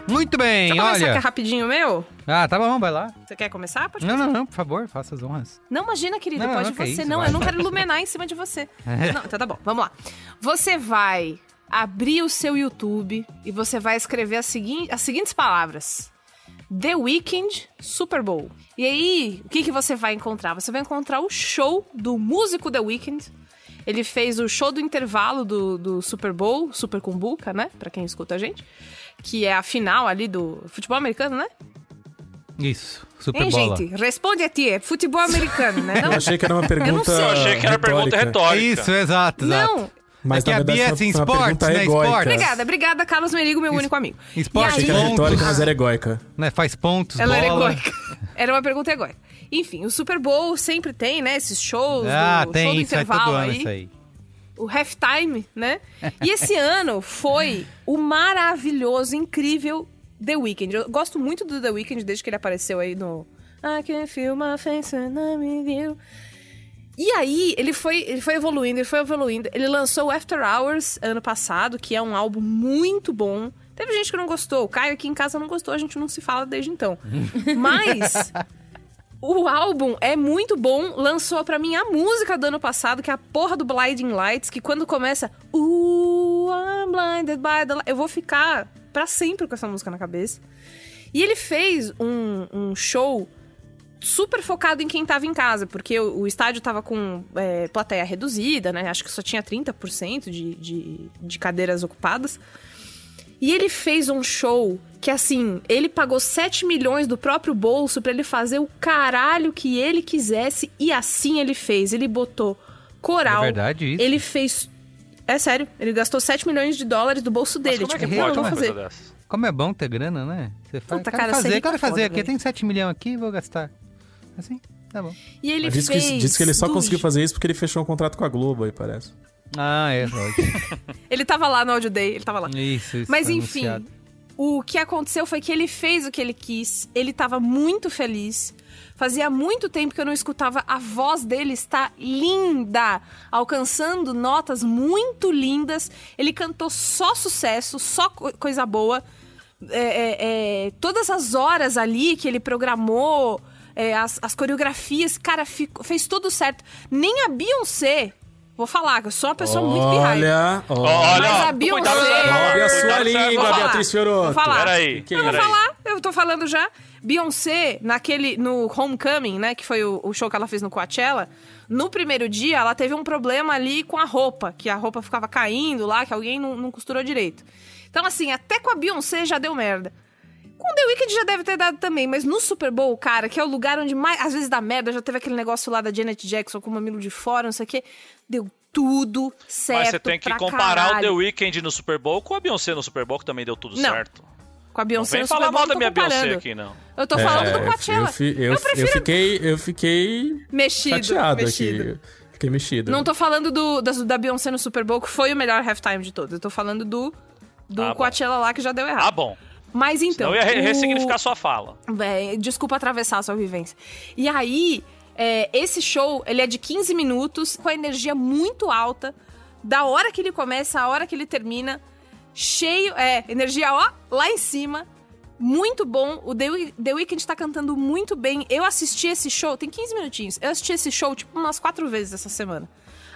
Muito bem,
Deixa eu começar é
olha.
rapidinho meu.
Ah, tá bom, vai lá.
Você quer começar? Pode
Não,
começar.
não, não, por favor, faça as honras.
Não, imagina, querido,
Não,
pode
não, que
você.
isso,
não,
vai.
eu não quero iluminar em cima de você. Não, então tá bom, vamos lá. Você vai abrir o seu YouTube e você vai escrever as, segui as seguintes palavras. The Weeknd Super Bowl. E aí, o que, que você vai encontrar? Você vai encontrar o show do músico The Weeknd. Ele fez o show do intervalo do, do Super Bowl, Super Cumbuca, né? Pra quem escuta a gente. Que é a final ali do futebol americano, né?
Isso, super
hein,
bola.
gente? Responde a ti, é futebol americano, né? Não?
Eu achei que era uma pergunta.
sei. Eu
achei que era pergunta retórica.
Isso, exato, exato.
Não.
Mas
é que
na
a
verdade
Bia é assim, esportes, né?
egóica.
Esportes.
Obrigada, obrigada, Carlos Merigo, meu único amigo.
Esporte,
aí-
era retórica,
pontos.
mas era egóica.
Né, faz pontos,
Ela era
bola.
egóica. Era uma pergunta egóica. Enfim, o Super Bowl sempre tem, né? Esses shows
Ah,
do show
tem,
do
isso vai
intervalo
todo ano
aí.
isso aí.
O halftime, né? E esse ano foi o maravilhoso, incrível The Weeknd. Eu gosto muito do The Weeknd desde que ele apareceu aí no I can feel my face when I'm with you. E aí, ele foi, ele foi evoluindo, ele foi evoluindo. Ele lançou o After Hours ano passado, que é um álbum muito bom. Teve gente que não gostou. O Caio aqui em casa não gostou, a gente não se fala desde então. Mas o álbum é muito bom. Lançou pra mim a música do ano passado, que é a porra do Blinding Lights, que quando começa. Ooh, I'm blinded by the light. Eu vou ficar pra sempre com essa música na cabeça. E ele fez um, um show super focado em quem tava em casa, porque o, o estádio tava com é, plateia reduzida, né? Acho que só tinha 30% de, de, de cadeiras ocupadas. E ele fez um show que, assim, ele pagou 7 milhões do próprio bolso pra ele fazer o caralho que ele quisesse e assim ele fez. Ele botou coral.
É verdade isso?
Ele fez. É sério, ele gastou 7 milhões de dólares do bolso dele.
como é
tipo,
que
não,
pode uma
fazer.
coisa dessa?
Como é bom ter grana, né? Você faz,
Puta,
quero
cara,
fazer, quero
é
fazer
foda,
aqui,
velho.
tem 7 milhões aqui, vou gastar. Assim, tá bom.
E ele
Mas Diz
fez.
que, diz que ele só conseguiu fazer isso porque ele fechou um contrato com a Globo aí, parece.
Ah, é.
Ele tava lá no Audio Day, ele tava lá.
Isso, isso.
Mas enfim,
anunciado.
o que aconteceu foi que ele fez o que ele quis, ele tava muito feliz. Fazia muito tempo que eu não escutava a voz dele está linda, alcançando notas muito lindas. Ele cantou só sucesso, só co- coisa boa. É, é, é, todas as horas ali que ele programou, é, as, as coreografias, cara, fico- fez tudo certo. Nem a Beyoncé, vou falar, que eu sou uma pessoa muito pirraia.
Olha, olha.
Mas a Beyoncé-
Sobe a sua língua. Beatriz Fiorotto.
Vou falar.
Peraí,
Que
Não, vou falar, eu tô falando já. Beyoncé, naquele, no Homecoming, né, que foi o, o show que ela fez no Coachella, no primeiro dia ela teve um problema ali com a roupa, que a roupa ficava caindo lá, que alguém não, não costurou direito. Então, assim, até com a Beyoncé já deu merda. Com The Weeknd já deve ter dado também, mas no Super Bowl, cara, que é o lugar onde mais, às vezes dá merda, já teve aquele negócio lá da Janet Jackson com o mamilo de fora, não sei o quê, deu tudo certo
Mas você tem que comparar
caralho.
o The Weeknd no Super Bowl com a Beyoncé no Super Bowl, que também deu tudo
Não.
certo.
Com a
Não
Beyoncé
vem
no Super
falar mal da
não
minha Beyoncé aqui, não.
Eu tô falando do
É,
Coachella.
Eu, fi- eu,
Eu prefiro-
eu fiquei, eu fiquei
Mexido,
chateado
mexido.
aqui. Fiquei mexido.
Não tô falando do, da, da Beyoncé no Super Bowl, que foi o melhor halftime de todos. Eu tô falando do, do
Ah, bom.
Coachella lá, que já deu
Ah,
errado.
bom.
Mas então...
Eu ia re-
o-
ressignificar sua fala.
Véi, desculpa atravessar a sua vivência. E aí, é, esse show, ele é de 15 minutos, com a energia muito alta. Da hora que ele começa, a hora que ele termina. Cheio, é, energia, ó, lá em cima. Muito bom. O The, Wee- The Weeknd tá cantando muito bem. Eu assisti esse show, tem 15 minutinhos. Eu assisti esse show, tipo, umas quatro vezes essa semana.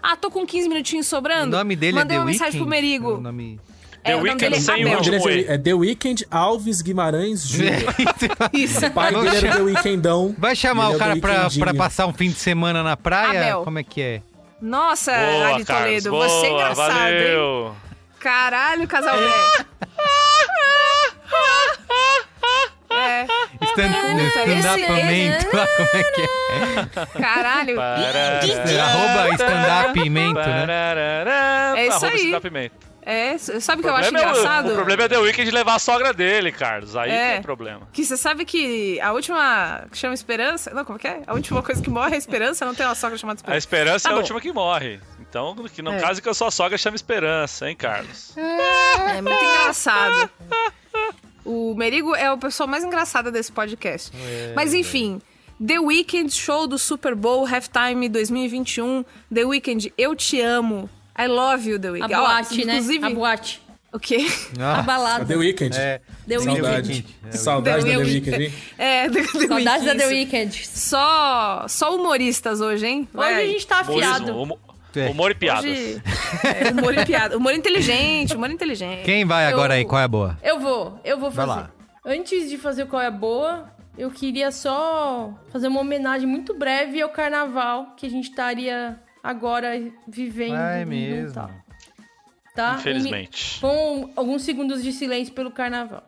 Ah, tô com 15 minutinhos
O
sobrando.
nome dele
Mandei
é The
uma mensagem pro? Merigo.
O nome...
É,
The
o nome
Weeknd
é
sem o
O
último E.
é, é The Weeknd Alves Guimarães Júnior.
Isso.
O pai dele era o The Weekndão.
Vai chamar
Ele é
o cara pra, pra passar um fim de semana na praia?
Abel.
Como é que é?
Nossa,
Boa, Carlos,
Toledo,
boa,
você é engraçado, hein?
valeu.
Caralho, casal velho.
stand- stand-upamento lá, como é que é?
Caralho.
Arroba stand-upimento, né?
É isso
Arroba
aí. É, sabe o
O
que eu acho
é o-
engraçado?
O problema é The Weeknd levar a sogra dele, Carlos. Aí
É.
tem problema.
Que você sabe que a última que chama esperança. Não, como que é? A última coisa que morre é a esperança, não tem uma sogra chamada
A
esperança.
esperança
Tá
é a
bom.
última que morre. Então, que no
É.
caso que a sua sogra chama esperança, hein, Carlos?
É muito engraçado. O Merigo é a pessoa mais engraçada desse podcast.
É,
Mas enfim, The Weeknd, show do Super Bowl, halftime 2021. The Weeknd, eu te amo. I love you, The
A
Weeknd. Ó,
boate, né?
Inclusive,
A boate.
o quê?
A balada.
The Weeknd.
É.
The
Saudade.
Weeknd.
Saudade
The
da The
Weeknd.
Hein?
É, The, The
Saudades da The. Weeknd.
Só, só humoristas hoje, hein?
Hoje a gente tá afiado.
Humorismo,
É.
humor e piadas.
Hoje, é, humor e piada. Humor inteligente, humor inteligente.
Quem vai agora
Eu-
aí? Qual é a boa?
Eu vou, eu vou
Vai
fazer.
lá.
Antes de fazer qual é a boa, eu queria só fazer uma homenagem muito breve ao carnaval que a gente estaria agora vivendo.
É
no
mesmo.
Natal. Tá?
Infelizmente.
Com alguns segundos de silêncio pelo carnaval.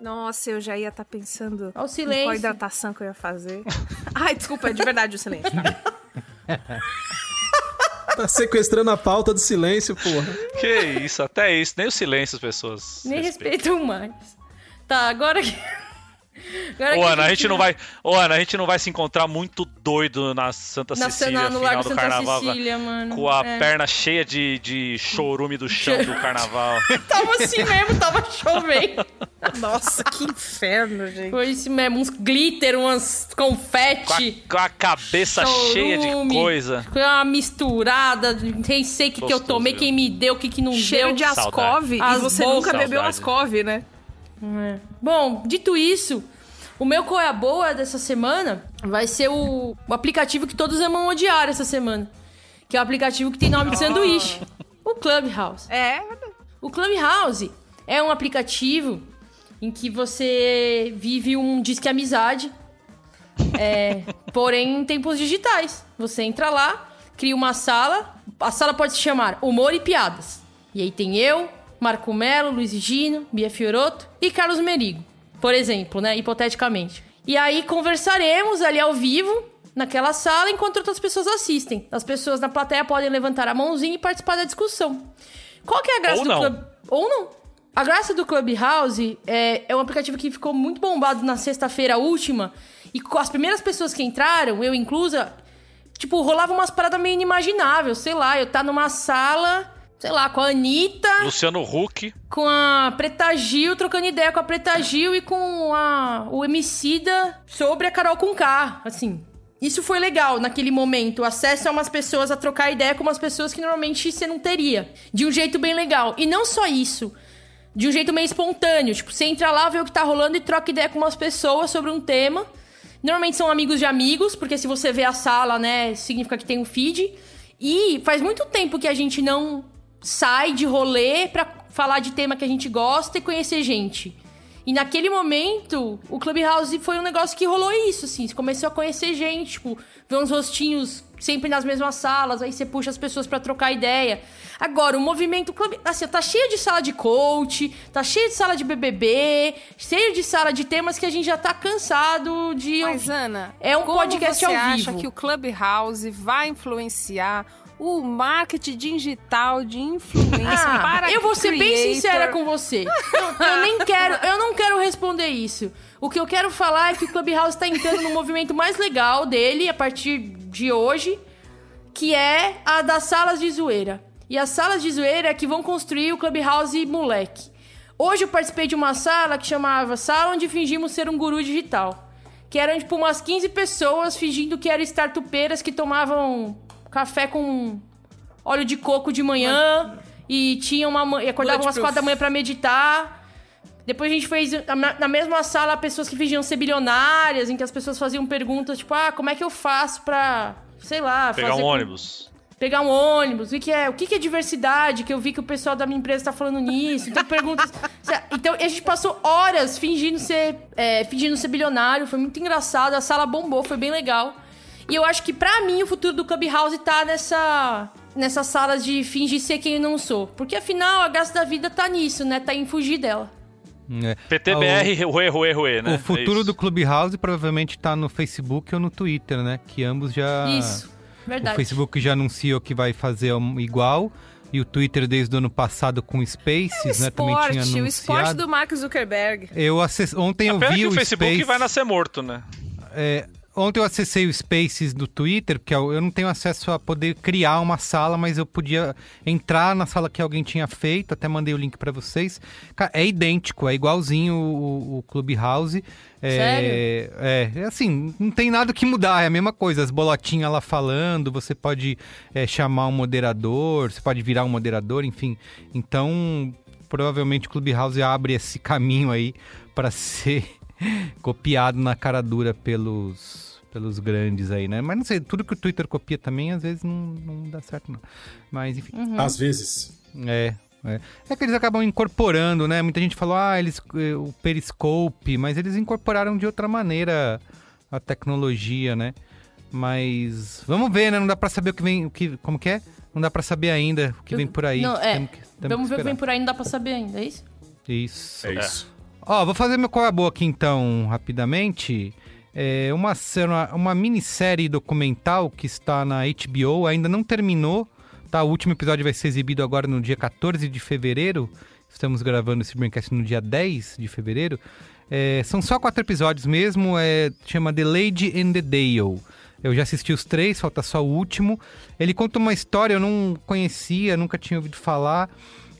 Nossa, eu já ia estar pensando
Ao
em
silêncio.
qual hidratação que eu ia fazer. Ai, desculpa, é de verdade o silêncio. tá?
Tá sequestrando a pauta do silêncio, porra.
Que isso, até isso. Nem o silêncio as pessoas.
Nem
respeitam.
respeitam mais. Tá, agora que. Agora
Ô, Ana, a gente não vai. Ô, Ana, a gente não vai se encontrar muito doido na Santa
Na
Cecília,
cena no
final
Largo
do
Santa
carnaval.
Cecília, mano.
Com a
É.
perna cheia de, de chorume do chão do carnaval.
Tava assim mesmo, tava chovendo.
Nossa, que inferno, gente.
Foi isso mesmo, uns glitter, umas
Com
confete.
a, com a cabeça cheia de
chorume,
coisa.
Com uma misturada, nem sei o que, que eu tomei,
viu?
quem me deu, o que, que não
Cheiro
deu.
de Ascov e você nunca bebeu. Ascov, né?
É. Bom, dito isso, o meu qual é a boa dessa semana vai ser o, o aplicativo que todos amam odiar essa semana. Que é o aplicativo que tem nome de sanduíche. O Clubhouse.
É.
O Clubhouse é um aplicativo em que você vive um disque amizade, é, porém em tempos digitais. Você entra lá, cria uma sala, a sala pode se chamar Humor e Piadas. E aí tem eu, Marco Melo, Luiz Gino, Bia Fioroto e Carlos Merigo, por exemplo, né, hipoteticamente. E aí conversaremos ali ao vivo naquela sala enquanto outras pessoas assistem. As pessoas na plateia podem levantar a mãozinha e participar da discussão. Qual que é a graça
Ou
do
não.
Club... Ou não. A graça do Clubhouse é, é um aplicativo que ficou muito bombado na sexta-feira última. E com as primeiras pessoas que entraram, eu inclusa, tipo, rolava umas paradas meio inimagináveis. Sei lá, eu tá numa sala, sei lá, com a Anitta,
Luciano Huck.
com a Preta Gil, trocando ideia com a Preta Gil e com a, o Emicida sobre a Carol com K, assim. Isso foi legal naquele momento, o acesso a umas pessoas a trocar ideia com umas pessoas que normalmente você não teria. De um jeito bem legal. E não só isso, de um jeito meio espontâneo. Tipo, você entra lá, vê o que tá rolando e troca ideia com umas pessoas sobre um tema. Normalmente são amigos de amigos, porque se você vê a sala, né, significa que tem um feed. E faz muito tempo que a gente não sai de rolê pra falar de tema que a gente gosta e conhecer gente. E naquele momento, o Clubhouse foi um negócio que rolou isso, assim. Você começou a conhecer gente, tipo, ver uns rostinhos sempre nas mesmas salas, aí você puxa as pessoas pra trocar ideia. Agora, o movimento Club... Assim, tá cheio de sala de coach, tá cheio de sala de BBB, cheio de sala de temas que a gente já tá cansado de
Mas,
ouvir.
Ana,
É um podcast
você
ao
acha
vivo.
que o Clubhouse vai influenciar o marketing digital de influência
Ah,
para
eu vou ser bem
creator?
sincera com você. Eu, eu nem quero, eu não quero responder isso. O que eu quero falar é que o Clubhouse tá entrando no movimento mais legal dele a partir de hoje, que é a das salas de zoeira. E as salas de zoeira é que vão construir o Clubhouse moleque. Hoje eu participei de uma sala que chamava Sala onde fingimos ser um guru digital. Que eram, tipo, umas 15 pessoas fingindo que eram startupeiras que tomavam café com óleo de coco de manhã e tinham uma ma- e às
Bulletproof.
quatro da manhã pra meditar. Depois a gente fez na mesma sala pessoas que fingiam ser bilionárias, em que as pessoas faziam perguntas tipo, ah, como é que eu faço pra, sei lá,
Pegar
fazer
um
com-
ônibus.
pegar um ônibus, o que é, o que é diversidade, que eu vi que o pessoal da minha empresa tá falando nisso. Então perguntas, então a gente passou horas fingindo ser, é, fingindo ser bilionário, foi muito engraçado, a sala bombou, foi bem legal. E eu acho que pra mim o futuro do Clubhouse tá nessa nessas salas de fingir ser quem eu não sou, porque afinal a graça da vida tá nisso, né? Tá em fugir dela.
É.
PTBR, Rue, Rue, Rue, né?
O futuro do Clubhouse provavelmente tá no Facebook ou no Twitter, né? Que ambos já.
Isso, verdade.
O Facebook já anunciou que vai fazer um igual. E o Twitter desde o ano passado com Spaces, né? Também tinha anunciado.
o esporte do Mark Zuckerberg.
Eu acess... Ontem eu
Pena
vi
que
o
o Facebook
Space...
vai nascer morto, né?
É, ontem eu acessei o Spaces do Twitter, porque eu não tenho acesso a poder criar uma sala, mas eu podia entrar na sala que alguém tinha feito, até mandei o link pra vocês. Cara, é idêntico, é igualzinho o, o, o Clubhouse. É,
Sério?
É, é assim, não tem nada que mudar, é a mesma coisa. As bolotinhas lá falando, você pode é, chamar um moderador, você pode virar um moderador, enfim. Então, provavelmente o Clubhouse abre esse caminho aí para ser copiado na cara dura pelos, pelos grandes aí, né? Mas não sei, tudo que o Twitter copia também, às vezes não, não dá certo, não. Mas, enfim.
Às vezes.
É, é. É que eles acabam incorporando, né? Muita gente falou, ah, eles, eh, o Periscope, mas eles incorporaram de outra maneira a tecnologia, né? Mas vamos ver, né? Não dá pra saber o que vem, o que, como que é? Não dá pra saber ainda o que vem por aí.
Não, é.
Temos que- temos
Vamos ver o que vem por aí, não dá pra saber ainda, é isso?
Isso.
É isso.
Ó, vou fazer meu qual é boa aqui então, rapidamente. É uma, uma, minissérie documental que está na HBO, ainda não terminou, tá? O último episódio vai ser exibido agora no dia 14 de fevereiro. Estamos gravando esse Braincast no dia 10 de fevereiro. É, são só quatro episódios mesmo, é, chama The Lady and the Dale. Eu já assisti os três, falta só o último. Ele conta uma história, eu não conhecia, nunca tinha ouvido falar,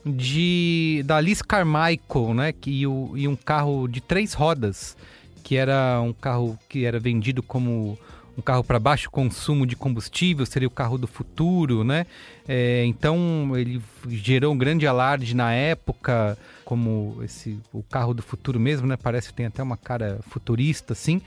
de da Liz Carmichael, né? Que, e, o- e um carro de três rodas, que era um carro que era vendido como um carro para baixo consumo de combustível, seria o carro do futuro, né? É, então ele gerou um grande alarde na época, como esse o carro do futuro mesmo, né? Parece que tem até uma cara futurista, assim.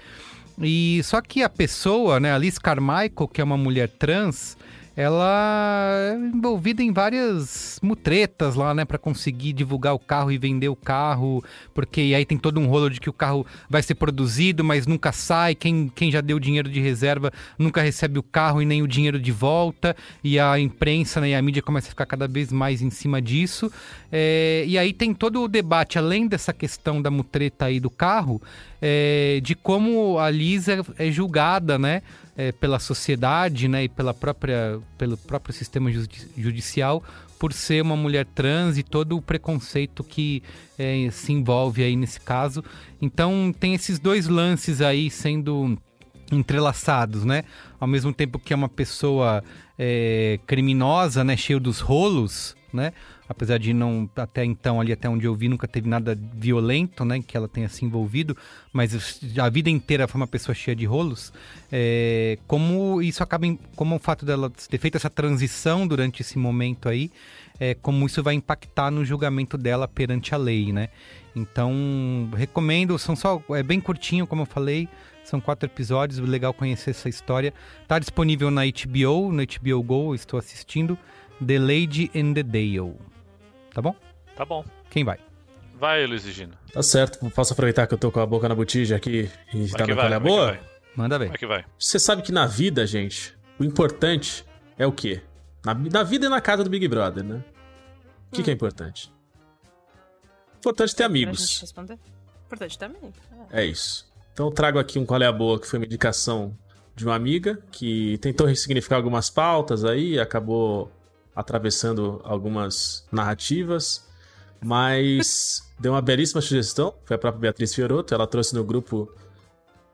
E só que a pessoa, né, a Liz Carmichael, que é uma mulher trans, ela é envolvida em várias mutretas lá, né, para conseguir divulgar o carro e vender o carro, porque aí tem todo um rolo de que o carro vai ser produzido, mas nunca sai, quem, quem já deu dinheiro de reserva nunca recebe o carro e nem o dinheiro de volta, e a imprensa né, e a mídia começa a ficar cada vez mais em cima disso. É, e aí tem todo o debate, além dessa questão da mutreta aí do carro, é, de como a Liz é, é julgada, né? É, pela sociedade, né? E pela própria, pelo próprio sistema judi- judicial por ser uma mulher trans e todo o preconceito que é, se envolve aí nesse caso. Então tem esses dois lances aí sendo entrelaçados, né? Ao mesmo tempo que é uma pessoa é, criminosa, né? Cheio dos rolos, né? Apesar de não, até então, ali até onde eu vi, nunca teve nada violento, né? Que ela tenha se envolvido, mas a vida inteira foi uma pessoa cheia de rolos. É, como isso acaba, em- como o fato dela ter feito essa transição durante esse momento aí, é, como isso vai impactar no julgamento dela perante a lei, né? Então, recomendo, são só, é bem curtinho, como eu falei, são quatro episódios, legal conhecer essa história. Tá disponível na HBO, no HBO Go, estou assistindo, The Lady and the Dale. Tá bom?
Tá bom.
Quem vai?
Vai, Luiz e Gino.
Tá certo, posso aproveitar que eu tô com a boca na botija aqui e tá
que
na
vai,
colher
vai que
boa?
vai.
Manda ver.
Vai que vai.
Você sabe que na vida, gente, o importante é o quê? Na, na vida e na casa do Big Brother, né? O que, que é importante? Importante ter amigos.
Importante também.
É isso. Então eu trago aqui um Qual é a Boa, que foi uma indicação de uma amiga que tentou ressignificar algumas pautas aí, acabou atravessando algumas narrativas, mas deu uma belíssima sugestão. Foi a própria Beatriz Fioroto, ela trouxe no grupo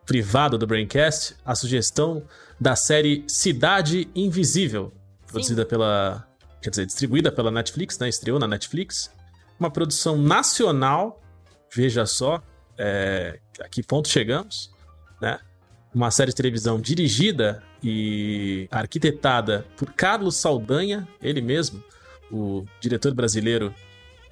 privado do Braincast a sugestão da série Cidade Invisível, produzida pela. Quer dizer, distribuída pela Netflix, né? Estreou na Netflix. Uma produção nacional, veja só, é, a que ponto chegamos, né? Uma série de televisão dirigida e arquitetada por Carlos Saldanha, ele mesmo, o diretor brasileiro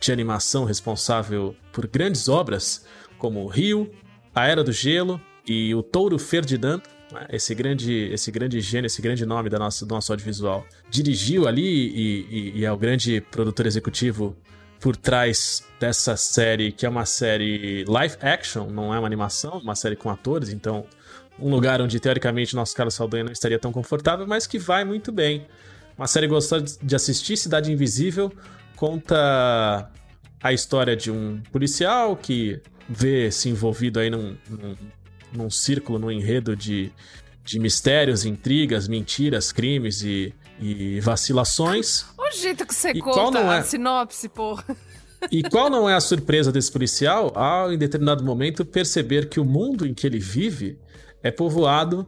de animação responsável por grandes obras como Rio, A Era do Gelo e O Touro Ferdinand, né? esse grande, esse grande gênio, esse grande nome da nossa, do nosso audiovisual, dirigiu ali e, e- e é o grande produtor executivo por trás dessa série, que é uma série live action, não é uma animação, uma série com atores, então um lugar onde teoricamente nosso Carlos Saldanha não estaria tão confortável, mas que vai muito bem. Uma série gostosa de assistir, Cidade Invisível, conta a história de um policial que vê se envolvido aí num, num, num círculo, num enredo de, de mistérios, intrigas, mentiras, crimes e, e vacilações.
O jeito que você
E qual
conta
não é?
a sinopse, porra.
E qual não é a surpresa desse policial ao, em determinado momento, perceber que o mundo em que ele vive é povoado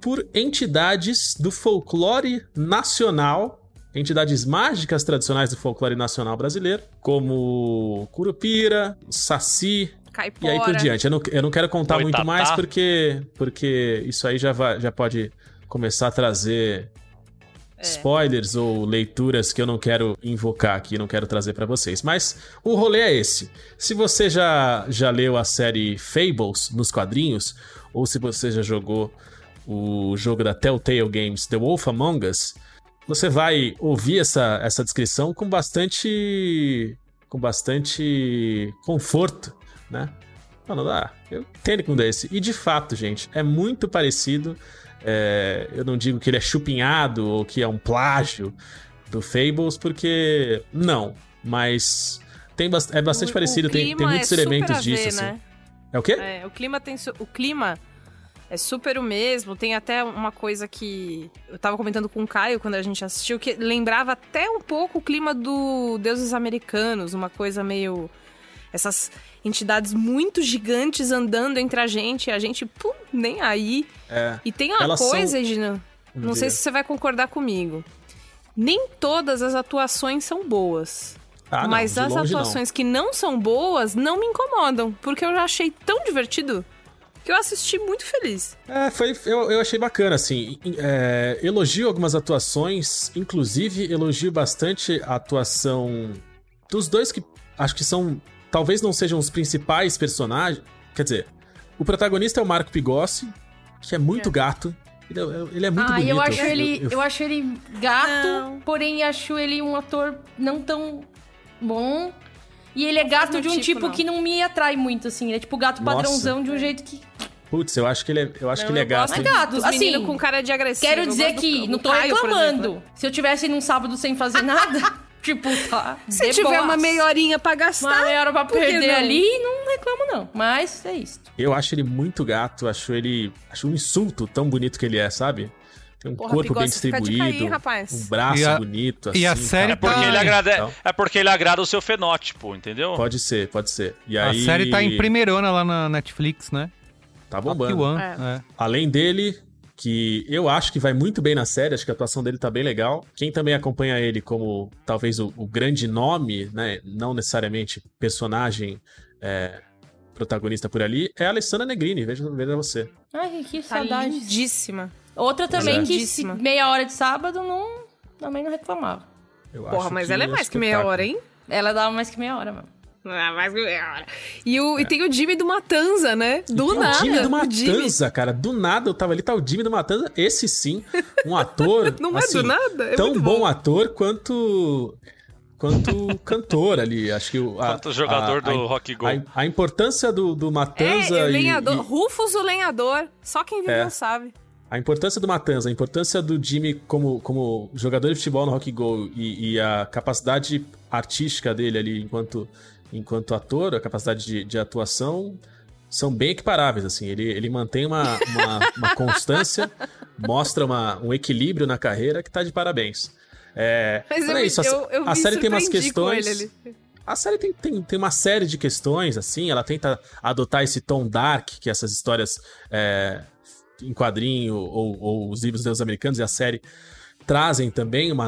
por entidades do folclore nacional, entidades mágicas tradicionais do folclore nacional brasileiro, como Curupira, Saci.
Caipora.
E aí por diante. Eu não, eu não quero contar muito mais porque, porque isso aí já, vai, já pode começar a trazer spoilers ou leituras que eu não quero invocar aqui, não quero trazer pra vocês. Mas o rolê é esse. Se você já, já leu a série Fables nos quadrinhos, ou se você já jogou o jogo da Telltale Games The Wolf Among Us, você vai ouvir essa, essa descrição com bastante com bastante conforto, né? Falando, ah, eu entendo é esse. E de fato, gente, é muito parecido. É, eu não digo que ele é chupinhado ou que é um plágio do Fables, porque não, mas tem bas- é bastante
O-
parecido,
o
tem, tem muitos
é
elementos disso,
ver,
assim.
né?
É o quê?
É, o clima tem o clima é super o mesmo. Tem até uma coisa que eu tava comentando com o Caio quando a gente assistiu que lembrava até um pouco o clima do Deuses Americanos, uma coisa meio essas entidades muito gigantes andando entre a gente, e a gente pum, nem aí.
É.
E tem uma
Elas são-
coisa, Edna, não sei se você vai concordar comigo. Nem todas as atuações são boas.
Ah, não,
mas
de
as
longe não.
atuações que não são boas não me incomodam, porque eu já achei tão divertido que eu assisti muito feliz.
É, foi, eu, eu achei bacana, assim. É, elogio algumas atuações, inclusive elogio bastante a atuação dos dois que acho que são. Talvez não sejam os principais personagens. Quer dizer, o protagonista é o Marco Pigossi, que é muito gato. Ele é, ele é muito
ah,
bonito.
eu acho ele,
eu-
eu acho ele gato, porém acho ele um ator não tão bom. E ele é gato de um
tipo,
tipo,
não.
que não me atrai muito, assim. Ele é tipo gato
Nossa.
padrãozão de um jeito que.
Putz, eu acho que ele é, eu acho
Não,
que ele é gato.
É gato, assim,
com cara de agressivo.
Quero dizer que
do-
não tô
Caio,
reclamando. Se eu tivesse num sábado sem fazer nada, tipo, tá.
Se tiver uma meia horinha pra gastar,
Uma meia hora pra perder
não?
ali, não reclamo não. Mas é isso.
Eu acho ele muito gato, acho ele. Acho um insulto tão bonito que ele é, sabe? Tem um
Porra,
corpo bem distribuído,
rapaz.
um braço
E a-
bonito,
e a
assim,
série
É porque,
tá-
ele agrada, é porque ele agrada o seu fenótipo, entendeu?
Pode ser, pode ser. E
A
aí,
série tá em primeirona lá na Netflix, né?
Tá bombando.
One,
É.
é.
Além dele, que eu acho que vai muito bem na série, acho que a atuação dele tá bem legal. Quem também acompanha ele como talvez o, o grande nome, né? Não necessariamente personagem é, protagonista por ali, é a Alessandra Negrini, veja, veja você.
Ai, que
Tá
saudade.
lindíssima.
Outra também
é.
que se meia hora de sábado não, também não reclamava.
Eu
Porra,
acho
mas
que
ela é mais que meia hora, hein?
Ela dava mais que meia hora, mano.
Ah, mais que meia hora. E, o, e tem o Jimmy do Matanza, né? Do
Tem
nada.
O Jimmy do
o Jimmy.
Matanza, cara. Do nada eu tava ali, tá o Jimmy do Matanza. Esse sim, um ator.
Não é
assim,
do nada? É
tão
muito
bom,
bom.
ator quanto. Quanto cantor ali. Acho que o. a-
Quanto jogador
a-
do
a-
Rock Go.
A, a importância do, do Matanza.
É, o
e-
lenhador.
e-
Rufus o lenhador. Só quem viveu
É.
sabe.
A importância do Matanza, a importância do Jimmy como, como jogador de futebol no Rock Go e, e a capacidade artística dele ali enquanto, enquanto ator, a capacidade de, de atuação são bem equiparáveis, assim. Ele, ele mantém uma, uma, uma constância, mostra uma, um equilíbrio na carreira que tá de parabéns. É,
Mas eu,
é isso, a,
eu, eu
a série tem umas questões...
ele.
A série tem, tem, tem uma série de questões, assim, ela tenta adotar esse tom dark que essas histórias é, em quadrinho ou, ou os livros dos americanos e a série trazem também uma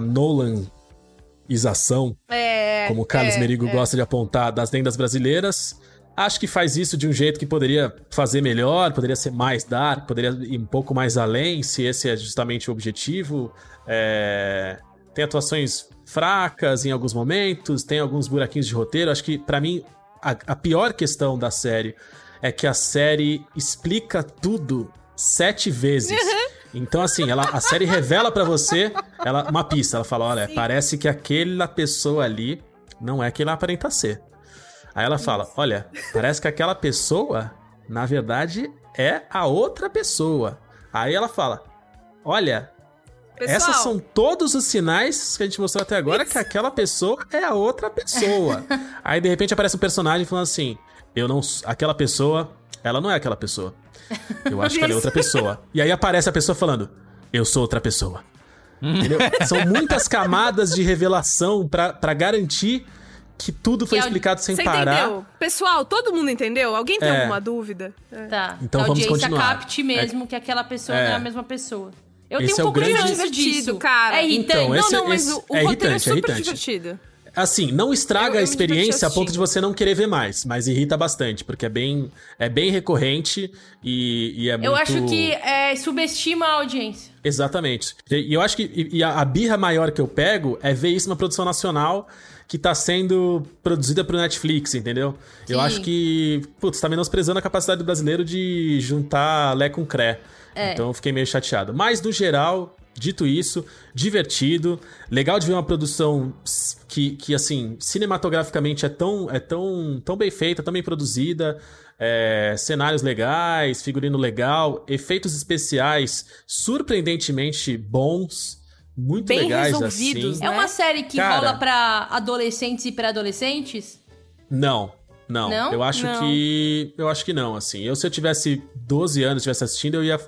Nolan-ização,
É,
como o Carlos
é,
Merigo
é.
gosta de apontar, das lendas brasileiras. Acho que faz isso de um jeito que poderia fazer melhor, poderia ser mais dark, poderia ir um pouco mais além, se esse é justamente o objetivo. É, Tem atuações fracas em alguns momentos, tem alguns buraquinhos de roteiro. Acho que, pra mim, a, a pior questão da série é que a série explica tudo sete vezes. Então, assim, ela, a série revela pra você ela, uma pista. Ela fala: olha, parece que aquela pessoa ali não é quem ela aparenta ser. Aí ela fala: olha, parece que aquela pessoa, na verdade, é a outra pessoa. Aí ela fala: olha,
Pessoal.
Essas são todos os sinais que a gente mostrou até agora que aquela pessoa é a outra pessoa. Aí de repente aparece um personagem falando assim: "Eu não, aquela pessoa, ela não é aquela pessoa. Eu acho que ela é outra pessoa". E aí aparece a pessoa falando: "Eu sou outra pessoa". Entendeu? São muitas camadas de revelação pra pra garantir que tudo foi explicado sem
Você
parar.
entendeu? Pessoal, todo mundo entendeu? Alguém tem
É.
alguma dúvida?
Tá.
Então
a
vamos
audiência
continuar.
capte mesmo que aquela pessoa
É.
não é a mesma pessoa. Eu
Esse
tenho um
é o
pouco de
grande-
disso.
Divertido, cara.
É irritante.
Então, esse-
não, não, mas
esse-
o, o
é
roteiro é
é
super
irritante.
divertido.
Assim, não estraga
Eu- eu
a experiência a ponto de você não querer ver mais, mas irrita bastante, porque é bem, é bem recorrente e, e é muito...
Eu acho que é, subestima a audiência.
Exatamente. E eu acho que e- a, a birra maior que eu pego é ver isso numa produção nacional que tá sendo produzida pro Netflix, entendeu? Eu
Sim.
acho que, putz, tá menosprezando a capacidade do brasileiro de juntar Lé com Cré.
É.
Então eu fiquei meio chateado. Mas, no geral, dito isso, divertido. Legal de ver uma produção que, que assim, cinematograficamente é tão, é tão, tão bem feita, tão bem produzida. é, cenários legais, figurino legal, efeitos especiais surpreendentemente bons, muito
Bem
legais
resolvidos,
assim.
É uma série que
Cara.
rola pra adolescentes e pré-adolescentes?
Não, não.
Não?
Eu acho
Não.
que. Eu acho que não, assim. Eu, se eu tivesse 12 anos, estivesse assistindo, eu ia.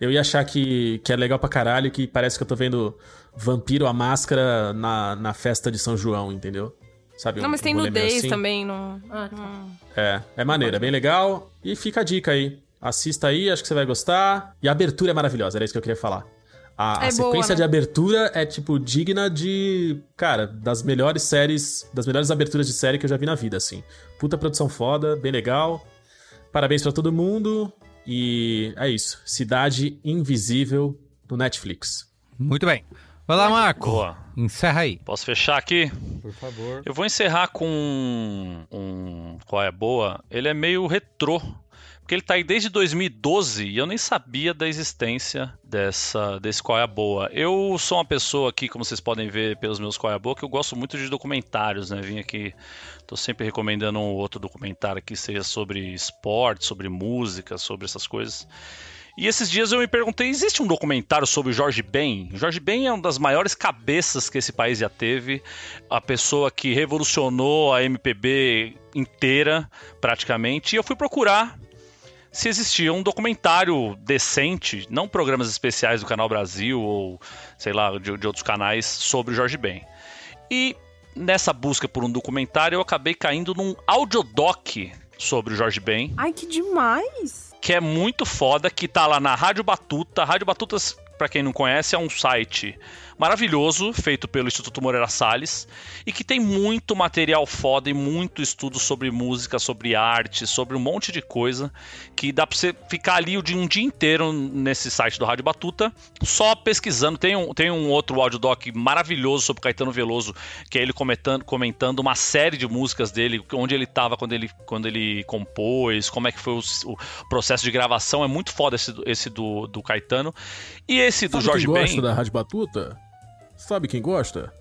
Eu ia achar que, que é legal pra caralho, que parece que eu tô vendo Vampiro a Máscara na, na festa de São João, entendeu? Sabe?
Não,
um-
mas tem
um
nudez
assim.
também. No...
Ah, tá.
É, é maneiro, é bem legal. E fica a dica aí. Assista aí, acho que você vai gostar. E a abertura é maravilhosa, era isso que eu queria falar. A, a
É boa,
sequência
né?
de abertura é, tipo, digna de. Cara, das melhores séries. Das melhores aberturas de série que eu já vi na vida, assim. Puta produção foda, bem legal. Parabéns pra todo mundo. E é isso. Cidade Invisível no Netflix.
Muito bem. Vai lá, Marco.
Boa.
Encerra aí.
Posso fechar aqui?
Por favor.
Eu vou encerrar com um, um qual é boa. Ele é meio retrô, porque ele tá aí desde 2012 e eu nem sabia da existência dessa desse qual é a boa. Eu sou uma pessoa aqui, como vocês podem ver pelos meus qual é a boa, que eu gosto muito de documentários, né? Vim aqui, tô sempre recomendando um outro documentário que seja sobre esporte, sobre música, sobre essas coisas. E esses dias eu me perguntei: existe um documentário sobre o Jorge Ben? Jorge Ben é uma das maiores cabeças que esse país já teve, a pessoa que revolucionou a MPB inteira, praticamente. E eu fui procurar se existia um documentário decente, não programas especiais do Canal Brasil ou sei lá, de, de outros canais, sobre o Jorge Ben. E nessa busca por um documentário eu acabei caindo num audiodoc sobre o Jorge Ben
Ai, que demais!
que é muito foda, que tá lá na Rádio Batuta. Rádio Batuta, pra quem não conhece, é um site maravilhoso, feito pelo Instituto Moreira Salles, e que tem muito material foda e muito estudo sobre música, sobre arte, sobre um monte de coisa, que dá pra você ficar ali um dia inteiro nesse site do Rádio Batuta, só pesquisando. Tem um, tem um outro audiodoc maravilhoso sobre Caetano Veloso, que é ele comentando, comentando uma série de músicas dele, onde ele tava quando ele, quando ele compôs, como é que foi o, o processo de gravação. É muito foda esse, do- esse do, do Caetano. E esse do
Sabe
Jorge
quem gosta
Ben.
da Rádio Batuta? Sabe quem gosta?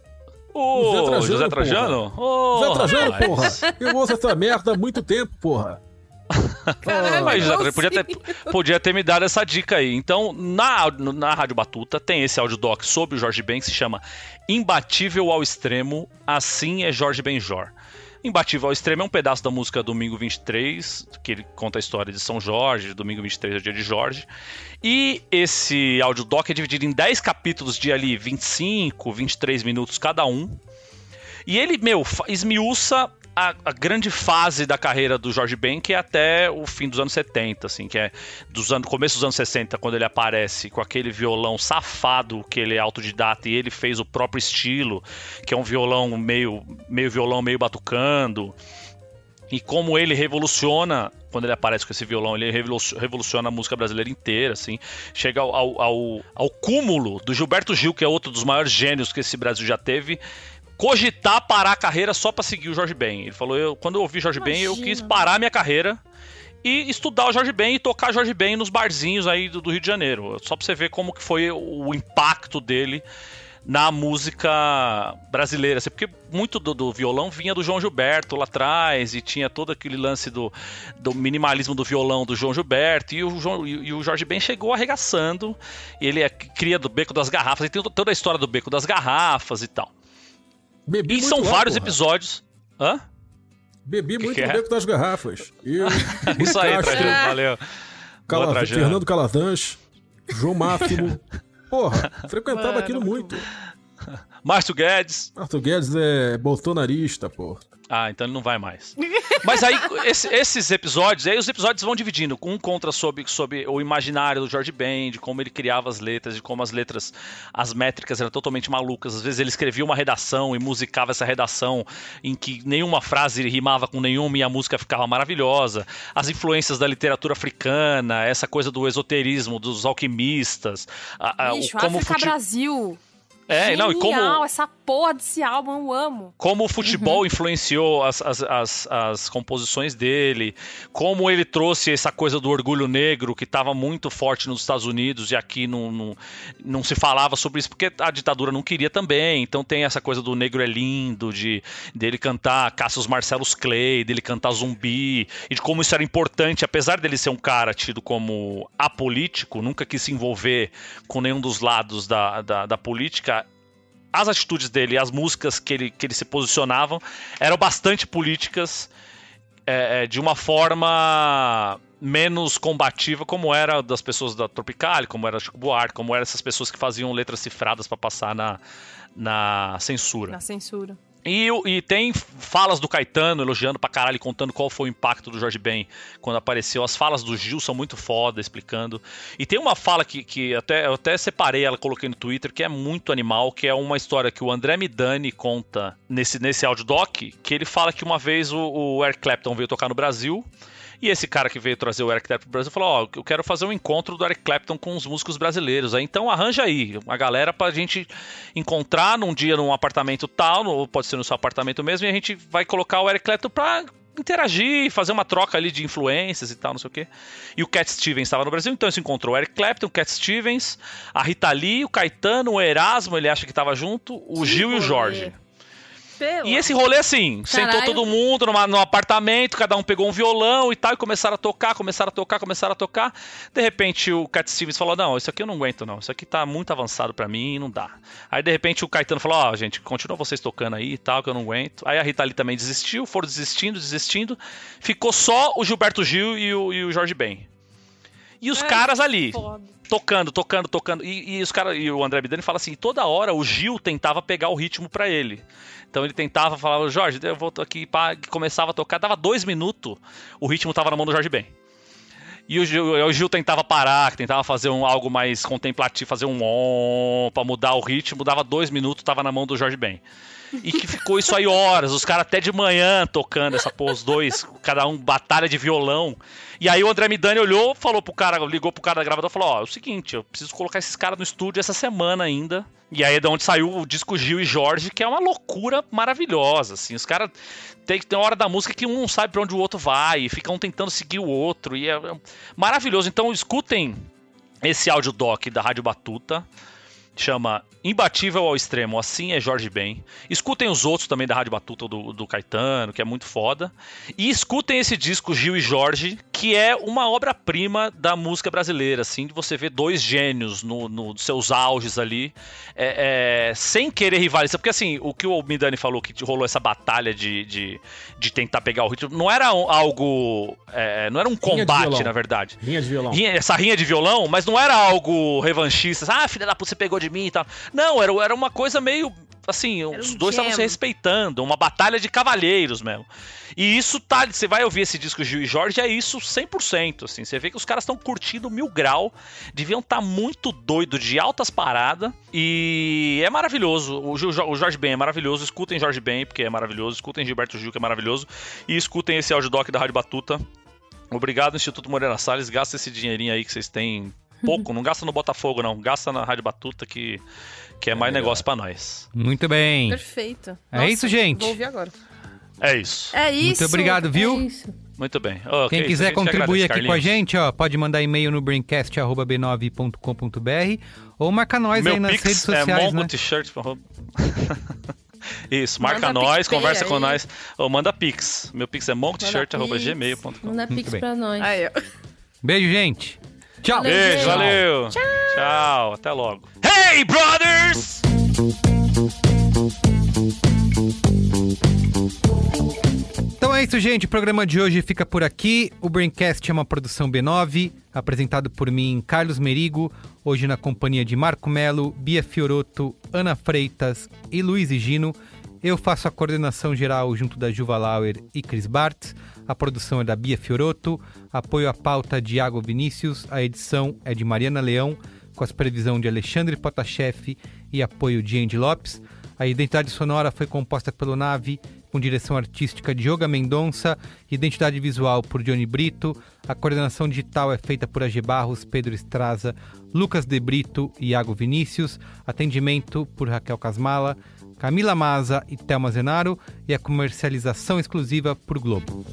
Ô, José Trajano?
Zé Trajano,
rapaz.
porra! Eu ouço essa merda há muito tempo, porra!
Caralho,
Mas, José, Trajano, podia ter, podia ter me dado essa dica aí. Então, na, na Rádio Batuta tem esse audiodoc sobre o Jorge Ben que se chama Imbatível ao Extremo, Assim é Jorge Benjor. Imbatível ao Extremo é um pedaço da música Domingo 23, que ele conta a história de São Jorge, Domingo 23 é o dia de Jorge. E esse audiodoc é dividido em 10 capítulos de ali 25, 23 minutos cada um. E ele, meu, esmiuça a, a grande fase da carreira do Jorge Ben, que é até o fim dos anos 70, assim, que é dos anos, começo dos anos 60, quando ele aparece com aquele violão safado, que ele é autodidata e ele fez o próprio estilo, que é um violão meio, meio violão, meio batucando. E como ele revoluciona, quando ele aparece com esse violão, ele revolu- revoluciona a música brasileira inteira, assim. Chega ao, ao, ao, ao cúmulo do Gilberto Gil, que é outro dos maiores gênios que esse Brasil já teve, cogitar parar a carreira só pra seguir o Jorge Ben. Ele falou, eu, quando eu ouvi Jorge Ben, eu quis parar minha carreira e estudar o Jorge Ben e tocar Jorge Ben nos barzinhos aí do, do Rio de Janeiro. Só pra você ver como que foi o impacto dele na música brasileira, assim, porque muito do, do, violão vinha do João Gilberto lá atrás e tinha todo aquele lance do, do minimalismo do violão do João Gilberto e o, João, e, e o Jorge Ben chegou arregaçando ele é cria do Beco das Garrafas e tem toda a história do Beco das Garrafas e tal.
Bebi
e são vários
álcool,
episódios. Hã?
Bebi
Que
muito
que
no
é?
beco das garrafas. Eu,
Isso aí,
Castro,
Trajano, valeu.
Cala-. Fernando Calazans, João Máximo. Porra, frequentava
Mano,
aquilo muito.
Márcio Guedes.
Arthur Guedes é bolsonarista, pô.
Ah, então ele não vai mais. Mas aí, esse- esses episódios, aí os episódios vão dividindo. Um contra sobre, sobre o imaginário do George Ben, de como ele criava as letras, de como as letras, as métricas eram totalmente malucas. Às vezes ele escrevia uma redação e musicava essa redação em que nenhuma frase rimava com nenhuma e a música ficava maravilhosa. As influências da literatura africana, essa coisa do esoterismo, dos alquimistas. a- a- o- como o
África
fute-
Brasil.
É, não, e como-
Genial, essa porra desse álbum eu amo.
como o futebol influenciou as, as, as, as composições dele, como ele trouxe essa coisa do orgulho negro que estava muito forte nos Estados Unidos e aqui não, não, não se falava sobre isso porque a ditadura não queria também. Então tem essa coisa do negro é lindo, de dele cantar Cassius Marcellus Clay, dele cantar Zumbi, e de como isso era importante, apesar dele ser um cara tido como apolítico, nunca quis se envolver com nenhum dos lados da, da, da política, as atitudes dele, as músicas que ele, que ele se posicionavam eram bastante políticas é, é, de uma forma menos combativa, como era das pessoas da Tropical, como era Chico Buarque, como eram essas pessoas que faziam letras cifradas para passar na, na censura.
Na censura.
E, e tem falas do Caetano elogiando pra caralho, contando qual foi o impacto do Jorge Ben quando apareceu. As falas do Gil são muito foda, explicando. E tem uma fala que, que até, eu até separei, ela coloquei no Twitter, que é muito animal, que é uma história que o André Midani conta nesse, nesse audiodoc, que ele fala que uma vez o, o Eric Clapton veio tocar no Brasil. E esse cara que veio trazer o Eric Clapton pro Brasil falou: Ó, eu quero fazer um encontro do Eric Clapton com os músicos brasileiros. Aí então arranja aí uma galera pra gente encontrar num dia num apartamento tal, ou pode ser no seu apartamento mesmo, e a gente vai colocar o Eric Clapton pra interagir, fazer uma troca ali de influências e tal, não sei o quê. E o Cat Stevens estava no Brasil, então se encontrou o Eric Clapton, o Cat Stevens, a Rita Lee, o Caetano, o Erasmo, ele acha que estava junto, o Gil e o Jorge. E esse rolê assim, sentou
Caralho.
todo mundo numa, num apartamento, cada um pegou um violão e tal, e começaram a tocar, começaram a tocar, começaram a tocar. De repente o Cat Stevens falou: Não, isso aqui eu não aguento, não. Isso aqui tá muito avançado pra mim, não dá. Aí de repente o Caetano falou: Ó, gente, continua vocês tocando aí e tal, que eu não aguento. Aí a Rita Lee também desistiu, foram desistindo, desistindo. Ficou só o Gilberto Gil e o, e o Jorge Ben. E os caras ali, tocando, tocando, tocando. E, e os cara, e o André Bidani fala assim: toda hora o Gil tentava pegar o ritmo pra ele. Então ele tentava falar, Jorge, eu volto aqui, pá, começava a tocar, dava dois minutos, o ritmo tava na mão do Jorge Ben. E o Gil, o Gil tentava parar, tentava fazer um, algo mais contemplativo, fazer um on pra mudar o ritmo, dava dois minutos, tava na mão do Jorge Ben. E que ficou isso aí horas, os caras até de manhã tocando essa porra, os dois, cada um batalha de violão. E aí o André Midani olhou, falou pro cara, ligou pro cara da gravadora e falou: Ó, é o seguinte, eu preciso colocar esses caras no estúdio essa semana ainda. E aí é de onde saiu o disco Gil e Jorge, que é uma loucura maravilhosa, assim. Os caras tem, tem hora da música que um não sabe pra onde o outro vai, e fica um tentando seguir o outro, e é, é maravilhoso. Então escutem esse áudio doc da Rádio Batuta. Chama Imbatível ao Extremo, assim é Jorge Ben. Escutem os outros também da Rádio Batuta do, do Caetano, que é muito foda. E escutem esse disco Gil e Jorge, que é uma obra-prima da música brasileira, assim, de você ver dois gênios no, no- nos seus auges ali, é, é, sem querer rivalizar. Porque assim, o que o Midani falou, que rolou essa batalha de, de, de tentar pegar o ritmo, não era algo. é, não era um combate, na verdade.
Rinha de violão.
Rinha- essa rinha de violão, mas não era algo revanchista. Ah, filha da puta, você pegou de mim e tal. Não, era, era uma coisa meio. Assim, os dois estavam se respeitando, uma batalha de cavalheiros mesmo. E isso tá. Você vai ouvir esse disco Gil e Jorge, é isso 100%. Assim, você vê que os caras estão curtindo mil grau, deviam estar muito doido de altas paradas. E é maravilhoso. O, Gil- o Jorge Ben é maravilhoso. Escutem Jorge Ben, porque é maravilhoso. Escutem Gilberto Gil, que é maravilhoso. E escutem esse audiodoc da Rádio Batuta. Obrigado, Instituto Moreira Salles. Gasta esse dinheirinho aí que vocês têm. Pouco, não gasta no Botafogo, não. Gasta na Rádio Batuta, que, que é mais negócio pra nós.
Muito bem.
Perfeito.
É isso, gente.
Vou ouvir agora.
É isso.
É isso.
Muito obrigado, viu?
É isso.
Muito bem. Ok,
Quem quiser contribuir
agradece,
aqui com a gente, ó, pode mandar e-mail no braincast.b9.com.br ou marca nós
Meu
aí nas
Pix
redes
é
sociais, né?
mongo-t-shirt. Isso, marca
Manda
nós, conversa com
aí.
nós. Ou manda Pix. Meu Pix é mongo-t-shirt.gmail.com.
Manda
Muito
pix pra nós.
Aí, ó.
Beijo, gente. Tchau.
Beijo, valeu. Tchau, até logo. Hey, brothers!
Então é isso, gente. O programa de hoje fica por aqui. O Braincast é uma produção B9, apresentado por mim, Carlos Merigo, hoje na companhia de Marco Melo, Bia Fioroto, Ana Freitas e Luiz Gino. Eu faço a coordenação geral junto da Juva Lauer e Cris Bartz. A produção é da Bia Fioroto, apoio à pauta de Iago Vinícius, a edição é de Mariana Leão, com as previsão de Alexandre Potashev e apoio de Andy Lopes. A identidade sonora foi composta pelo Nave, com direção artística de Yoga Mendonça, identidade visual por Johnny Brito. A coordenação digital é feita por AG Barros, Pedro Estraza, Lucas De Brito e Iago Vinícius. Atendimento por Raquel Casmala, Camila Maza e Thelma Zenaro e a comercialização exclusiva por Globo.